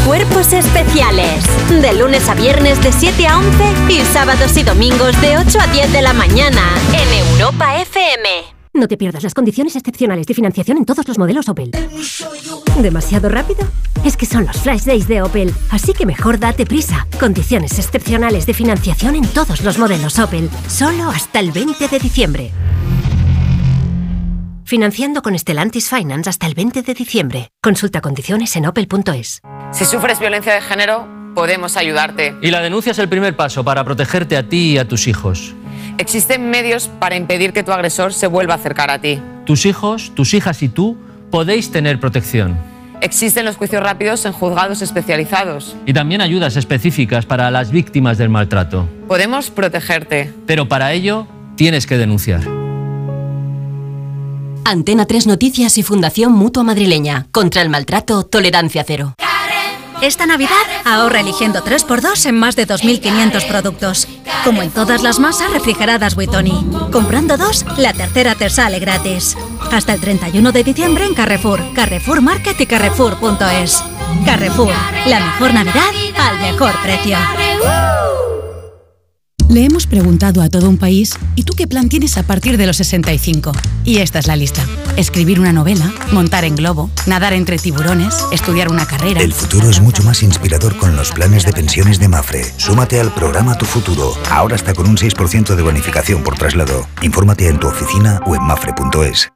Cuerpos especiales. De lunes a viernes de 7 a 11 y sábados y domingos de 8 a 10 de la mañana en Europa FM. No te pierdas las condiciones excepcionales de financiación en todos los modelos Opel. ¿Demasiado rápido? Es que son los Flash Days de Opel, así que mejor date prisa. Condiciones excepcionales de financiación en todos los modelos Opel, solo hasta el 20 de diciembre. Financiando con Stellantis Finance hasta el 20 de diciembre. Consulta condiciones en opel.es. Si sufres violencia de género, podemos ayudarte. Y la denuncia es el primer paso para protegerte a ti y a tus hijos. Existen medios para impedir que tu agresor se vuelva a acercar a ti. Tus hijos, tus hijas y tú podéis tener protección. Existen los juicios rápidos en juzgados especializados. Y también ayudas específicas para las víctimas del maltrato. Podemos protegerte. Pero para ello tienes que denunciar. Antena 3 Noticias y Fundación Mutua Madrileña. Contra el maltrato, tolerancia cero. Esta Navidad ahorra eligiendo 3x2 en más de 2.500 productos. Como en todas las masas refrigeradas Buitoni. Comprando dos, la tercera te sale gratis. Hasta el 31 de diciembre en Carrefour, Carrefour Market y Carrefour.es. Carrefour, la mejor Navidad al mejor precio. Le hemos preguntado a todo un país, ¿y tú qué plan tienes a partir de los 65? Y esta es la lista. Escribir una novela, montar en globo, nadar entre tiburones, estudiar una carrera. El futuro es mucho más inspirador con los planes de pensiones de Mafre. Súmate al programa Tu Futuro. Ahora está con un 6% de bonificación por traslado. Infórmate en tu oficina o en mafre.es.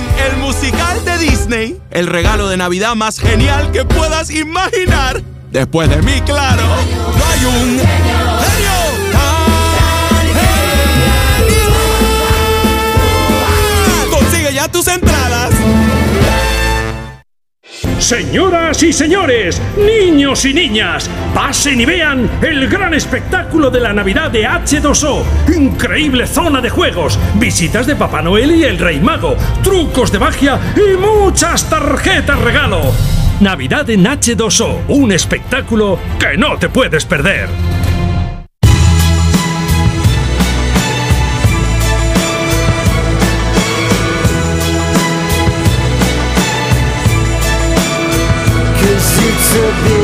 el musical de Disney. El regalo de Navidad más genial que puedas imaginar. Después de mí, claro, no hay un genio. Consigue ya tus entradas. Señoras y señores, niños y niñas, pasen y vean el gran espectáculo de la Navidad de H2O. Increíble zona de juegos, visitas de Papá Noel y el Rey Mago, trucos de magia y muchas tarjetas regalo. Navidad en H2O, un espectáculo que no te puedes perder. It's a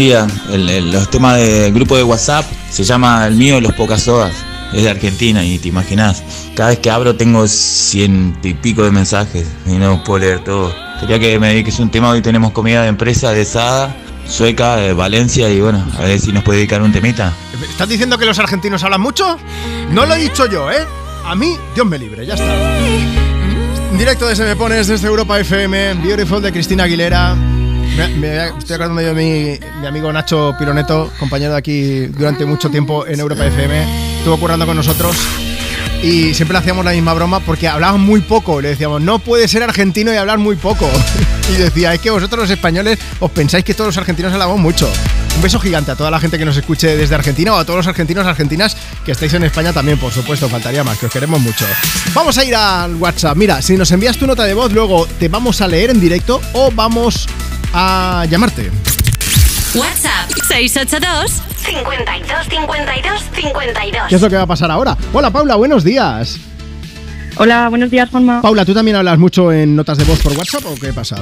día. El, el- los temas del grupo de WhatsApp se llama el mío Los Pocas Sodas. Es de Argentina y te imaginas. Cada vez que abro tengo ciento y pico de mensajes y no puedo leer todo. Quería que me dediques un tema. Hoy tenemos comida de empresa de Sada, sueca, de Valencia y bueno, a ver si nos puede dedicar un temita. ¿Estás diciendo que los argentinos hablan mucho? No lo he dicho yo, ¿eh? A mí, Dios me libre, ya está. Directo de Se Me Pones desde Europa FM, Beautiful de Cristina Aguilera. Estoy acordando yo de mi, mi amigo Nacho Pironeto, compañero de aquí durante mucho tiempo en Europa FM. Estuvo currando con nosotros y siempre le hacíamos la misma broma porque hablaban muy poco. Le decíamos, no puede ser argentino y hablar muy poco. <laughs> Y decía, es que vosotros los españoles os pensáis que todos los argentinos hablamos mucho. Un beso gigante a toda la gente que nos escuche desde Argentina o a todos los argentinos argentinas que estáis en España también, por supuesto, faltaría más, que os queremos mucho. Vamos a ir al WhatsApp. Mira, si nos envías tu nota de voz, luego te vamos a leer en directo o vamos a llamarte. WhatsApp 682 52 52 52. ¿Qué es lo que va a pasar ahora? Hola Paula, buenos días. Hola, buenos días, Juanma. Paula, ¿tú también hablas mucho en notas de voz por WhatsApp o qué pasa?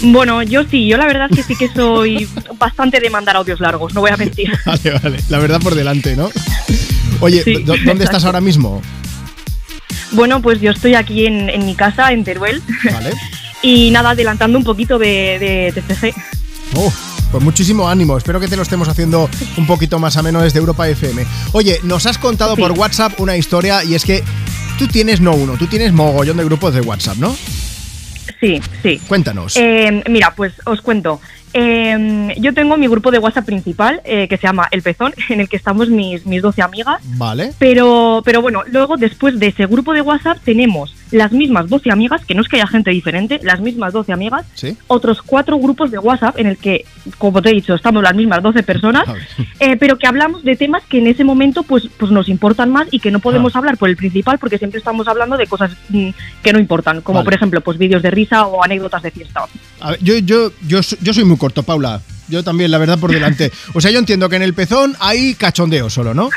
Bueno, yo sí, yo la verdad es que sí que soy bastante de mandar audios largos, no voy a mentir. <laughs> Vale, vale. La verdad por delante, ¿no? Oye, Sí, ¿dó- ¿dónde estás ahora mismo? Bueno, pues yo estoy aquí en, en mi casa, en Teruel, Vale. <laughs> y nada, adelantando un poquito de, de TCG. Oh, pues muchísimo ánimo. Espero que te lo estemos haciendo un poquito más ameno desde Europa FM. Oye, nos has contado por WhatsApp una historia y es que tú tienes no uno, tú tienes mogollón de grupos de WhatsApp, ¿no? Sí, sí. Cuéntanos. Eh, mira, pues os cuento. Eh, yo tengo mi grupo de WhatsApp principal, eh, que se llama El Pezón, <laughs> en el que estamos mis, mis 12 amigas. Vale. Pero, pero bueno, luego después de ese grupo de WhatsApp tenemos las mismas 12 amigas, que no es que haya gente diferente, las mismas 12 amigas, Sí. otros cuatro grupos de WhatsApp en el que, como te he dicho, estamos las mismas 12 personas, <laughs> eh, pero que hablamos de temas que en ese momento pues, pues nos importan más y que no podemos hablar por el principal porque siempre estamos hablando de cosas mm, que no importan, como Vale. por ejemplo pues vídeos de risa o anécdotas de fiesta. A ver, yo, yo, yo, yo soy muy corto, Paula. Yo también, la verdad, por delante. O sea, yo entiendo que en el pezón hay cachondeo solo, ¿no?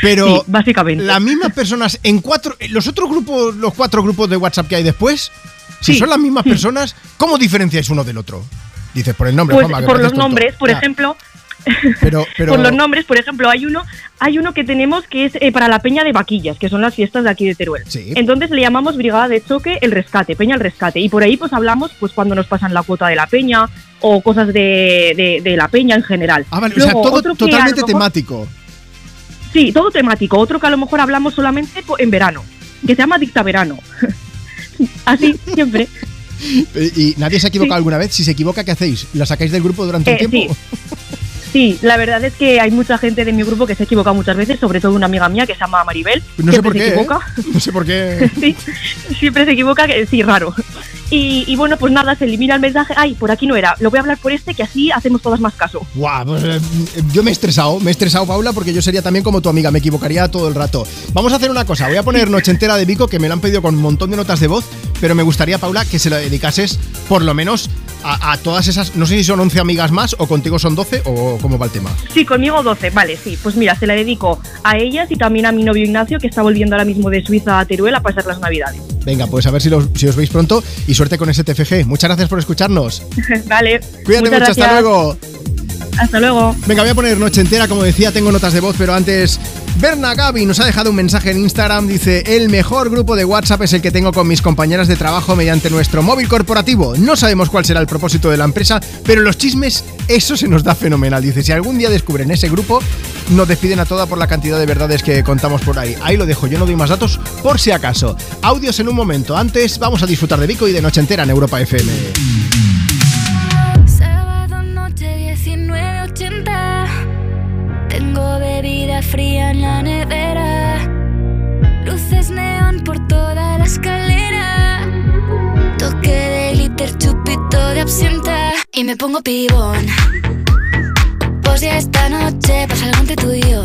Pero Sí, básicamente. las mismas personas en cuatro, en los otros grupos, los cuatro grupos de WhatsApp que hay después, si Sí, son las mismas sí. personas, ¿cómo diferenciáis uno del otro? Dices por el nombre, Pues Juanma, por los nombres, por Ya, ejemplo, <laughs> Pero, <laughs> pero, por los nombres, por ejemplo, hay uno, hay uno que tenemos que es eh, para la Peña de Vaquillas, que son las fiestas de aquí de Teruel. Sí. Entonces le llamamos Brigada de Choque el Rescate, Peña el Rescate. Y por ahí pues hablamos pues cuando nos pasan la cuota de la Peña o cosas de, de- de la Peña en general. Ah, vale, o sea, Luego, todo totalmente mejor- temático. Sí, todo temático. Otro que a lo mejor hablamos solamente en verano, que se llama Dictaverano. <laughs> Así, siempre. <laughs> ¿Y nadie se ha equivocado alguna vez? Si se equivoca, ¿qué hacéis? ¿La sacáis del grupo durante un Eh, tiempo? sí. Sí, la verdad es que hay mucha gente de mi grupo que se ha equivocado muchas veces, sobre todo una amiga mía que se llama Maribel. No sé por se qué. ¿eh? equivoca. No sé por qué. <laughs> Sí, siempre se equivoca, que sí, raro. Y, bueno, pues nada, se elimina el mensaje. Ay, por aquí no era. Lo voy a hablar por este, que así hacemos todas más caso. Guau, pues, eh, yo me he estresado, me he estresado, Paula, porque yo sería también como tu amiga, me equivocaría todo el rato. Vamos a hacer una cosa, voy a poner Noche Entera de Vico, que me lo han pedido con un montón de notas de voz, pero me gustaría, Paula, que se lo dedicases por lo menos a, a todas esas, no sé si son 11 amigas más o contigo son 12 o cómo va el tema. Sí, conmigo 12, vale, sí. Pues mira, se la dedico a ellas y también a mi novio Ignacio, que está volviendo ahora mismo de Suiza a Teruel a pasar las navidades. Venga, pues a ver si, los- si os veis pronto y suerte con ese TFG. Muchas gracias por escucharnos. <laughs> vale. Cuídate mucho, hasta luego. Hasta luego. Venga, voy a poner noche entera, como decía, tengo notas de voz, pero antes, Berna Gaby nos ha dejado un mensaje en Instagram, dice, el mejor grupo de WhatsApp es el que tengo con mis compañeras de trabajo mediante nuestro móvil corporativo. No sabemos cuál será el propósito de la empresa, pero los chismes, eso se nos da fenomenal. Dice, si algún día descubren ese grupo, nos despiden a toda por la cantidad de verdades que contamos por ahí. Ahí lo dejo, yo no doy más datos por si acaso. Audios en un momento, antes vamos a disfrutar de Vico y de Noche Entera en Europa FM. Fría en la nevera. Luces neón por toda la escalera. Toque de glitter, chupito de absenta. Y me pongo pibón. Pues ya esta noche pasa algo entre tú y yo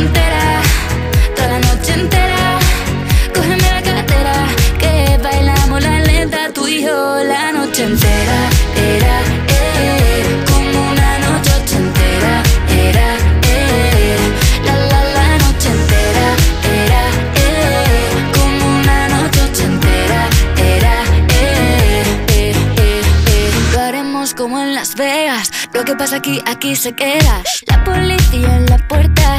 Ochentera Toda la noche entera. Cógeme la cartera Que bailamos la lenta Tú y yo la noche entera. Era, eh Como una noche ochentera. Era, eh La, la, la noche entera. Era, eh Como una noche ochentera. Era, eh, eh, eh, eh. Lo haremos como en Las Vegas. Lo que pasa aquí, aquí se queda. La policía en la puerta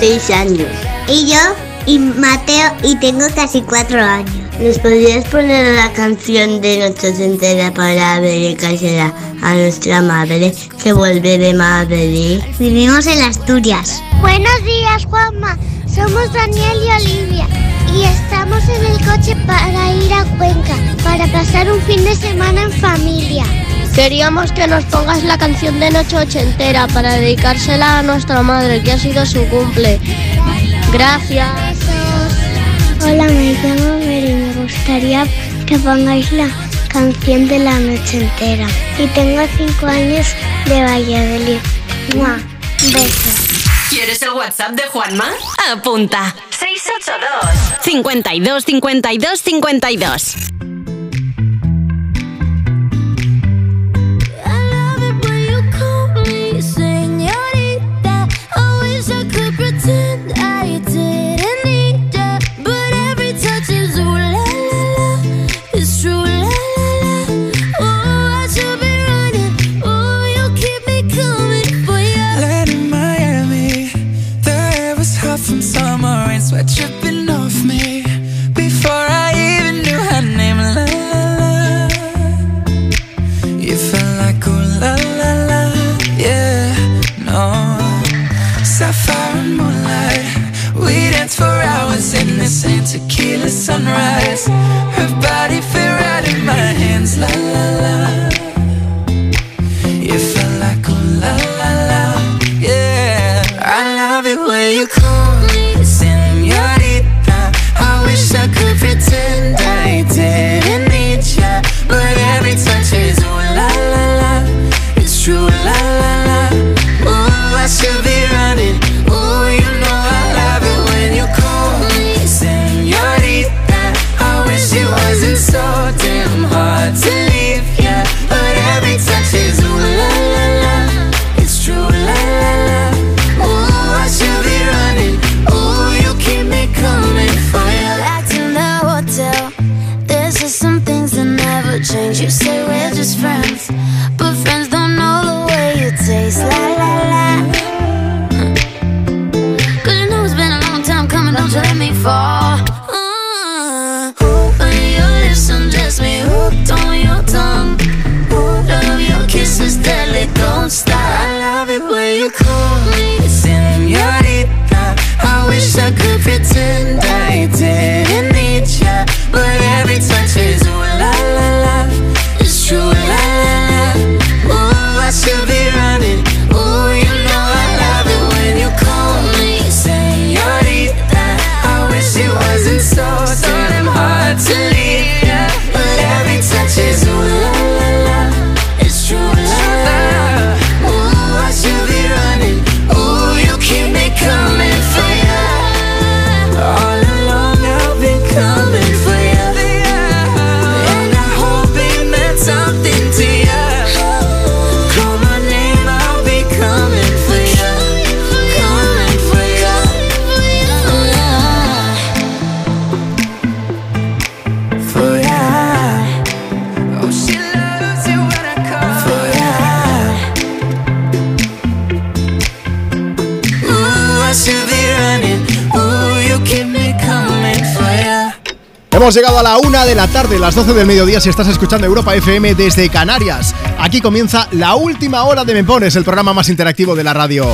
6 años. Y yo, y Mateo, y tengo casi 4 años. ¿Nos podrías poner la canción de Noche entera para agradecerla a nuestra madre que vuelve de Madrid? Vivimos en Asturias. Buenos días, Juanma. Somos Daniel y Olivia y estamos en el coche para ir a Cuenca, para pasar un fin de semana en familia. Queríamos que nos pongas la canción de Noche Ochentera para dedicársela a nuestra madre, que ha sido su cumple. Gracias. Hola, me llamo Mary me gustaría que pongáis la canción de la noche entera. Y tengo cinco años de Valladolid. ¡Mua! Un beso. ¿Quieres el WhatsApp de Juanma? Apunta. 682 52 52 52. Sunrise. Hemos llegado a la una de la tarde, las 12 del mediodía, si estás escuchando Europa FM desde Canarias. Aquí comienza la última hora de Me Pones, el programa más interactivo de la radio.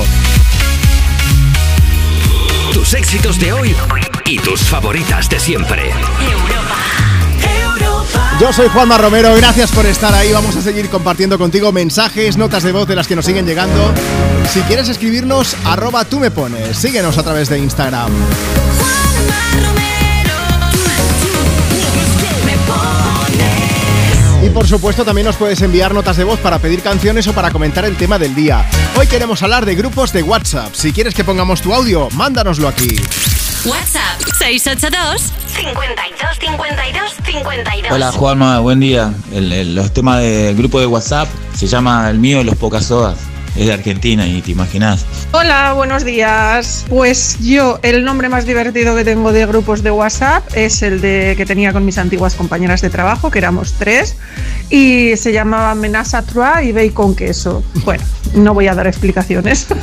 Tus éxitos de hoy y tus favoritas de siempre. Yo soy Juanma Romero, gracias por estar ahí. Vamos a seguir compartiendo contigo mensajes, notas de voz de las que nos siguen llegando. Si quieres escribirnos, arroba tú me pones. Síguenos a través de Instagram. Y por supuesto también nos puedes enviar notas de voz para pedir canciones o para comentar el tema del día. Hoy queremos hablar de grupos de WhatsApp. Si quieres que pongamos tu audio, mándanoslo aquí. WhatsApp 682 52 52 52. Hola Juanma, buen día. El- el- los temas del grupo de WhatsApp se llama el mío Los Pocas Sodas. Es de Argentina y te imaginas. Hola, buenos días. Pues yo, el nombre más divertido que tengo de grupos de WhatsApp es el de que tenía con mis antiguas compañeras de trabajo, que éramos tres, y se llamaba Menasa Trois y Bacon Queso. Bueno, no voy a dar explicaciones. <laughs>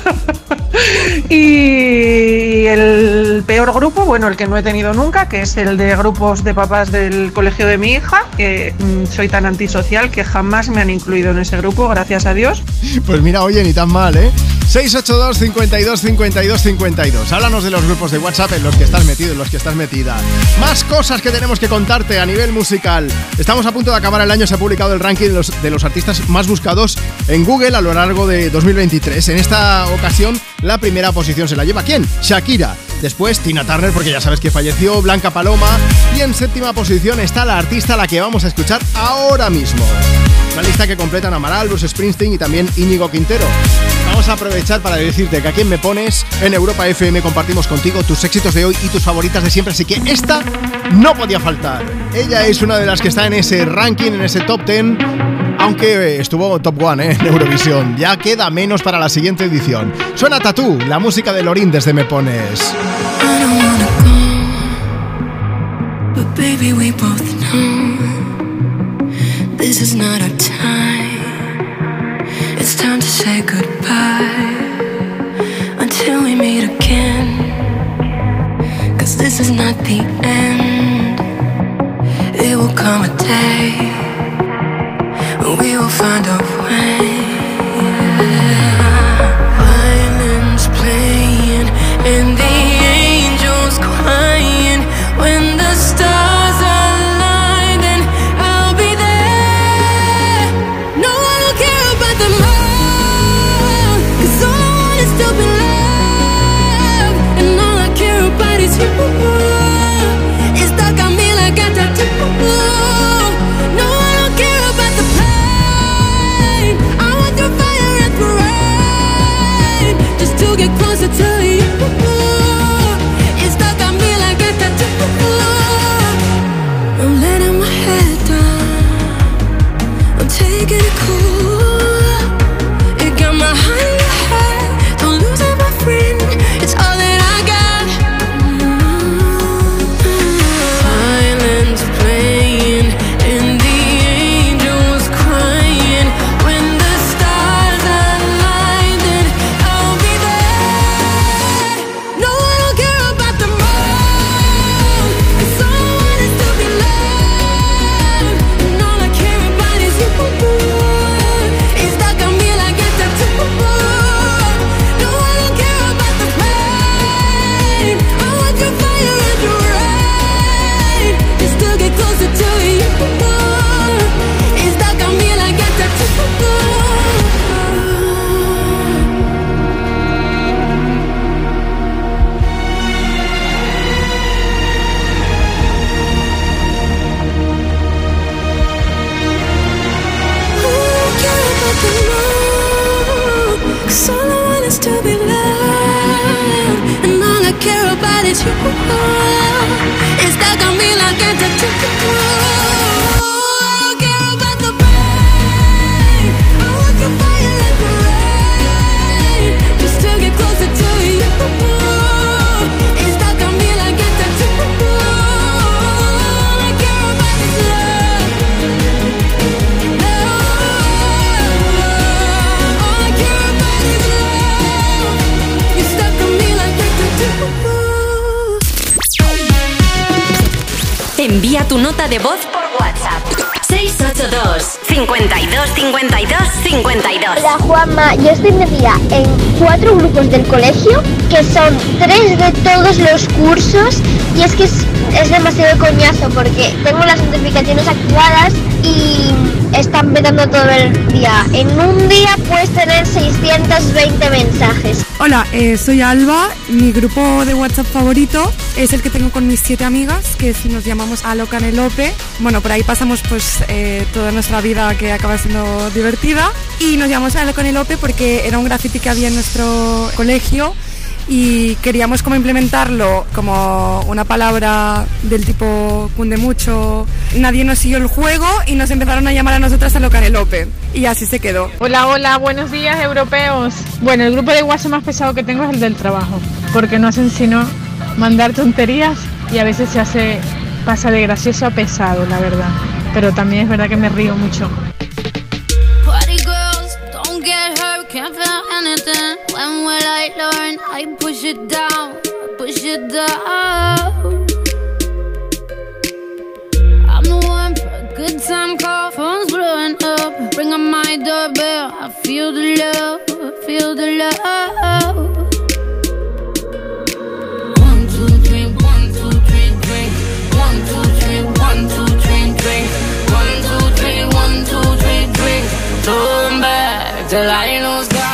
y el peor grupo, bueno, el que no he tenido nunca, que es el de grupos de papás del colegio de mi hija, que mm, soy tan antisocial que jamás me han incluido en ese grupo, gracias a Dios. Pues mira, oye, ni tan mal, ¿eh? 682 52 52 52. Háblanos de los grupos de WhatsApp en los que estás metido, en los que estás metida. Más cosas que tenemos que contarte a nivel musical. Estamos a punto de acabar el año, se ha publicado el ranking de los, de los artistas más buscados en Google a lo largo de 2023. En esta ocasión, la primera posición se la lleva ¿quién? Shakira. Después Tina Turner, porque ya sabes que falleció, Blanca Paloma. Y en séptima posición está la artista a la que vamos a escuchar ahora mismo. Una lista que completan Amaral, Bruce Springsteen y también Íñigo Quintero. Vamos a aprovechar para decirte que a quien me pones en Europa FM compartimos contigo tus éxitos de hoy y tus favoritas de siempre, así que esta no podía faltar. Ella es una de las que está en ese ranking, en ese top 10, aunque eh, estuvo top 1 eh, en Eurovisión. Ya queda menos para la siguiente edición. Suena Tatú, la música de Lorín desde Me Pones. It's time to say goodbye until we meet again. Cause this is not the end. It will come a day we will find a way. Violins playing and the angels crying like a tattoo. Tu nota de voz por WhatsApp. 682 52 52 52 Hola Juanma, yo estoy metida en cuatro grupos del colegio, que son tres de todos los cursos, y es que es, es demasiado coñazo porque tengo las notificaciones activadas y están petando todo el día. En un día puedes tener 620 mensajes. Hola, eh, soy Alba. Mi grupo de WhatsApp favorito es el que tengo con mis siete amigas, que es- nos llamamos Alocanelope. Bueno, por ahí pasamos pues eh, toda nuestra vida que acaba siendo divertida. Y nos llamamos Alocanelope porque era un graffiti que había en nuestro colegio y queríamos como implementarlo como una palabra del tipo cunde mucho. Nadie nos siguió el juego y nos empezaron a llamar a nosotras Alocanelope. Y así se quedó. Hola, hola, buenos días europeos. Bueno, el grupo de WhatsApp más pesado que tengo es el del trabajo, porque no hacen sino mandar tonterías y a veces se hace, pasa de gracioso a pesado, la verdad. Pero también es verdad que me río mucho. Good time call, phone's blowing up. Ring on my doorbell, I feel the love, feel the love. Turn back till I lose God.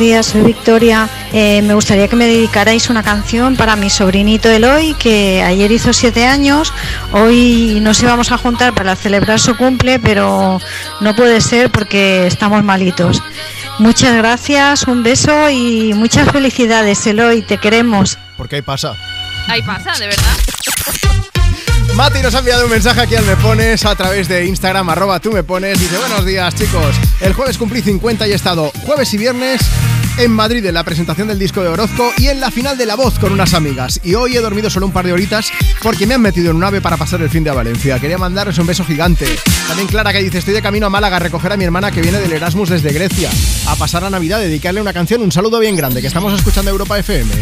Días, soy Victoria. Eh, me gustaría que me dedicarais una canción para mi sobrinito Eloy, que ayer hizo siete años. Hoy nos íbamos a juntar para celebrar su cumple, pero no puede ser porque estamos malitos. Muchas gracias, un beso y muchas felicidades, Eloy, te queremos. Porque ahí pasa. Ahí pasa, de verdad. Mati nos ha enviado un mensaje aquí al Me Pones a través de Instagram, arroba tú me pones. Dice, buenos días chicos. El jueves cumplí 50 y he estado jueves y viernes en Madrid en la presentación del disco de Orozco y en la final de La Voz con unas amigas. Y hoy he dormido solo un par de horitas porque me han metido en un ave para pasar el fin de a Valencia. Quería mandaros un beso gigante. También Clara que dice, estoy de camino a Málaga a recoger a mi hermana que viene del Erasmus desde Grecia. A pasar la Navidad, dedicarle una canción, un saludo bien grande, que estamos escuchando Europa FM.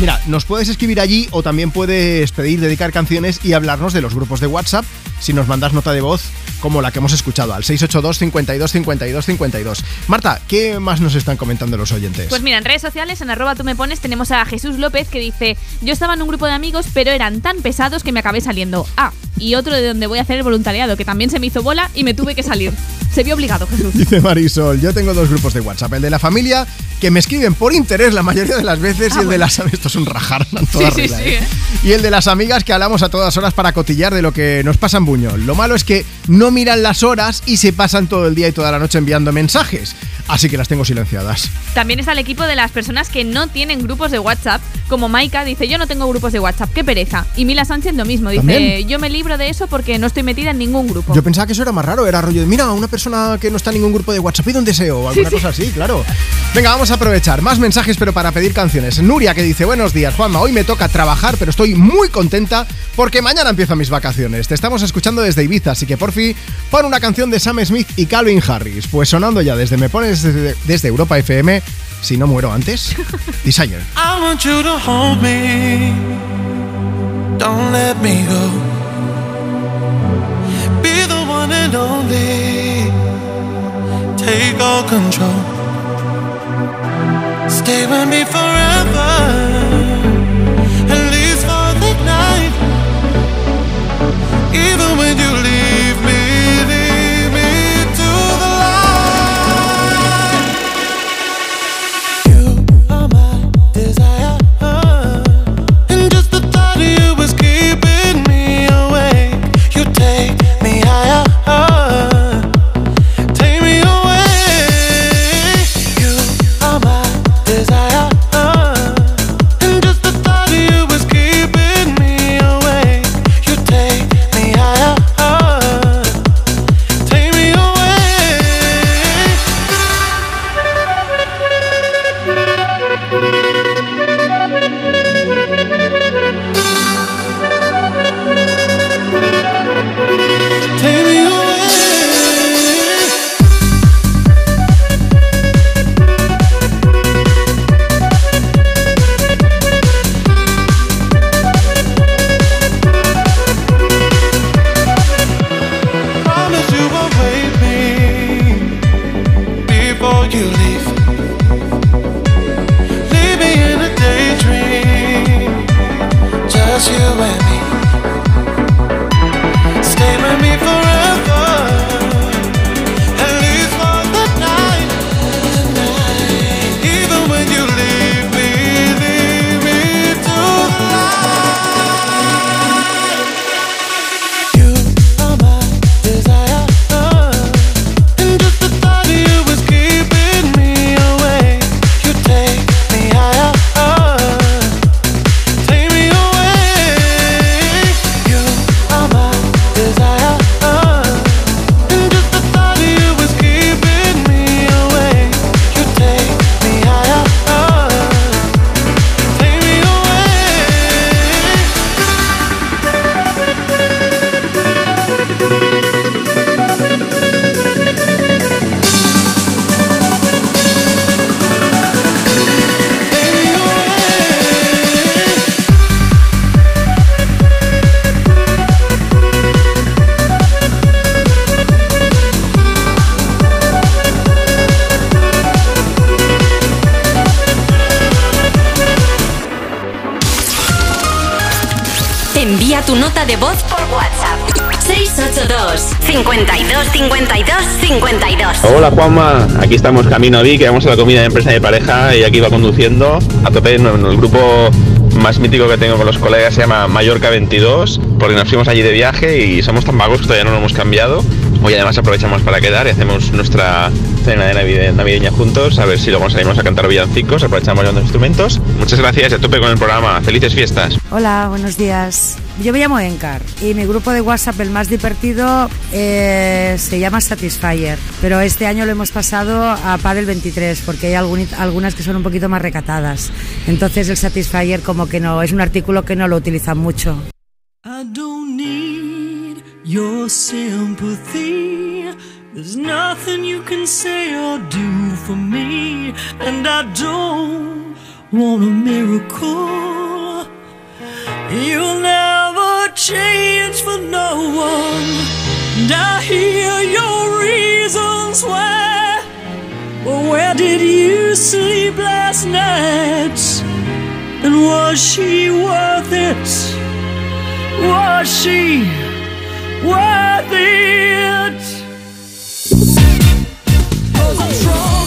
Mira, nos puedes escribir allí o también puedes pedir dedicar canciones y hablarnos de los grupos de WhatsApp si nos mandas nota de voz como la que hemos escuchado al 682 52 52 52. Marta, ¿qué más nos están comentando los oyentes? Pues mira, en redes sociales, en arroba tú me pones, tenemos a Jesús López que dice, yo estaba en un grupo de amigos, pero eran tan pesados que me acabé saliendo. Ah, y otro de donde voy a hacer el voluntariado, que también se me hizo bola y me tuve que salir. Se vio obligado, Jesús. <laughs> Dice Marisol, yo tengo dos grupos de WhatsApp, el de la familia, que me escriben por interés la mayoría de las veces, y el de las... <laughs> Esto es un rajar, en toda Ah, Sí, sí, regla, sí, ¿eh? ¿eh? Y el de las amigas que hablamos a todas horas para cotillar de lo que nos pasa en Buñol. Lo malo es que no miran las horas y se pasan todo el día y toda la noche enviando mensajes. Así que las tengo silenciadas. También está el equipo de las personas que no tienen grupos de WhatsApp, como Maika dice, yo no tengo grupos de WhatsApp, qué pereza. Y Mila Sánchez lo mismo, dice, También. yo me libro de eso porque no estoy metida en ningún grupo. Yo pensaba que eso era más raro, era rollo de, mira, una persona que no está en ningún grupo de WhatsApp, pide un deseo o alguna Sí, sí. cosa así, claro. Venga, vamos a aprovechar. Más mensajes, pero para pedir canciones. Nuria que dice, buenos días, Juanma, hoy me toca trabajar, pero estoy muy contenta porque mañana empiezan mis vacaciones. Te estamos escuchando desde Ibiza, así que por fin pon una canción de Sam Smith y Calvin Harris. Pues sonando ya desde Me Pones desde, desde Europa FM, si no muero antes, <laughs> Designer. I want you to hold me. Don't let me go. Be the one and only. Take all control. Stay with me forever. At least for the night. Even when you leave estamos camino a Vic, que vamos a la comida de empresa de pareja y aquí va conduciendo a tope el grupo más mítico que tengo con los colegas se llama Mallorca 22, porque nos fuimos allí de viaje y somos tan vagos que todavía no lo hemos cambiado. Hoy además aprovechamos para quedar y hacemos nuestra cena de navide- navideña juntos, a ver si luego salimos a cantar villancicos, aprovechamos los instrumentos. Muchas gracias y a tope con el programa. Felices fiestas. Hola, buenos días. Yo me llamo Encar y mi grupo de WhatsApp, el más divertido, eh, se llama Satisfyer. Pero este año lo hemos pasado a Padel 23 porque hay algún- algunas que son un poquito más recatadas. Entonces el Satisfyer como que no, es un artículo que no lo utilizan mucho. I don't need your sympathy. There's nothing you can say or do for me. And I don't want a miracle. You'll never change for no one. And I hear your reasons why. Well, where did you sleep last night? And was she worth it? Was she worth it? I'm strong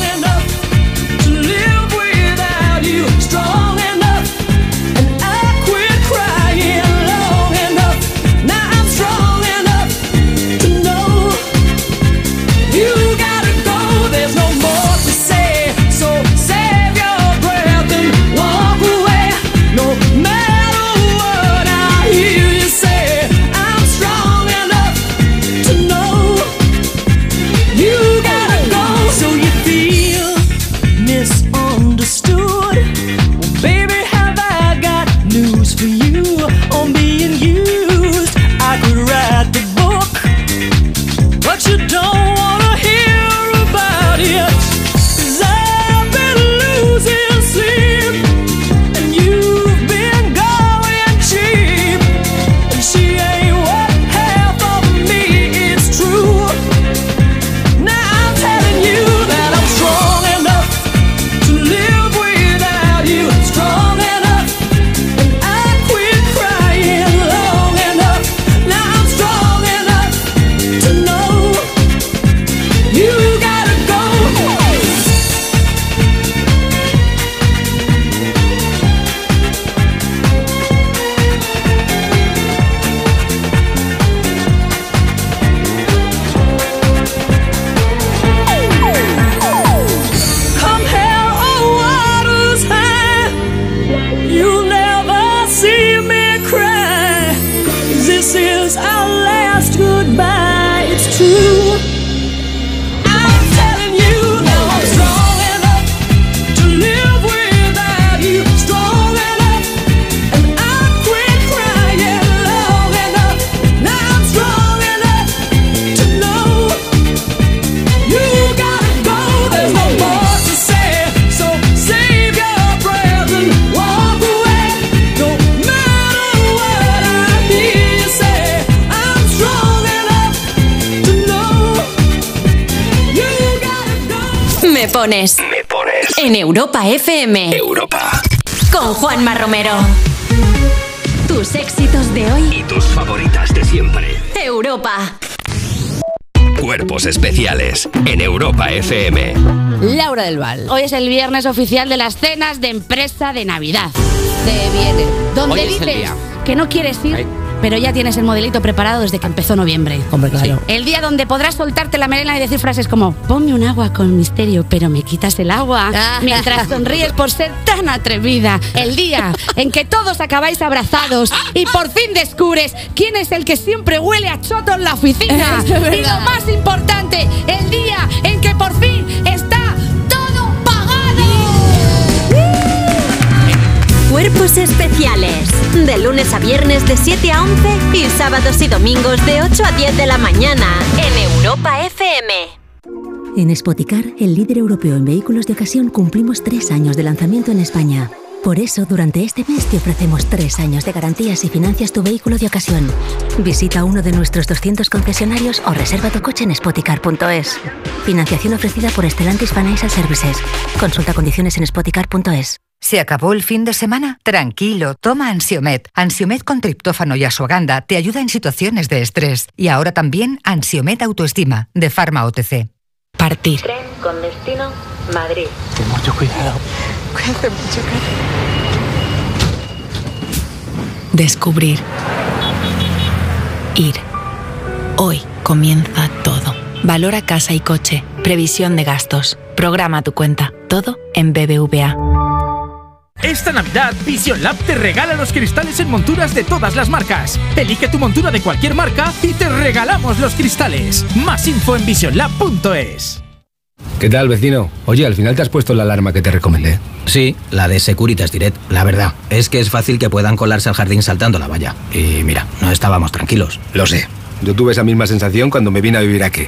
En Europa FM. Europa. Con Juanma Romero. Tus éxitos de hoy. Y tus favoritas de siempre. Europa. Cuerpos especiales en Europa FM. Laura del Val. Hoy es el viernes oficial de las cenas de empresa de Navidad. Te viene. Donde Hoy es el dices día. que no quieres ir, pero ya tienes el modelito preparado desde que empezó noviembre. Hombre, claro. El día donde podrás soltarte la melena y decir frases como ponme un agua con misterio, pero me quitas el agua. Mientras sonríes por ser tan atrevida. El día en que todos acabáis abrazados y por fin descubres quién es el que siempre huele a choto en la oficina. <laughs> Y lo más importante, el día en que por fin está Cuerpos especiales. De lunes a viernes de 7 a 11 y sábados y domingos de 8 a 10 de la mañana en Europa FM. En Spoticar, el líder europeo en vehículos de ocasión, cumplimos tres años de lanzamiento en España. Por eso, durante este mes te ofrecemos tres años de garantías y financias tu vehículo de ocasión. Visita uno de nuestros 200 concesionarios o reserva tu coche en spoticar.es. Financiación ofrecida por Stellantis Financial Services. Consulta condiciones en spoticar.es. ¿Se acabó el fin de semana? Tranquilo, toma Ansiomet. Ansiomet con triptófano y asuaganda te ayuda en situaciones de estrés. Y ahora también Ansiomet Autoestima, de Pharma OTC. Partir. Tren con destino Madrid. Ten mucho cuidado. Cuídate mucho, Descubrir. Ir. Hoy comienza todo. Valora casa y coche. Previsión de gastos. Programa tu cuenta. Todo en BBVA. Esta Navidad, Vision Lab te regala los cristales en monturas de todas las marcas. Elige tu montura de cualquier marca y te regalamos los cristales. Más info en visionlab.es. ¿Qué tal, vecino? Oye, al final te has puesto la alarma que te recomendé. Sí, la de Securitas Direct. La verdad, es que es fácil que puedan colarse al jardín saltando la valla. Y mira, no estábamos tranquilos. Lo sé. Yo tuve esa misma sensación cuando me vine a vivir aquí.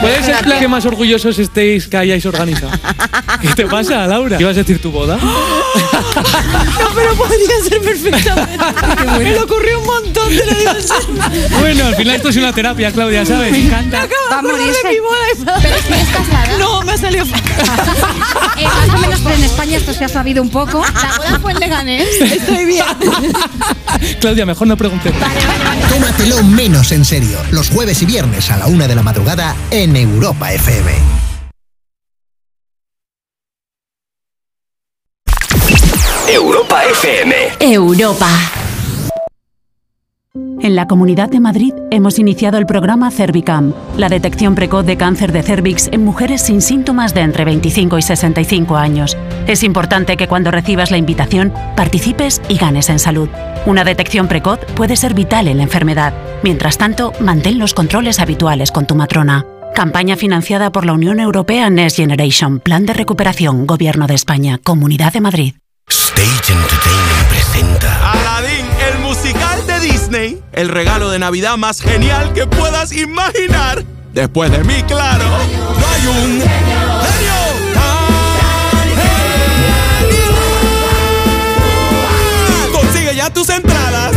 ¿Cuál es el plan que más orgullosos estéis que hayáis organizado? <laughs> ¿Qué te pasa, Laura? ¿Ibas a decir tu boda? No, pero podría ser perfectamente. <laughs> Me lo ocurrió un montón, te lo digo. Bueno, al final esto es una terapia, Claudia, ¿sabes? Me encanta. Va a morirse. Mi boda. ¿Pero estás casada? No, me ha salido <laughs> Eh, más o menos, pero en España esto se ha sabido un poco. La boda fue en Leganés. Estoy bien. Claudia, mejor no preguntes. Tómatelo menos en serio. Los jueves y viernes a la una de la madrugada en Europa FM. Europa FM. Europa. En la Comunidad de Madrid hemos iniciado el programa Cervicam, la detección precoz de cáncer de cervix en mujeres sin síntomas de entre 25 y 65 años. Es importante que cuando recibas la invitación participes y ganes en salud. Una detección precoz puede ser vital en la enfermedad. Mientras tanto, mantén los controles habituales con tu matrona. Campaña financiada por la Unión Europea Next Generation, Plan de Recuperación, Gobierno de España, Comunidad de Madrid. Stage Entertainment presenta Aladdin, el musical de Disney. El regalo de Navidad más genial que puedas imaginar. Después de mí, claro, no hay un genio. Consigue ya tus entradas.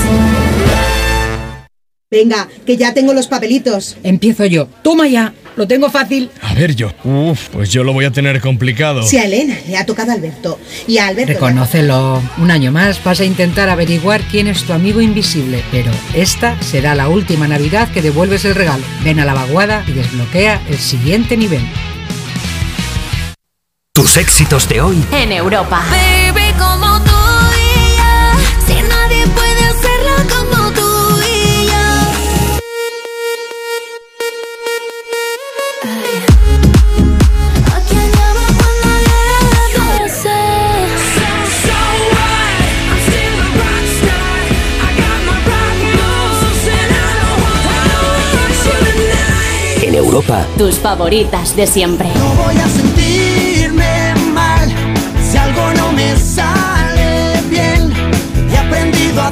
Venga, que ya tengo los papelitos. Empiezo yo. Toma ya. Lo tengo fácil. A ver yo. Uf, pues yo lo voy a tener complicado. Si a Elena le ha tocado a Alberto y a Alberto. Reconócelo. Un año más vas a intentar averiguar quién es tu amigo invisible, pero esta será la última Navidad que devuelves el regalo. Ven a la vaguada y desbloquea el siguiente nivel. Tus éxitos de hoy En Europa. Baby, como tú y yo. Si nadie puede hacerlo como Europa. Tus favoritas de siempre. voy a sentirme mal si algo no me sale bien. He aprendido a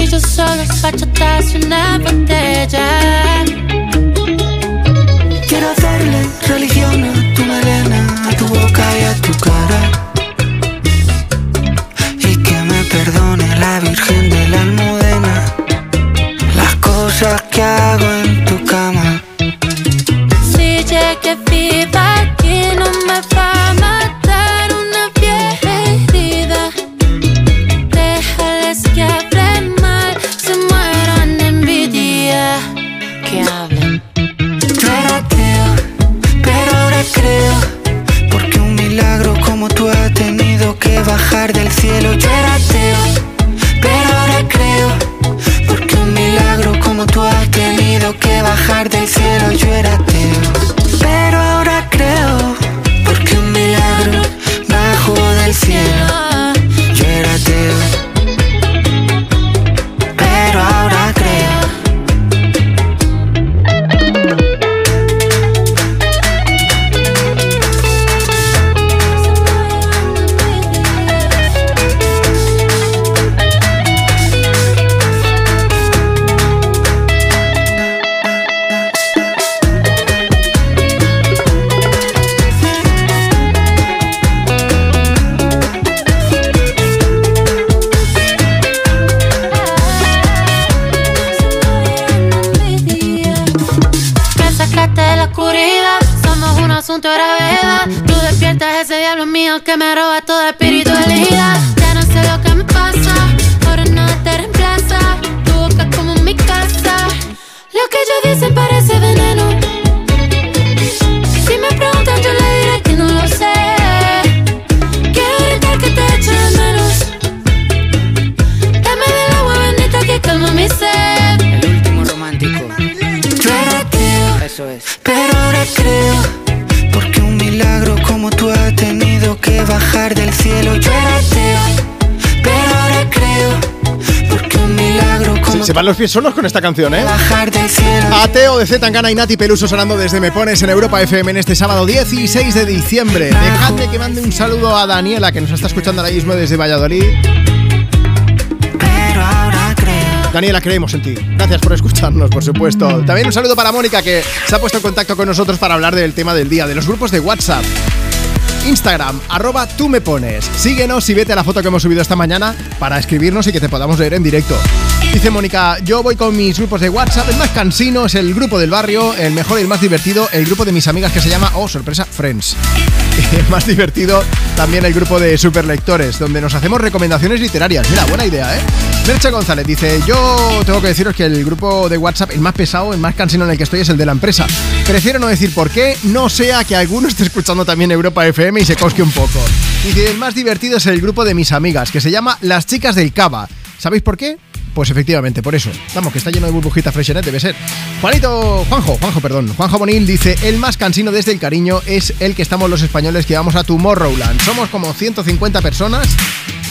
y yo solos, bachatas y una botella. Quiero hacerle religión como Se, se van los pies solos con esta canción, ¿eh? Ateo de Zetangana y Nati Peluso sonando desde Me Pones en Europa FM en este sábado 16 de diciembre. Dejadme que mande un saludo a Daniela que nos está escuchando ahora mismo desde Valladolid. Pero ahora creo. Daniela, creemos en ti. Gracias por escucharnos, por supuesto. También un saludo para Mónica que se ha puesto en contacto con nosotros para hablar del tema del día, de los grupos de WhatsApp. Instagram, arroba tú me pones. Síguenos y vete a la foto que hemos subido esta mañana para escribirnos y que te podamos leer en directo. Dice Mónica, yo voy con mis grupos de WhatsApp. El más cansino es el grupo del barrio, el mejor y el más divertido, el grupo de mis amigas que se llama, oh, sorpresa, Friends. <laughs> El más divertido, también el grupo de superlectores, donde nos hacemos recomendaciones literarias. Mira, buena idea, ¿eh? Merche González dice, yo tengo que deciros que el grupo de WhatsApp, el más pesado, el más cansino en el que estoy es el de la empresa. Prefiero no decir por qué, no sea que alguno esté escuchando también Europa FM y se cosque un poco. Dice, el más divertido es el grupo de mis amigas, que se llama Las Chicas del Cava. ¿Sabéis por qué? Pues efectivamente, por eso. Vamos, que está lleno de burbujitas freshenet, debe ser. Juanito, Juanjo, Juanjo, perdón. Juanjo Bonil dice, el más cansino desde el cariño es el que estamos los españoles que vamos a Tomorrowland. Somos como 150 personas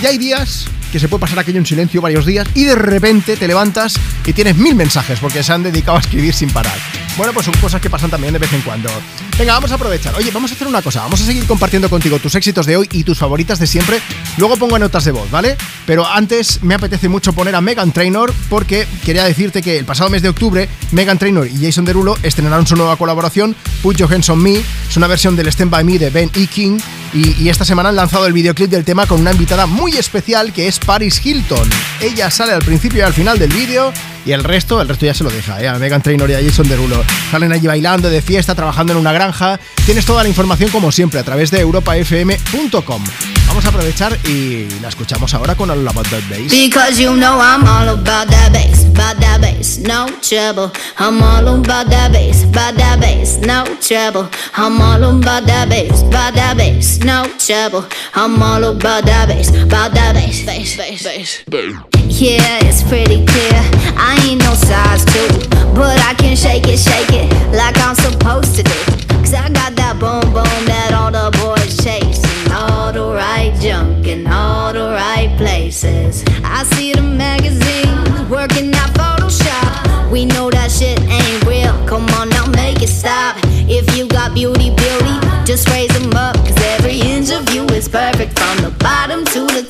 y hay días que se puede pasar aquello en silencio varios días y de repente te levantas y tienes mil mensajes porque se han dedicado a escribir sin parar. Bueno, pues son cosas que pasan también de vez en cuando. Venga, vamos a aprovechar. Oye, vamos a hacer una cosa. Vamos a seguir compartiendo contigo tus éxitos de hoy y tus favoritas de siempre. Luego pongo notas de voz, ¿vale? Pero antes me apetece mucho poner a Megan Trainor porque quería decirte que el pasado mes de octubre Megan Trainor y Jason Derulo estrenaron su nueva colaboración, Put Your Hands on Me. Es una versión del Stand By Me de Ben E. King y, y esta semana han lanzado el videoclip del tema con una invitada muy especial que es Paris Hilton. Ella sale al principio y al final del vídeo y el resto, el resto ya se lo deja, ¿eh? a Megan Trainor y a Jason Derulo. Salen allí bailando de fiesta, trabajando en una granja. Tienes toda la información como siempre a través de europafm.com. Vamos a aprovechar y la escuchamos ahora con All About That Bass. Because you know I'm all about that bass, about that bass, no trouble. I'm all about that bass, about that bass, no trouble. I'm all about that bass, about that bass, no trouble. I'm all about that bass, about that bass, bass, bass, bass. Yeah, it's pretty clear. I ain't no size two, but I can shake it, shake it like I'm supposed to do. Cause I got that boom boom that all the boys chase. And all the right junk in all the right places. I see the magazines working out Photoshop. We know that shit ain't real. Come on now, make it stop. If you got beauty, beauty, just raise them up. Cause every inch of you is perfect from the bottom to the top.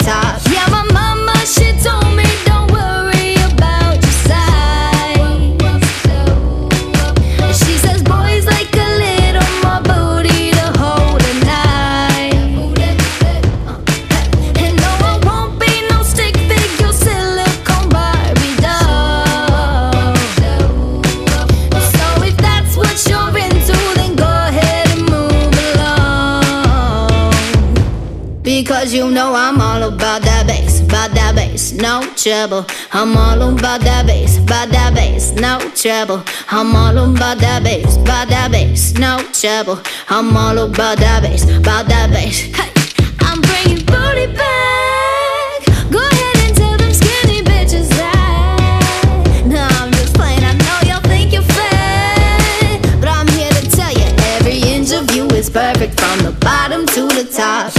Because you know I'm all about that bass, about that bass, no trouble. I'm all about that bass, about that bass, no trouble. I'm all about that bass, about that bass, no trouble. I'm all about that bass, about that bass. Hey, I'm bringing booty back. Go ahead and tell them skinny bitches that. No, I'm just playing. I know y'all think you're fat, but I'm here to tell you every inch of you is perfect from the bottom to the top.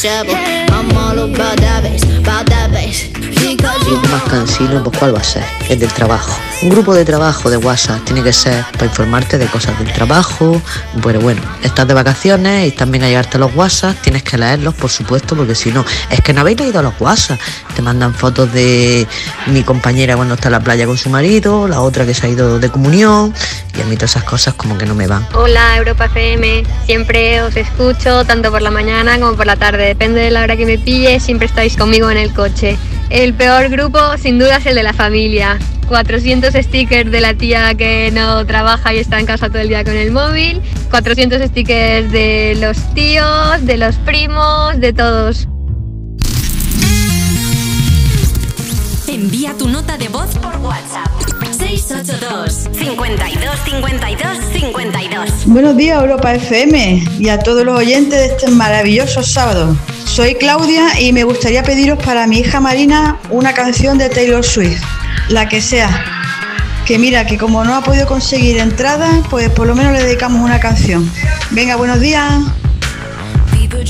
trouble. I'm all about that bass, about that bass. Because you más cansino, pues ¿cuál va a ser? El del trabajo. Un grupo de trabajo de WhatsApp tiene que ser para informarte de cosas del trabajo, pero bueno, estás de vacaciones y también a llegarte los WhatsApp, tienes que leerlos, por supuesto, porque si no, es que no habéis leído los WhatsApp. Te mandan fotos de mi compañera cuando está en la playa con su marido, la otra que se ha ido de comunión, y a mí todas esas cosas como que no me van. Hola Europa FM, siempre os escucho tanto por la mañana como por la tarde, depende de la hora que me pille, siempre estáis conmigo en el coche. El peor grupo sin duda es el de la familia. 400 stickers de la tía que no trabaja y está en casa todo el día con el móvil, 400 stickers de los tíos, de los primos, de todos. Envía tu nota de voz por WhatsApp. 682 52 52 52 Buenos días Europa FM y a todos los oyentes de este maravilloso sábado. Soy Claudia y me gustaría pediros para mi hija Marina una canción de Taylor Swift, la que sea. Que mira, que como no ha podido conseguir entrada, pues por lo menos le dedicamos una canción. Venga, buenos días. People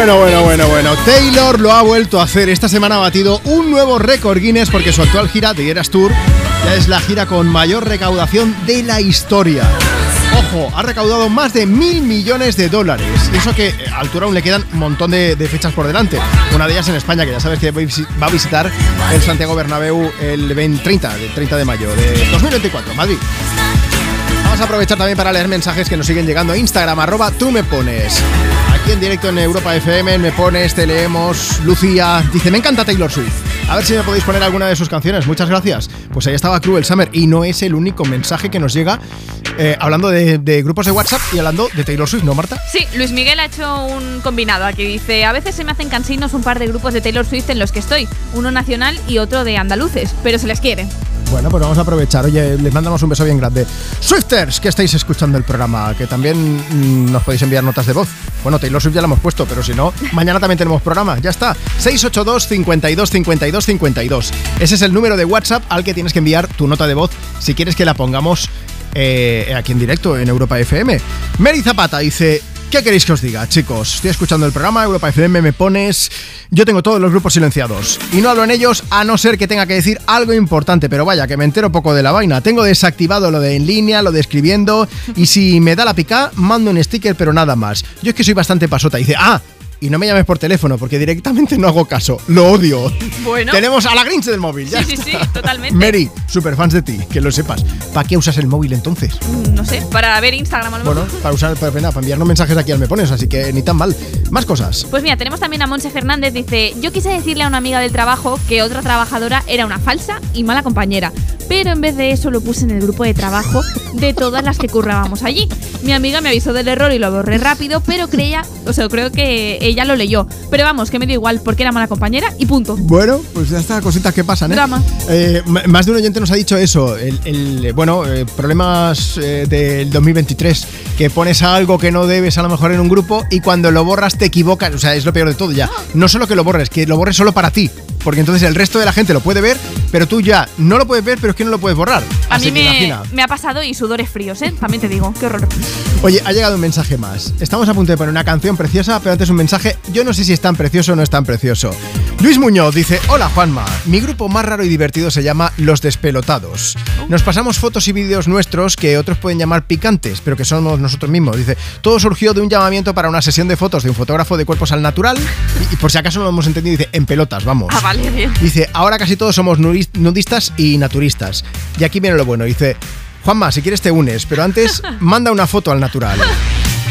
Bueno, bueno, bueno, bueno. Taylor lo ha vuelto a hacer. Esta semana ha batido un nuevo récord Guinness porque su actual gira de Eras Tour ya es la gira con mayor recaudación de la historia. Ojo, ha recaudado más de mil millones de dólares. Eso que eh, a altura aún le quedan un montón de, fechas por delante. Una de ellas en España, que ya sabes que va a visitar el Santiago Bernabéu el 20 30, del 30 de mayo de 2024, Madrid. Vamos a aprovechar también para leer mensajes que nos siguen llegando a Instagram, arroba tú me pones. Aquí en directo en Europa FM, me pones, te leemos. Lucía dice, me encanta Taylor Swift. A ver si me podéis poner alguna de sus canciones. Muchas gracias. Pues ahí estaba Cruel Summer y no es el único mensaje que nos llega eh, hablando de, de grupos de WhatsApp y hablando de Taylor Swift, ¿no, Marta? Sí, Luis Miguel ha hecho un combinado aquí. Dice, a veces se me hacen cansinos un par de grupos de Taylor Swift en los que estoy. Uno nacional y otro de andaluces, pero se les quiere. Bueno, pues vamos a aprovechar. Oye, les mandamos un beso bien grande. Swifters, que estáis escuchando el programa, que también mm, nos podéis enviar notas de voz. Bueno, Taylor Swift ya la hemos puesto, pero si no, mañana también tenemos programa. Ya está. 682 52 52 52. Ese es el número de WhatsApp al que tienes que enviar tu nota de voz si quieres que la pongamos eh, aquí en directo en Europa FM. Mary Zapata dice. ¿Qué queréis que os diga, chicos? Estoy escuchando el programa Europa FM, me pones... Yo tengo todos los grupos silenciados y no hablo en ellos a no ser que tenga que decir algo importante, pero vaya, que me entero poco de la vaina. Tengo desactivado lo de en línea, lo de escribiendo y si me da la pica, mando un sticker, pero nada más. Yo es que soy bastante pasota. Dice, ah, y no me llames por teléfono porque directamente no hago caso. Lo odio. Bueno. Tenemos a la Grinch del móvil. Ya Sí, sí, sí, totalmente. Mary, super fans de ti, que lo sepas. ¿Para qué usas el móvil entonces? Mm, No sé, para ver Instagram a lo Bueno, mejor. para usar, para, para enviarnos mensajes aquí al Me Pones, así que ni tan mal. Más cosas. Pues mira, tenemos también a Monse Fernández. Dice: Yo quise decirle a una amiga del trabajo que otra trabajadora era una falsa y mala compañera. Pero en vez de eso lo puse en el grupo de trabajo de todas las que currábamos allí. Mi amiga me avisó del error y lo borré rápido, pero creía, o sea, creo que ella lo leyó. Pero vamos, que me dio igual porque era mala compañera y punto. Bueno, pues ya está, cositas que pasan, ¿eh? Drama. Eh, más de un oyente nos ha dicho eso, el, el, bueno, eh, problemas eh, del 2023, que pones algo que no debes a lo mejor en un grupo y cuando lo borras te equivocas, o sea, es lo peor de todo ya. No solo que lo borres, que lo borres solo para ti, porque entonces el resto de la gente lo puede ver, pero tú ya no lo puedes ver, pero es que no lo puedes borrar. A Así mí que me, me ha pasado y sudores fríos, ¿eh? También te digo, qué horror. Oye, ha llegado un mensaje más. Estamos a punto de poner una canción preciosa, pero antes un mensaje. Yo no sé si es tan precioso o no es tan precioso. Luis Muñoz dice: Hola Juanma, mi grupo más raro y divertido se llama Los Despelotados. Nos pasamos fotos y vídeos nuestros que otros pueden llamar picantes, pero que somos nosotros mismos. Dice: Todo surgió de un llamamiento para una sesión de fotos de un fotógrafo de cuerpos al natural. Y, y por si acaso no lo hemos entendido, dice: En pelotas, vamos. Ah, vale, bien. Dice, ahora casi todos somos nudistas y naturistas. Y aquí viene lo bueno. Dice, Juanma, si quieres te unes, pero antes <laughs> manda una foto al natural.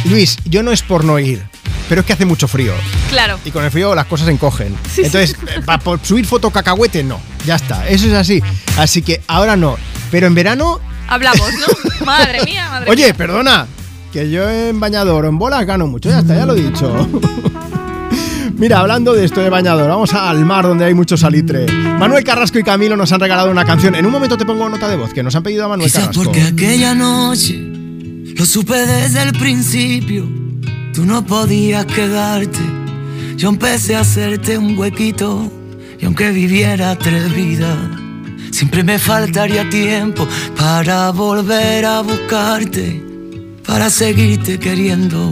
Luis, yo no es por no ir, pero es que hace mucho frío. Claro. Y con el frío las cosas se encogen. Sí, Entonces, <laughs> para subir foto cacahuete, no. Ya está, eso es así. Así que ahora no. Pero en verano, Hablamos, ¿no? <laughs> madre mía, madre oye, mía. perdona, que yo en bañador o en bolas gano mucho. Ya está, ya lo he dicho. Mira, hablando de esto de bañador, vamos al mar donde hay mucho salitre. Manuel Carrasco y Camilo nos han regalado una canción. En un momento te pongo nota de voz, que nos han pedido a Manuel Quizás Carrasco. porque aquella noche lo supe desde el principio. Tú no podías quedarte. Yo empecé a hacerte un huequito. Y aunque viviera tres vidas, siempre me faltaría tiempo para volver a buscarte. Para seguirte queriendo.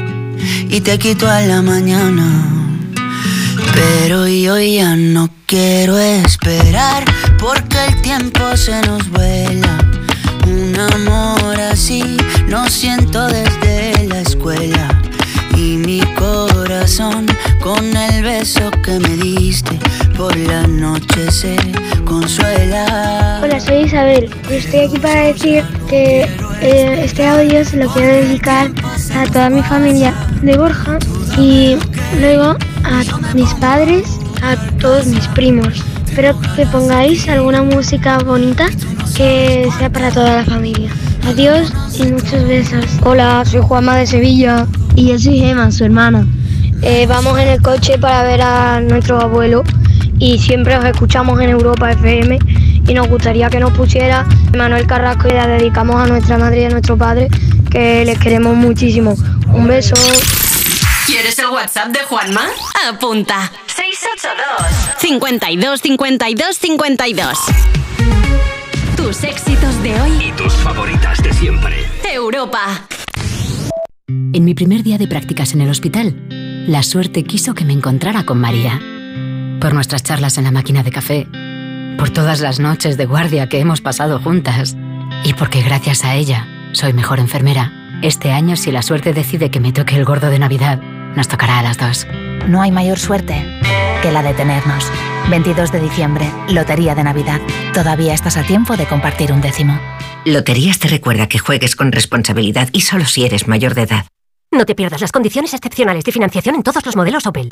y te quito a la mañana. Pero yo ya no quiero esperar porque el tiempo se nos vuela. Un amor así no siento desde la escuela. Y mi corazón con el beso que me diste por la noche se consuela. Hola, soy Isabel. y Estoy aquí para decir que eh, este audio se lo quiero dedicar a toda mi familia de Borja y luego a mis padres, a todos mis primos. Espero que pongáis alguna música bonita que sea para toda la familia. Adiós y muchos besos. Hola, soy Juanma de Sevilla. Y yo soy Gemma, su hermana. Eh, vamos en el coche para ver a nuestro abuelo y siempre os escuchamos en Europa FM y nos gustaría que nos pusiera Manuel Carrasco y la dedicamos a nuestra madre y a nuestro padre que les queremos muchísimo. Un beso. ¿Quieres el WhatsApp de Juanma? Apunta. 682 52 52 52. Tus éxitos de hoy. Y tus favoritas de siempre. Europa. En mi primer día de prácticas en el hospital, la suerte quiso que me encontrara con María. Por nuestras charlas en la máquina de café, por todas las noches de guardia que hemos pasado juntas y porque gracias a ella soy mejor enfermera. Este año, si la suerte decide que me toque el gordo de Navidad, nos tocará a las dos. No hay mayor suerte que la de tenernos. 22 de diciembre, Lotería de Navidad. Todavía estás a tiempo de compartir un décimo. Loterías te recuerda que juegues con responsabilidad y solo si eres mayor de edad. No te pierdas las condiciones excepcionales de financiación en todos los modelos Opel.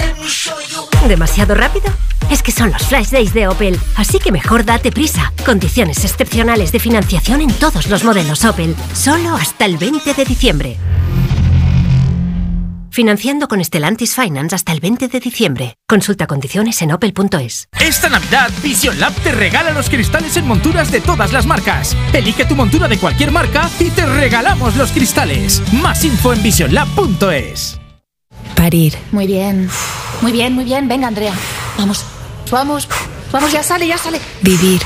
¿Demasiado rápido? Es que son los Flash Days de Opel, así que mejor date prisa. Condiciones excepcionales de financiación en todos los modelos Opel, solo hasta el 20 de diciembre. Financiando con Stellantis Finance hasta el 20 de diciembre. Consulta condiciones en opel.es. Esta Navidad, Vision Lab te regala los cristales en monturas de todas las marcas. Elige tu montura de cualquier marca y te regalamos los cristales. Más info en visionlab.es. Parir. Muy bien. Muy bien, muy bien. Venga, Andrea. Vamos. Vamos. Vamos, ya sale, ya sale. Vivir.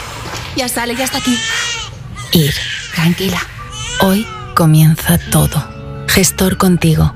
Ya sale, ya está aquí. Ir. Tranquila. Hoy comienza todo. Gestor contigo.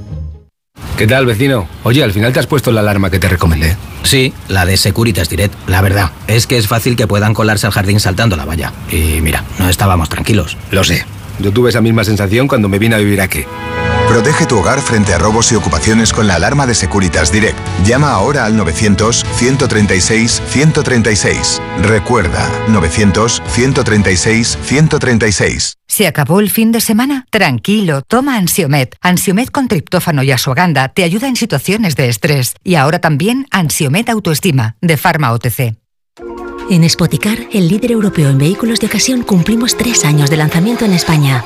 ¿Qué tal, vecino? Oye, al final te has puesto la alarma que te recomendé. Sí, la de Securitas Direct. La verdad, es que es fácil que puedan colarse al jardín saltando la valla. Y mira, no estábamos tranquilos. Lo sé. Yo tuve esa misma sensación cuando me vine a vivir aquí. Protege tu hogar frente a robos y ocupaciones con la alarma de Securitas Direct. Llama ahora al 900-136-136. Recuerda, 900-136-136. ¿Se acabó el fin de semana? Tranquilo, toma Ansiomet. Ansiomet con triptófano y asuaganda te ayuda en situaciones de estrés. Y ahora también Ansiomet Autoestima, de Pharma OTC. En Spoticar, el líder europeo en vehículos de ocasión, cumplimos tres años de lanzamiento en España.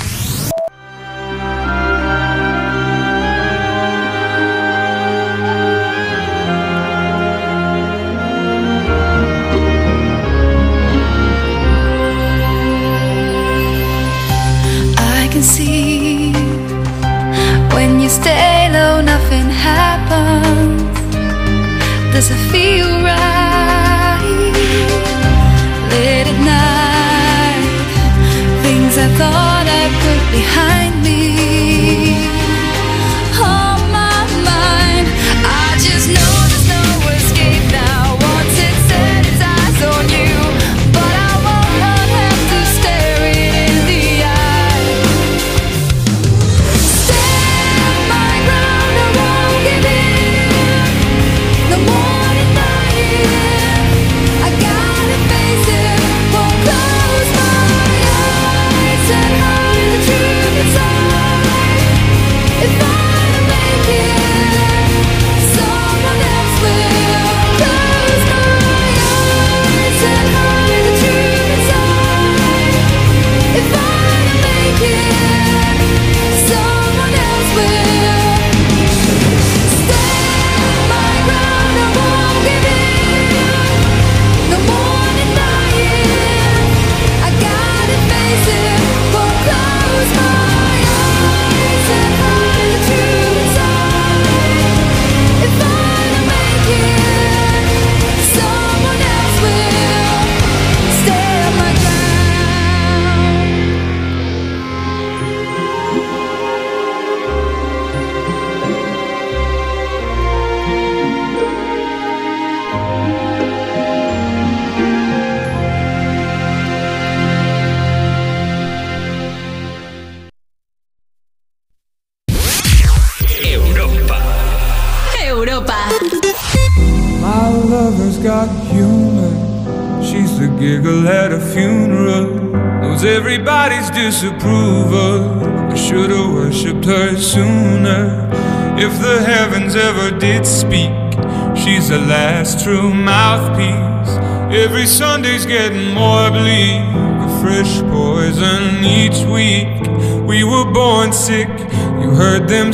happens. Does it feel right? Late at night, things I thought I put behind me.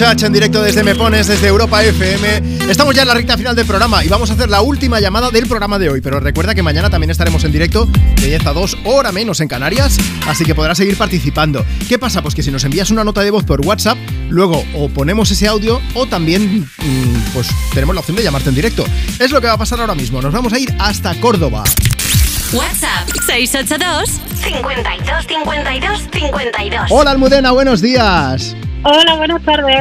Church en directo desde Me Pones, desde Europa FM. Estamos ya en la recta final del programa y vamos a hacer la última llamada del programa de hoy. Pero recuerda que mañana también estaremos en directo de 10 a 2, hora menos en Canarias, así que podrás seguir participando. ¿Qué pasa? Pues que si nos envías una nota de voz por WhatsApp, luego o ponemos ese audio o también mm, pues tenemos la opción de llamarte en directo. Es lo que va a pasar ahora mismo. Nos vamos a ir hasta Córdoba. WhatsApp 682 52 52 52. Hola Almudena, buenos días. Hola, buenas tardes.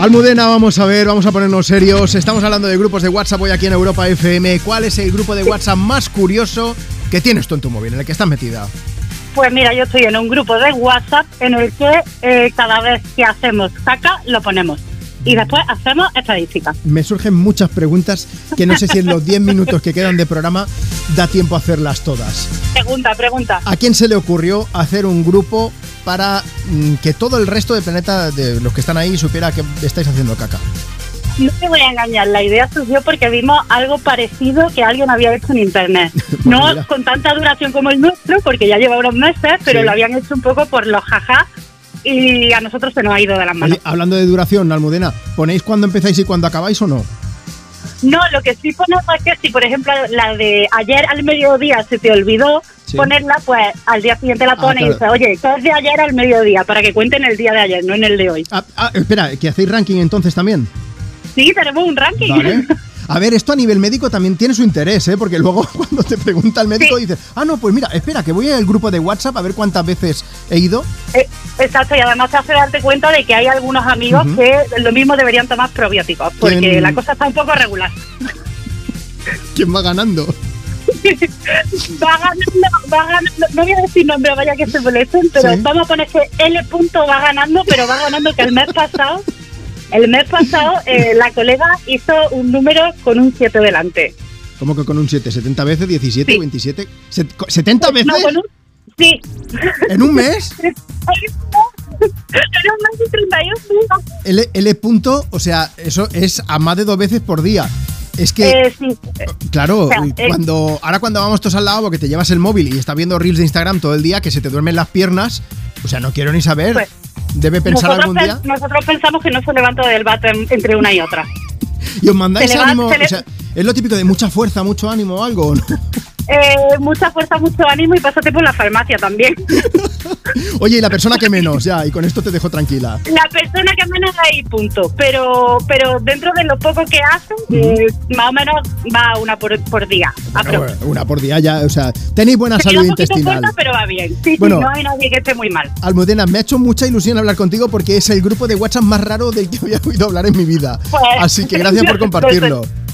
Almudena, vamos a ver, vamos a ponernos serios. Estamos hablando de grupos de WhatsApp hoy aquí en Europa FM. ¿Cuál es el grupo de WhatsApp más curioso que tienes tú en tu móvil, en el que estás metida? Pues mira, yo estoy en un grupo de WhatsApp en el que eh, cada vez que hacemos caca lo ponemos. Y después hacemos estadísticas. Me surgen muchas preguntas que no sé si en los 10 minutos que quedan de programa da tiempo a hacerlas todas. Pregunta, pregunta. ¿A quién se le ocurrió hacer un grupo para que todo el resto del planeta, de los que están ahí, supiera que estáis haciendo caca? No te voy a engañar, la idea surgió porque vimos algo parecido que alguien había hecho en internet. <laughs> No Pues mira. con tanta duración como el nuestro, porque ya lleva unos meses, pero Sí. lo habían hecho un poco por los jajas y a nosotros se nos ha ido de las manos. Oye, hablando de duración, Almudena, ¿ponéis cuándo empezáis y cuándo acabáis o no? No, lo que sí ponemos es que si, por ejemplo, la de ayer al mediodía se te olvidó Sí. ponerla, pues al día siguiente la Ah, pones y dices, oye, ¿qué es de ayer al mediodía? Para que cuenten el día de ayer, no en el de hoy. Ah, ah, espera, ¿que hacéis ranking entonces también? Sí, tenemos un ranking. Vale. <laughs> A ver, esto a nivel médico también tiene su interés, ¿eh? Porque luego <laughs> cuando te pregunta el médico dices, ah, no, pues mira, espera, que voy al grupo de WhatsApp a ver cuántas veces he ido. Eh, Exacto, y además te hace darte cuenta de que hay algunos amigos que lo mismo deberían tomar probióticos, porque ¿Quién? la cosa está un poco regular. <laughs> ¿Quién va ganando? <laughs> va ganando, va ganando, no voy a decir nombre, vaya que se molesten, pero Sí. vamos a poner que L punto va ganando, pero va ganando que el mes pasado, el mes pasado <laughs> eh, la colega hizo un número con un 7 delante. ¿Cómo que con un 7? ¿70 veces? ¿17? ¿27? ¿Set- co- ¿70 veces? No, con un, sí. ¿En un mes? <laughs> en un mes y 31 días. L, L punto, o sea, eso es a más de dos veces por día. Es que, Eh, sí. claro, o sea, eh, cuando ahora cuando vamos todos al lado, porque te llevas el móvil y estás viendo reels de Instagram todo el día, que se te duermen las piernas, o sea, no quiero ni saber. Pues, Debe pensar nosotros, algún día. nosotros pensamos que no se levanta del bate en- entre una y otra. Y os mandáis se ánimo, se le- o sea, es lo típico de mucha fuerza, mucho ánimo o algo, ¿o ¿no? Eh, mucha fuerza, mucho ánimo y pásate por la farmacia también. <laughs> Oye, y la persona que menos, ya, y con esto te dejo tranquila. La persona que menos ahí, punto. Pero pero dentro de lo poco que hace, eh, más o menos va una por, por día. Bueno, una por día ya, o sea, tenéis buena Se salud un intestinal. corta, pero va bien. Sí, sí, Bueno. no hay nadie que esté muy mal. Almudena, me ha hecho mucha ilusión hablar contigo porque es el grupo de WhatsApp más raro del que había oído hablar en mi vida. Pues- Así que gracias por <laughs> compartirlo. Pues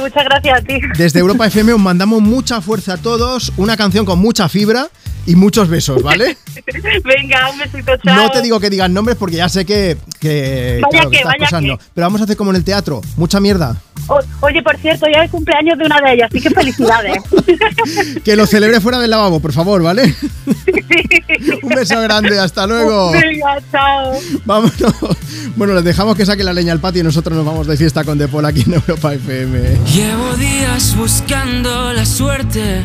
muchas gracias a ti. Desde Europa FM os mandamos mucha fuerza a todos, una canción con mucha fibra y muchos besos, ¿vale? <laughs> Venga, un besito, chao. No te digo que digan nombres porque ya sé que, que, Vaya claro, que, vaya cosas que. no. Pero vamos a hacer como en el teatro, mucha mierda. O- oye, por cierto, ya es el cumpleaños de una de ellas, así que felicidades. <laughs> Que lo celebre fuera del lavabo, por favor, ¿vale? <laughs> Un beso grande, hasta luego. Venga, chao. Vámonos. Bueno, les dejamos que saque la leña al patio y nosotros nos vamos de fiesta con Depol aquí en Europa FM. Llevo días buscando la suerte,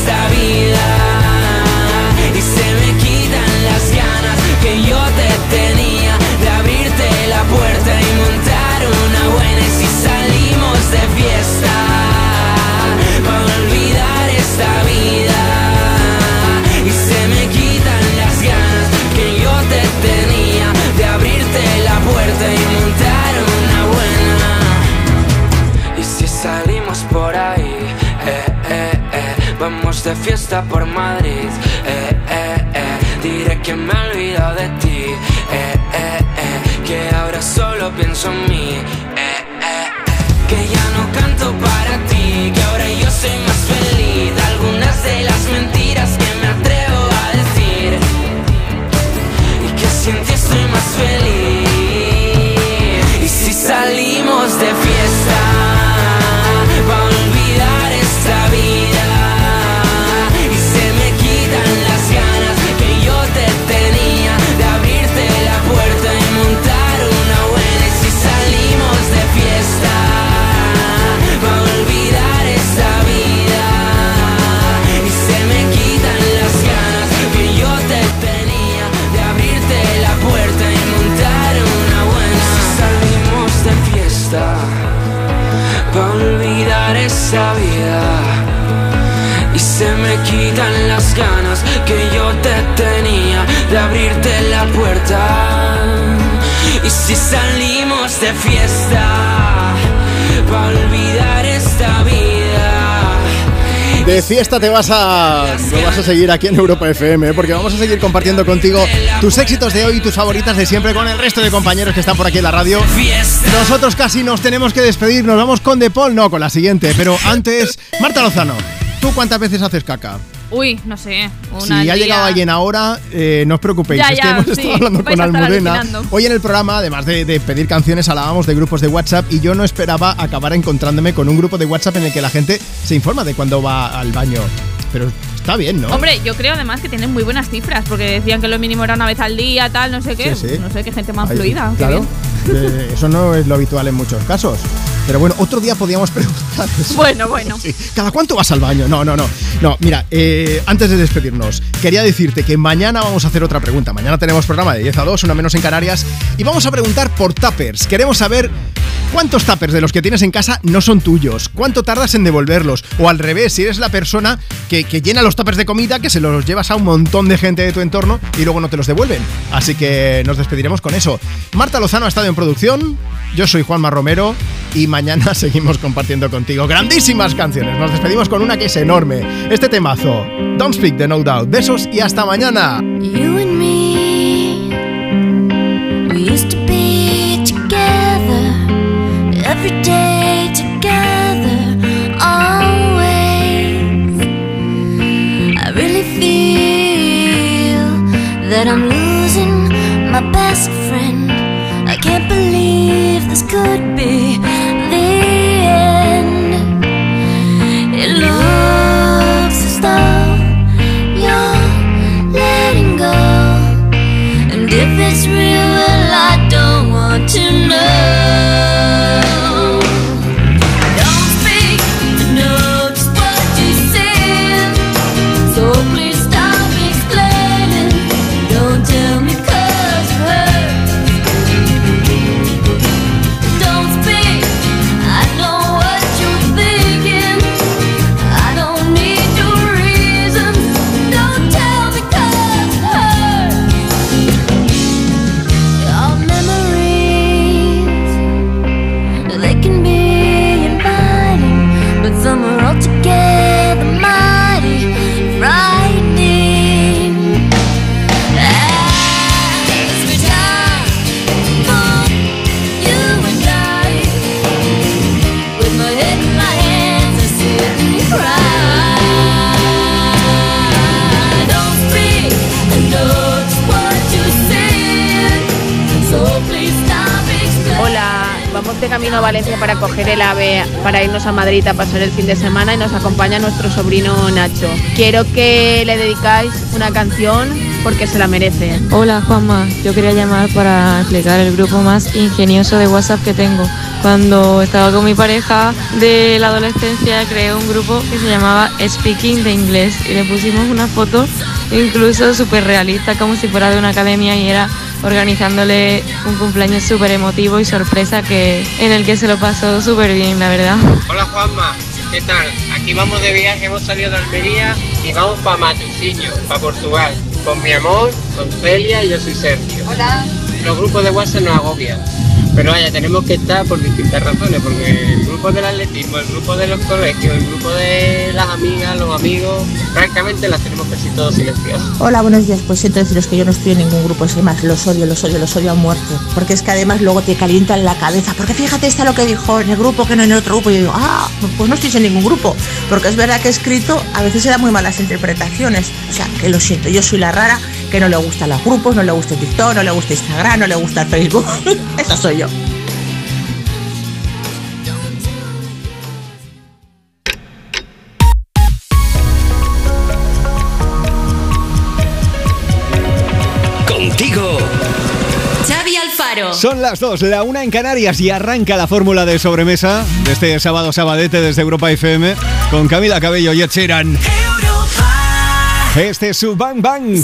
esta vida. Y se me quitan las ganas que yo te tenía vamos de fiesta por Madrid, eh, eh, eh, diré que me he olvidado de ti, eh, eh, eh, que ahora solo pienso en mí, eh, eh, eh, que ya no canto para ti, que ahora yo soy más feliz, algunas de las mentiras quitan las ganas que yo te tenía de abrirte la puerta. Y si salimos de fiesta, va a olvidar esta vida. De fiesta te vas a te vas a seguir aquí en Europa FM, ¿eh? porque vamos a seguir compartiendo contigo tus éxitos de hoy y tus favoritas de siempre con el resto de compañeros que están por aquí en la radio. Nosotros casi nos tenemos que despedir, nos vamos con De Paul, no, con la siguiente, pero antes, Marta Lozano, ¿tú cuántas veces haces caca? Uy, no sé. Una Si día. llegado alguien ahora, eh, no os preocupéis, Ya, es que ya, hemos sí, estado hablando <laughs> vais con Almudena. Hoy en el programa, además de, de pedir canciones, hablábamos de grupos de WhatsApp y yo no esperaba acabar encontrándome con un grupo de WhatsApp en el que la gente se informa de cuando va al baño. Pero está bien, ¿no? Hombre, yo creo además que tienen muy buenas cifras, porque decían que lo mínimo era una vez al día, tal, no sé qué. Sí, sí. No sé qué gente más Ahí, fluida. Claro. Eh, eso no es lo habitual en muchos casos. Pero bueno, otro día podíamos <laughs> preguntar eso. Bueno, bueno. Sí. ¿Cada cuánto vas al baño? No, no, no. No, mira, eh, antes de despedirnos, quería decirte que mañana vamos a hacer otra pregunta. Mañana tenemos programa de 10 a 2, una menos en Canarias, y vamos a preguntar por tuppers. Queremos saber cuántos tuppers de los que tienes en casa no son tuyos, cuánto tardas en devolverlos, o al revés, si eres la persona que, que llena los tuppers de comida, que se los llevas a un montón de gente de tu entorno y luego no te los devuelven. Así que nos despediremos con eso. Marta Lozano ha estado en producción, yo soy Juanma Romero y mañana <laughs> seguimos compartiendo contigo grandísimas canciones. Nos despedimos con una que es enorme, este temazo, Don't Speak de No Doubt. Besos y hasta mañana. That I'm losing my best friend. I can't believe this could be want to Valencia para coger el AVE para irnos a Madrid a pasar el fin de semana y nos acompaña nuestro sobrino Nacho. Quiero que le dedicáis una canción porque se la merece. Hola Juanma, yo quería llamar para explicar el grupo más ingenioso de WhatsApp que tengo. Cuando estaba con mi pareja de la adolescencia creé un grupo que se llamaba Speaking de inglés y le pusimos una foto incluso súper realista como si fuera de una academia y era organizándole un cumpleaños súper emotivo y sorpresa que en el que se lo pasó súper bien, la verdad. Hola Juanma, ¿qué tal? Aquí vamos de viaje, hemos salido de Almería y vamos para Matosinhos, para Portugal, con mi amor, con Celia y yo soy Sergio. Hola. Los grupos de WhatsApp nos agobian, pero vaya, tenemos que estar por distintas razones, porque el grupo del atletismo, el grupo de los colegios, el grupo de las amigas, los amigos, francamente las tenemos casi todos silenciados. Hola, buenos días. Pues siento deciros que yo no estoy en ningún grupo, es que más los odio, los odio, los odio a muerte. Porque es que además luego te calientan la cabeza. Porque fíjate, está lo que dijo en el grupo que no en el otro grupo. Y yo digo, ah, pues no estoy en ningún grupo. Porque es verdad que he escrito, a veces se dan muy malas interpretaciones. O sea, que lo siento, yo soy la rara que no le gustan los grupos, no le gusta TikTok, no le gusta Instagram, no le gusta el Facebook. <laughs> Esa soy yo. Contigo. Xavi Alfaro. Son las dos, la una en Canarias y arranca la fórmula de sobremesa de este sábado sabadete desde Europa FM con Camila Cabello y Ed Sheeran. Este es su Bang Bang.